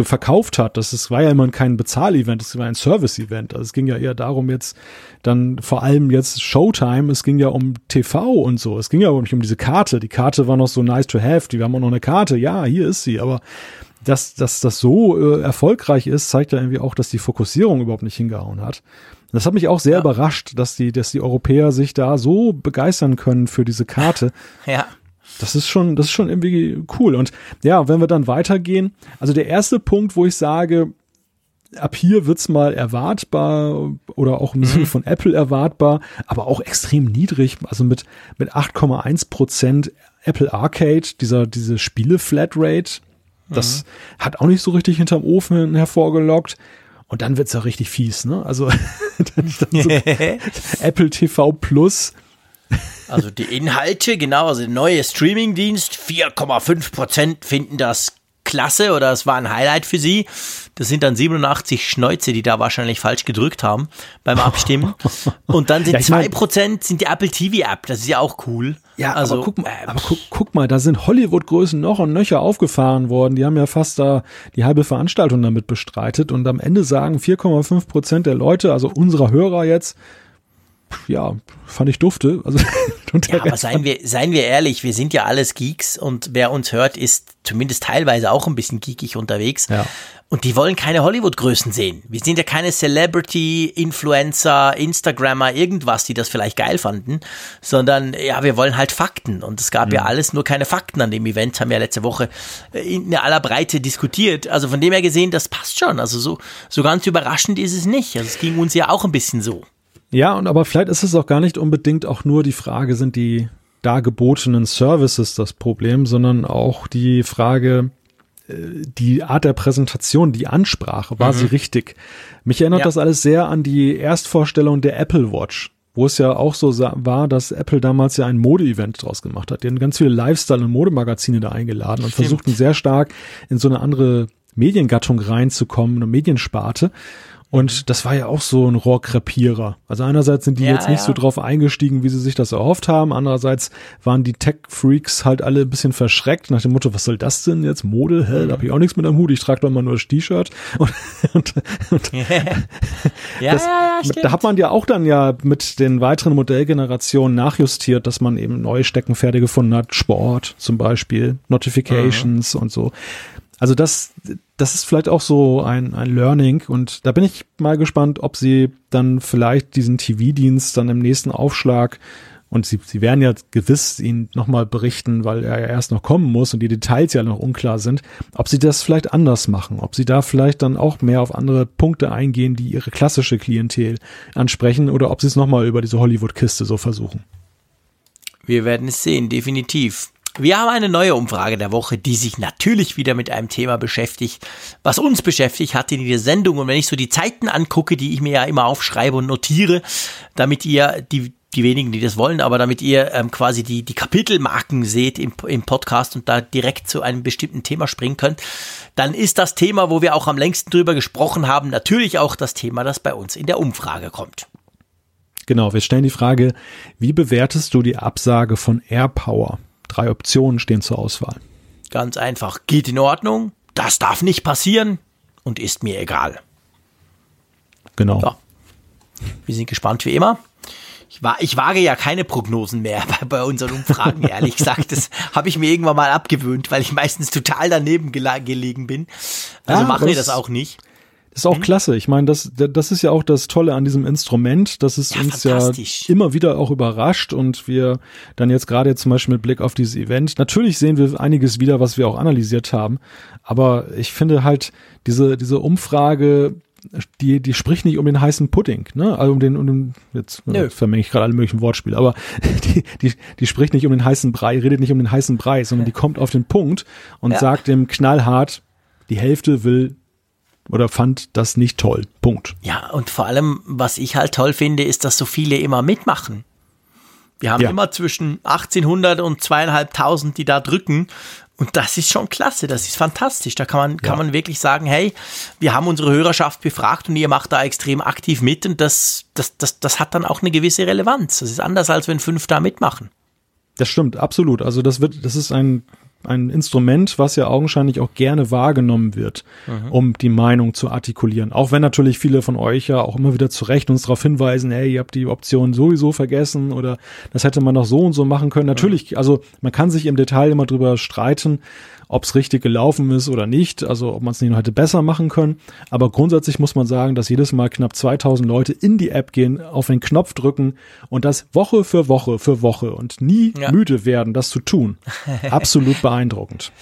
verkauft hat. Das ist, war ja immer kein Bezahlevent, es war ein Service-Event. Also es ging ja eher darum jetzt dann vor allem jetzt Showtime, es ging ja um TV und so. Es ging ja nicht um diese Karte. Die Karte war noch so nice to have, die haben auch noch eine Karte. Ja, hier ist sie, aber dass, dass das so äh, erfolgreich ist, zeigt ja irgendwie auch, dass die Fokussierung überhaupt nicht hingehauen hat. Das hat mich auch sehr ja. überrascht, dass die, dass die Europäer sich da so begeistern können für diese Karte. Ja. Das ist schon, das ist schon irgendwie cool. Und ja, wenn wir dann weitergehen, also der erste Punkt, wo ich sage, ab hier wird's mal erwartbar oder auch im Sinne mhm. von Apple erwartbar, aber auch extrem niedrig, also mit, mit 8,1 Prozent Apple Arcade, dieser, diese Spiele-Flatrate, das mhm. hat auch nicht so richtig hinterm Ofen hervorgelockt. Und dann wird's ja richtig fies, ne? Also so Apple TV Plus. Also die Inhalte, genau, also der neue Streamingdienst, 4,5 Prozent finden das klasse oder es war ein Highlight für sie. Das sind dann 87 Schnäuze, die da wahrscheinlich falsch gedrückt haben beim Abstimmen. Und dann sind ja, zwei Prozent sind die Apple TV App. Das ist ja auch cool. Ja, also, aber, guck, äh, aber guck, guck mal, da sind Hollywood-Größen noch und nöcher aufgefahren worden. Die haben ja fast da die halbe Veranstaltung damit bestreitet. Und am Ende sagen 4,5 Prozent der Leute, also unserer Hörer jetzt, ja, fand ich dufte. Also, ja, aber seien wir, seien wir ehrlich, wir sind ja alles Geeks und wer uns hört, ist zumindest teilweise auch ein bisschen geekig unterwegs. Ja. Und die wollen keine Hollywood-Größen sehen. Wir sind ja keine Celebrity, Influencer, Instagrammer, irgendwas, die das vielleicht geil fanden, sondern ja, wir wollen halt Fakten. Und es gab mhm. ja alles, nur keine Fakten an dem Event, haben wir ja letzte Woche in aller Breite diskutiert. Also von dem her gesehen, das passt schon. Also so, so ganz überraschend ist es nicht. Also es ging uns ja auch ein bisschen so. Ja, und aber vielleicht ist es auch gar nicht unbedingt auch nur die Frage, sind die dargebotenen Services das Problem, sondern auch die Frage, äh, die Art der Präsentation, die Ansprache, war mhm. sie richtig? Mich erinnert ja. das alles sehr an die Erstvorstellung der Apple Watch, wo es ja auch so war, dass Apple damals ja ein Mode-Event draus gemacht hat. Die haben ganz viele Lifestyle- und Modemagazine da eingeladen und Stimmt. versuchten sehr stark in so eine andere Mediengattung reinzukommen, eine Mediensparte. Und mhm. das war ja auch so ein Rohrkrepierer. Also einerseits sind die ja, jetzt nicht ja. so drauf eingestiegen, wie sie sich das erhofft haben. Andererseits waren die Tech-Freaks halt alle ein bisschen verschreckt nach dem Motto, was soll das denn jetzt? Mode? Hä? Da habe ich auch nichts mit am Hut. Ich trage doch mal nur das T-Shirt. Und, und, und ja, das, da hat man ja auch dann ja mit den weiteren Modellgenerationen nachjustiert, dass man eben neue Steckenpferde gefunden hat. Sport zum Beispiel, Notifications mhm. und so. Also das, das ist vielleicht auch so ein, ein Learning und da bin ich mal gespannt, ob sie dann vielleicht diesen TV-Dienst dann im nächsten Aufschlag und sie, sie werden ja gewiss ihn nochmal berichten, weil er ja erst noch kommen muss und die Details ja noch unklar sind, ob sie das vielleicht anders machen, ob sie da vielleicht dann auch mehr auf andere Punkte eingehen, die ihre klassische Klientel ansprechen oder ob sie es nochmal über diese Hollywood-Kiste so versuchen. Wir werden es sehen, definitiv. Wir haben eine neue Umfrage der Woche, die sich natürlich wieder mit einem Thema beschäftigt, was uns beschäftigt hat in der Sendung. Und wenn ich so die Zeiten angucke, die ich mir ja immer aufschreibe und notiere, damit ihr die die wenigen, die das wollen, aber damit ihr ähm, quasi die, die Kapitelmarken seht im, im Podcast und da direkt zu einem bestimmten Thema springen könnt, dann ist das Thema, wo wir auch am längsten drüber gesprochen haben, natürlich auch das Thema, das bei uns in der Umfrage kommt. Genau, wir stellen die Frage, wie bewertest du die Absage von AirPower? Drei Optionen stehen zur Auswahl. Ganz einfach. Geht in Ordnung, das darf nicht passieren und ist mir egal. Genau. Ja. Wir sind gespannt wie immer. Ich, war, ich wage ja keine Prognosen mehr bei, bei unseren Umfragen, ehrlich gesagt. Das habe ich mir irgendwann mal abgewöhnt, weil ich meistens total daneben gelegen bin. Also ja, machen wir das auch nicht. Das ist auch mhm. klasse. Ich meine, das, das ist ja auch das Tolle an diesem Instrument, dass es ja, uns ja immer wieder auch überrascht und wir dann jetzt gerade jetzt zum Beispiel mit Blick auf dieses Event, natürlich sehen wir einiges wieder, was wir auch analysiert haben, aber ich finde halt diese, diese Umfrage, die, die spricht nicht um den heißen Pudding, ne? Also um den, um den, jetzt äh, vermenge ich gerade alle möglichen Wortspiele, aber die, die, die spricht nicht um den heißen Brei, redet nicht um den heißen Brei, sondern die kommt auf den Punkt und ja. sagt dem knallhart, die Hälfte will oder fand das nicht toll. Punkt. Ja, und vor allem, was ich halt toll finde, ist, dass so viele immer mitmachen. Wir haben ja. immer zwischen 1800 und zweieinhalbtausend, die da drücken. Und das ist schon klasse, das ist fantastisch. Da kann man, kann ja. man wirklich sagen, hey, wir haben unsere Hörerschaft befragt und ihr macht da extrem aktiv mit und das, das, das, das hat dann auch eine gewisse Relevanz. Das ist anders, als wenn fünf da mitmachen. Das stimmt, absolut. Also das wird, das ist ein ein Instrument, was ja augenscheinlich auch gerne wahrgenommen wird, mhm. um die Meinung zu artikulieren. Auch wenn natürlich viele von euch ja auch immer wieder zu Recht uns darauf hinweisen, hey, ihr habt die Option sowieso vergessen oder das hätte man doch so und so machen können. Natürlich, also man kann sich im Detail immer drüber streiten, ob es richtig gelaufen ist oder nicht, also ob man es nicht noch hätte besser machen können. Aber grundsätzlich muss man sagen, dass jedes Mal knapp 2000 Leute in die App gehen, auf den Knopf drücken und das Woche für Woche für Woche und nie ja. müde werden, das zu tun. Absolut beeindruckend.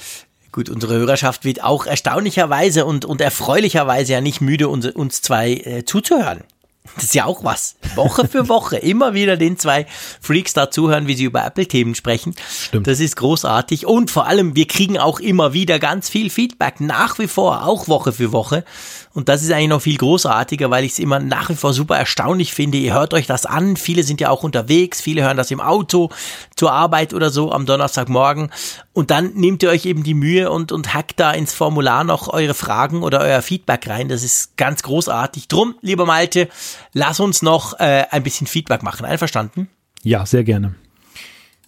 Gut, unsere Hörerschaft wird auch erstaunlicherweise und, und erfreulicherweise ja nicht müde, uns, uns zwei äh, zuzuhören. Das ist ja auch was. Woche für Woche immer wieder den zwei Freaks da zuhören, wie sie über Apple-Themen sprechen. Stimmt. Das ist großartig. Und vor allem, wir kriegen auch immer wieder ganz viel Feedback. Nach wie vor, auch Woche für Woche. Und das ist eigentlich noch viel großartiger, weil ich es immer nach wie vor super erstaunlich finde. Ihr hört euch das an. Viele sind ja auch unterwegs. Viele hören das im Auto zur Arbeit oder so am Donnerstagmorgen. Und dann nehmt ihr euch eben die Mühe und, und hackt da ins Formular noch eure Fragen oder euer Feedback rein. Das ist ganz großartig. Drum, lieber Malte, lass uns noch äh, ein bisschen Feedback machen. Einverstanden? Ja, sehr gerne.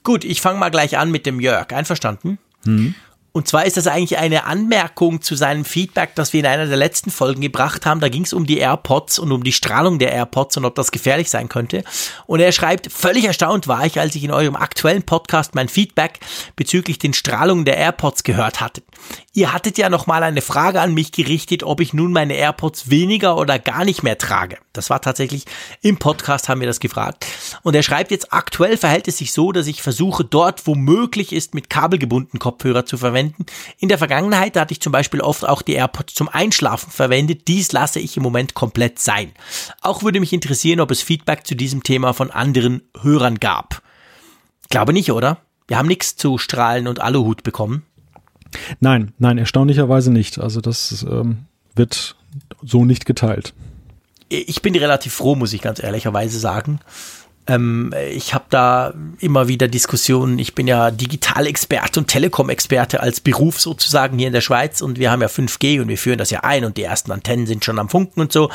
Gut, ich fange mal gleich an mit dem Jörg. Einverstanden? Mhm. Und zwar ist das eigentlich eine Anmerkung zu seinem Feedback, das wir in einer der letzten Folgen gebracht haben. Da ging es um die AirPods und um die Strahlung der AirPods und ob das gefährlich sein könnte. Und er schreibt, völlig erstaunt war ich, als ich in eurem aktuellen Podcast mein Feedback bezüglich den Strahlungen der AirPods gehört hatte. Ihr hattet ja nochmal eine Frage an mich gerichtet, ob ich nun meine AirPods weniger oder gar nicht mehr trage. Das war tatsächlich im Podcast haben wir das gefragt. Und er schreibt jetzt, aktuell verhält es sich so, dass ich versuche, dort wo möglich ist, mit kabelgebundenen Kopfhörer zu verwenden. In der Vergangenheit hatte ich zum Beispiel oft auch die AirPods zum Einschlafen verwendet. Dies lasse ich im Moment komplett sein. Auch würde mich interessieren, ob es Feedback zu diesem Thema von anderen Hörern gab. Glaube nicht, oder? Wir haben nichts zu Strahlen und Aluhut bekommen. Nein, nein, erstaunlicherweise nicht. Also das ähm, wird so nicht geteilt. Ich bin relativ froh, muss ich ganz ehrlicherweise sagen. Ähm, ich habe da immer wieder Diskussionen. Ich bin ja Digitalexperte und Telekom-Experte als Beruf sozusagen hier in der Schweiz und wir haben ja 5G und wir führen das ja ein und die ersten Antennen sind schon am Funken und so.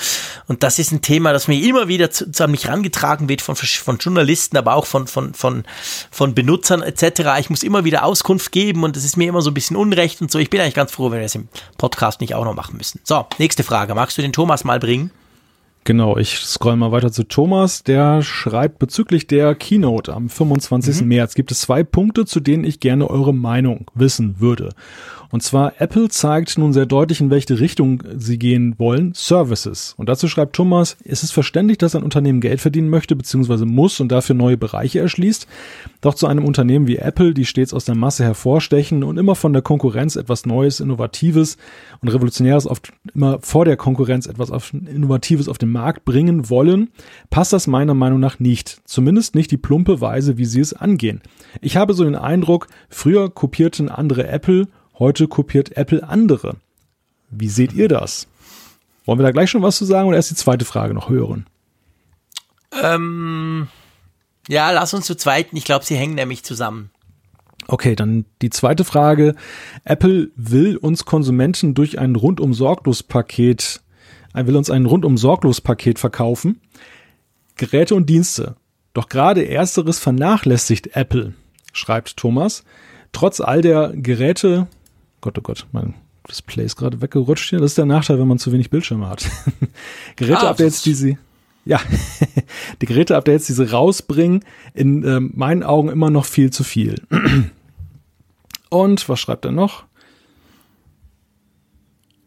Und das ist ein Thema, das mir immer wieder zu, zu an mich rangetragen wird von, von Journalisten, aber auch von, von, von, von Benutzern etc. Ich muss immer wieder Auskunft geben und das ist mir immer so ein bisschen unrecht und so. Ich bin eigentlich ganz froh, wenn wir das im Podcast nicht auch noch machen müssen. So, nächste Frage. Magst du den Thomas mal bringen? Genau, ich scroll mal weiter zu Thomas. Der schreibt bezüglich der Keynote am 25. Mhm. März gibt es zwei Punkte, zu denen ich gerne eure Meinung wissen würde. Und zwar Apple zeigt nun sehr deutlich, in welche Richtung sie gehen wollen, Services. Und dazu schreibt Thomas, es ist verständlich, dass ein Unternehmen Geld verdienen möchte bzw. muss und dafür neue Bereiche erschließt. Doch zu einem Unternehmen wie Apple, die stets aus der Masse hervorstechen und immer von der Konkurrenz etwas Neues, Innovatives und Revolutionäres oft immer vor der Konkurrenz etwas Innovatives auf den Markt bringen wollen, passt das meiner Meinung nach nicht. Zumindest nicht die plumpe Weise, wie sie es angehen. Ich habe so den Eindruck, früher kopierten andere Apple Heute kopiert Apple andere. Wie seht ihr das? Wollen wir da gleich schon was zu sagen oder erst die zweite Frage noch hören? Ähm, ja, lass uns zu zweiten. Ich glaube, sie hängen nämlich zusammen. Okay, dann die zweite Frage. Apple will uns Konsumenten durch ein rundum sorglos Paket, äh, will uns ein rundum sorglos Paket verkaufen. Geräte und Dienste. Doch gerade ersteres vernachlässigt Apple, schreibt Thomas. Trotz all der Geräte, Gott, oh Gott, mein Display ist gerade weggerutscht hier. Das ist der Nachteil, wenn man zu wenig Bildschirme hat. Geräte-Updates, ah, die sie, ja, die Geräte-Updates, die sie rausbringen, in äh, meinen Augen immer noch viel zu viel. Und was schreibt er noch?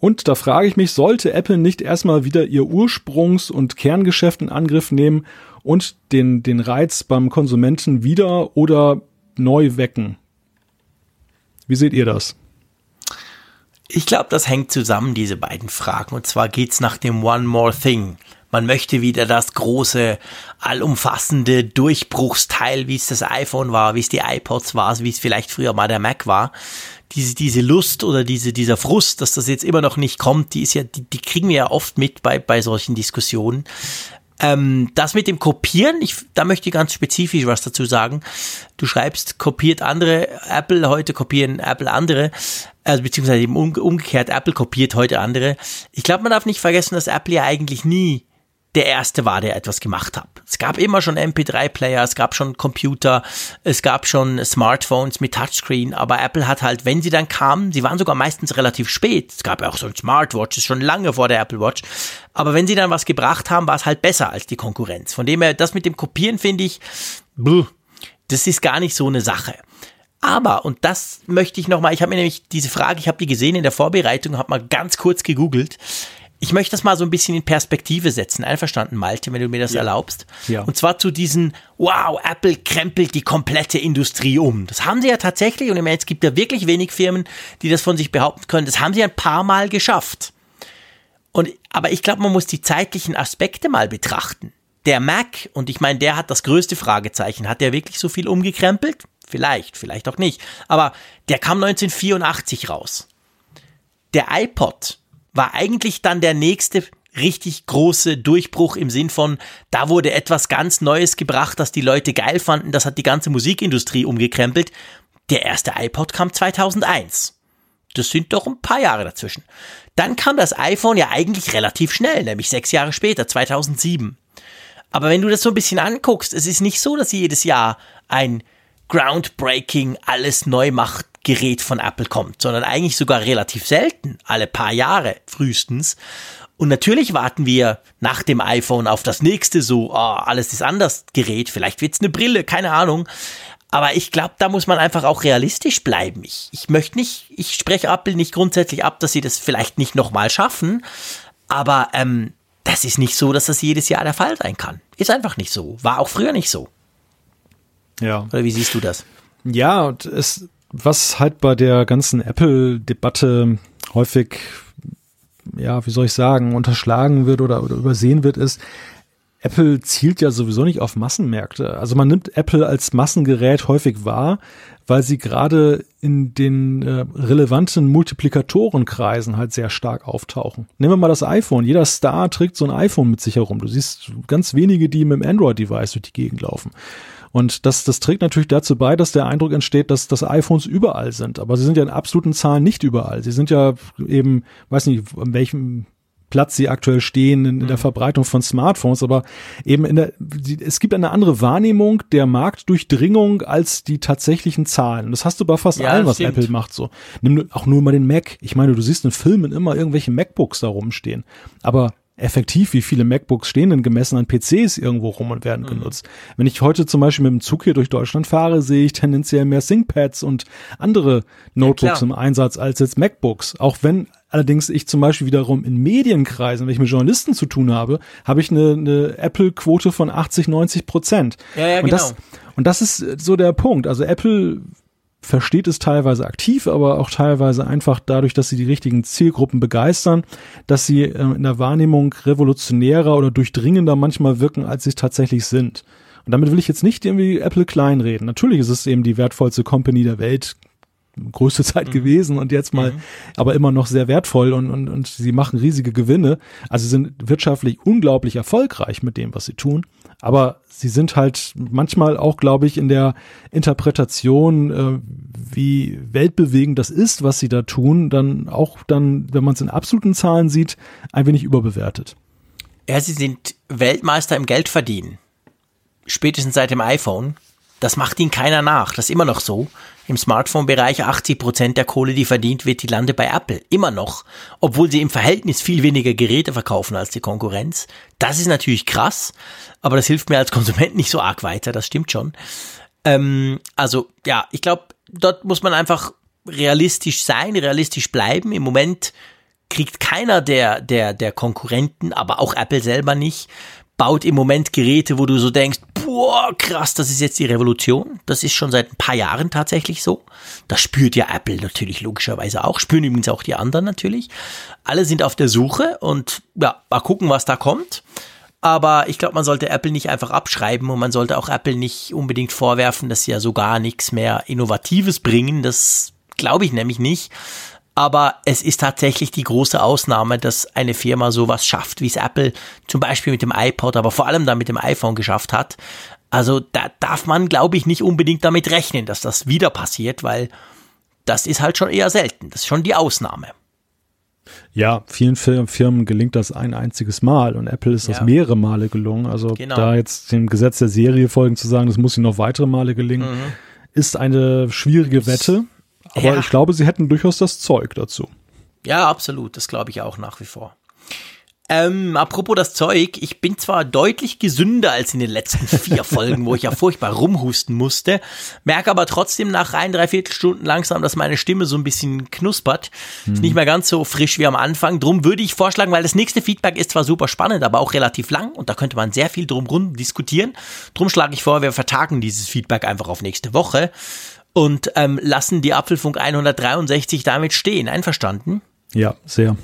Und da frage ich mich, sollte Apple nicht erstmal wieder ihr Ursprungs- und Kerngeschäft in Angriff nehmen und den, den Reiz beim Konsumenten wieder oder neu wecken? Wie seht ihr das? Ich glaube, das hängt zusammen, diese beiden Fragen. Und zwar geht's nach dem One More Thing Man möchte wieder das große, allumfassende Durchbruchsteil, wie es das iPhone war, wie es die iPods war, wie es vielleicht früher mal der Mac war. Diese, diese Lust oder diese, dieser Frust, dass das jetzt immer noch nicht kommt, die ist ja, die, die kriegen wir ja oft mit bei, bei solchen Diskussionen. Ähm, das mit dem Kopieren, ich, da möchte ich ganz spezifisch was dazu sagen. Du schreibst, kopiert andere Apple, heute kopieren Apple andere, also beziehungsweise eben umgekehrt, Apple kopiert heute andere. Ich glaube, man darf nicht vergessen, dass Apple ja eigentlich nie der erste war, der etwas gemacht hat. Es gab immer schon MP3-Player, es gab schon Computer, es gab schon Smartphones mit Touchscreen, aber Apple hat halt, wenn sie dann kamen, sie waren sogar meistens relativ spät. Es gab ja auch so ein Smartwatch, ist schon lange vor der Apple Watch. Aber wenn sie dann was gebracht haben, war es halt besser als die Konkurrenz. Von dem her, das mit dem Kopieren finde ich, das ist gar nicht so eine Sache. Aber, und das möchte ich nochmal, ich habe mir nämlich diese Frage, ich habe die gesehen in der Vorbereitung, habe mal ganz kurz gegoogelt ich möchte das mal so ein bisschen in Perspektive setzen. Einverstanden, Malte, wenn du mir das ja. erlaubst. Ja. Und zwar zu diesen, wow, Apple krempelt die komplette Industrie um. Das haben sie ja tatsächlich, und ich meine, es gibt ja wirklich wenig Firmen, die das von sich behaupten können. Das haben sie ein paar Mal geschafft. Und, aber ich glaube, man muss die zeitlichen Aspekte mal betrachten. Der Mac, und ich meine, der hat das größte Fragezeichen. Hat der wirklich so viel umgekrempelt? Vielleicht, vielleicht auch nicht. Aber der kam 1984 raus. Der iPod war eigentlich dann der nächste richtig große Durchbruch im Sinn von, da wurde etwas ganz Neues gebracht, das die Leute geil fanden, das hat die ganze Musikindustrie umgekrempelt. Der erste iPod kam 2001. Das sind doch ein paar Jahre dazwischen. Dann kam das iPhone ja eigentlich relativ schnell, nämlich sechs Jahre später, 2007. Aber wenn du das so ein bisschen anguckst, es ist nicht so, dass jedes Jahr ein groundbreaking, alles neu macht Gerät von Apple kommt, sondern eigentlich sogar relativ selten, alle paar Jahre frühestens. Und natürlich warten wir nach dem iPhone auf das nächste so, oh, alles ist anders Gerät, vielleicht wird's eine Brille, keine Ahnung. Aber ich glaube, da muss man einfach auch realistisch bleiben. Ich, ich möchte nicht, ich spreche Apple nicht grundsätzlich ab, dass sie das vielleicht nicht nochmal schaffen, aber ähm, das ist nicht so, dass das jedes Jahr der Fall sein kann. Ist einfach nicht so. War auch früher nicht so. Ja. Oder wie siehst du das? Ja, und es, was halt bei der ganzen Apple-Debatte häufig, ja, wie soll ich sagen, unterschlagen wird oder, oder übersehen wird, ist, Apple zielt ja sowieso nicht auf Massenmärkte. Also man nimmt Apple als Massengerät häufig wahr, weil sie gerade in den äh, relevanten Multiplikatorenkreisen halt sehr stark auftauchen. Nehmen wir mal das iPhone. Jeder Star trägt so ein iPhone mit sich herum. Du siehst ganz wenige, die mit dem Android-Device durch die Gegend laufen. Und das, das trägt natürlich dazu bei, dass der Eindruck entsteht, dass, dass iPhones überall sind. Aber sie sind ja in absoluten Zahlen nicht überall. Sie sind ja eben, weiß nicht, an welchem Platz sie aktuell stehen in, in der mhm. Verbreitung von Smartphones, aber eben in der, die, es gibt eine andere Wahrnehmung der Marktdurchdringung als die tatsächlichen Zahlen. Und das hast du bei fast ja, allem, was stimmt. Apple macht, so. Nimm auch nur mal den Mac. Ich meine, du siehst in Filmen immer irgendwelche MacBooks da rumstehen. Aber effektiv, wie viele MacBooks stehen denn gemessen an PCs irgendwo rum und werden mhm. genutzt. Wenn ich heute zum Beispiel mit dem Zug hier durch Deutschland fahre, sehe ich tendenziell mehr ThinkPads und andere Notebooks ja, im Einsatz als jetzt MacBooks. Auch wenn allerdings ich zum Beispiel wiederum in Medienkreisen, wenn ich mit Journalisten zu tun habe, habe ich eine, eine Apple-Quote von 80, 90 Prozent. Ja, ja, und genau. Das, und das ist so der Punkt. Also Apple versteht es teilweise aktiv, aber auch teilweise einfach dadurch, dass sie die richtigen Zielgruppen begeistern, dass sie äh, in der Wahrnehmung revolutionärer oder durchdringender manchmal wirken, als sie tatsächlich sind. Und damit will ich jetzt nicht irgendwie Apple kleinreden. Natürlich ist es eben die wertvollste Company der Welt, größte Zeit mhm. gewesen und jetzt mal, mhm. aber immer noch sehr wertvoll und, und, und sie machen riesige Gewinne. Also sind wirtschaftlich unglaublich erfolgreich mit dem, was sie tun. Aber sie sind halt manchmal auch, glaube ich, in der Interpretation, äh, wie weltbewegend das ist, was sie da tun, dann auch dann, wenn man es in absoluten Zahlen sieht, ein wenig überbewertet. Ja, sie sind Weltmeister im Geldverdienen. Spätestens seit dem iPhone. Das macht ihnen keiner nach. Das ist immer noch so. Im Smartphone-Bereich 80 Prozent der Kohle, die verdient wird, die landet bei Apple. Immer noch. Obwohl sie im Verhältnis viel weniger Geräte verkaufen als die Konkurrenz. Das ist natürlich krass. Aber das hilft mir als Konsument nicht so arg weiter. Das stimmt schon. Ähm, also, ja, ich glaube, dort muss man einfach realistisch sein, realistisch bleiben. Im Moment kriegt keiner der, der, der Konkurrenten, aber auch Apple selber nicht, baut im Moment Geräte, wo du so denkst, boah, krass, das ist jetzt die Revolution. Das ist schon seit ein paar Jahren tatsächlich so. Das spürt ja Apple natürlich logischerweise auch, spüren übrigens auch die anderen natürlich. Alle sind auf der Suche und ja, mal gucken, was da kommt. Aber ich glaube, man sollte Apple nicht einfach abschreiben und man sollte auch Apple nicht unbedingt vorwerfen, dass sie ja so gar nichts mehr Innovatives bringen. Das glaube ich nämlich nicht. Aber es ist tatsächlich die große Ausnahme, dass eine Firma sowas schafft, wie es Apple zum Beispiel mit dem iPod, aber vor allem dann mit dem iPhone geschafft hat. Also da darf man, glaube ich, nicht unbedingt damit rechnen, dass das wieder passiert, weil das ist halt schon eher selten. Das ist schon die Ausnahme. Ja, vielen Firmen gelingt das ein einziges Mal und Apple ist ja. das mehrere Male gelungen. Also genau. da jetzt dem Gesetz der Serie folgen zu sagen, das muss ihnen noch weitere Male gelingen, mhm. ist eine schwierige Wette. Aber ja. ich glaube, sie hätten durchaus das Zeug dazu. Ja, absolut. Das glaube ich auch nach wie vor. Ähm, apropos das Zeug, ich bin zwar deutlich gesünder als in den letzten vier Folgen, wo ich ja furchtbar rumhusten musste, merke aber trotzdem nach rein drei Viertelstunden langsam, dass meine Stimme so ein bisschen knuspert. Mhm. Ist nicht mehr ganz so frisch wie am Anfang. Drum würde ich vorschlagen, weil das nächste Feedback ist zwar super spannend, aber auch relativ lang und da könnte man sehr viel drum rum diskutieren. Drum schlage ich vor, wir vertagen dieses Feedback einfach auf nächste Woche und ähm, lassen die Apfelfunk 163 damit stehen. Einverstanden? Ja, sehr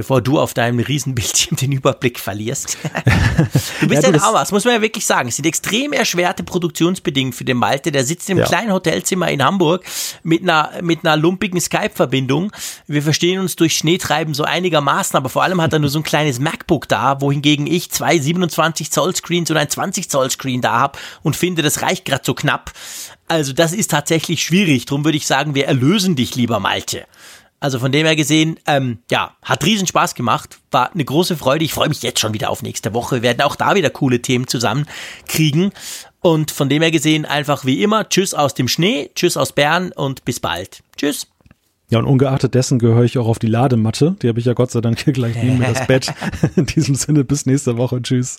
bevor du auf deinem Riesenbildschirm den Überblick verlierst. du bist ja, ein Armer, das muss man ja wirklich sagen. Es sind extrem erschwerte Produktionsbedingungen für den Malte. Der sitzt im ja. kleinen Hotelzimmer in Hamburg mit einer, mit einer lumpigen Skype-Verbindung. Wir verstehen uns durch Schneetreiben so einigermaßen, aber vor allem hat er nur so ein kleines MacBook da, wohingegen ich zwei 27 Zoll Screens und ein 20 Zoll Screen da habe und finde, das reicht gerade so knapp. Also das ist tatsächlich schwierig. Drum würde ich sagen, wir erlösen dich, lieber Malte. Also von dem her gesehen, ähm, ja, hat riesen Spaß gemacht, war eine große Freude. Ich freue mich jetzt schon wieder auf nächste Woche. Wir werden auch da wieder coole Themen zusammen kriegen. Und von dem her gesehen einfach wie immer, tschüss aus dem Schnee, tschüss aus Bern und bis bald. Tschüss. Ja, und ungeachtet dessen gehöre ich auch auf die Ladematte. Die habe ich ja Gott sei Dank hier gleich neben mir das Bett. In diesem Sinne, bis nächste Woche. Tschüss.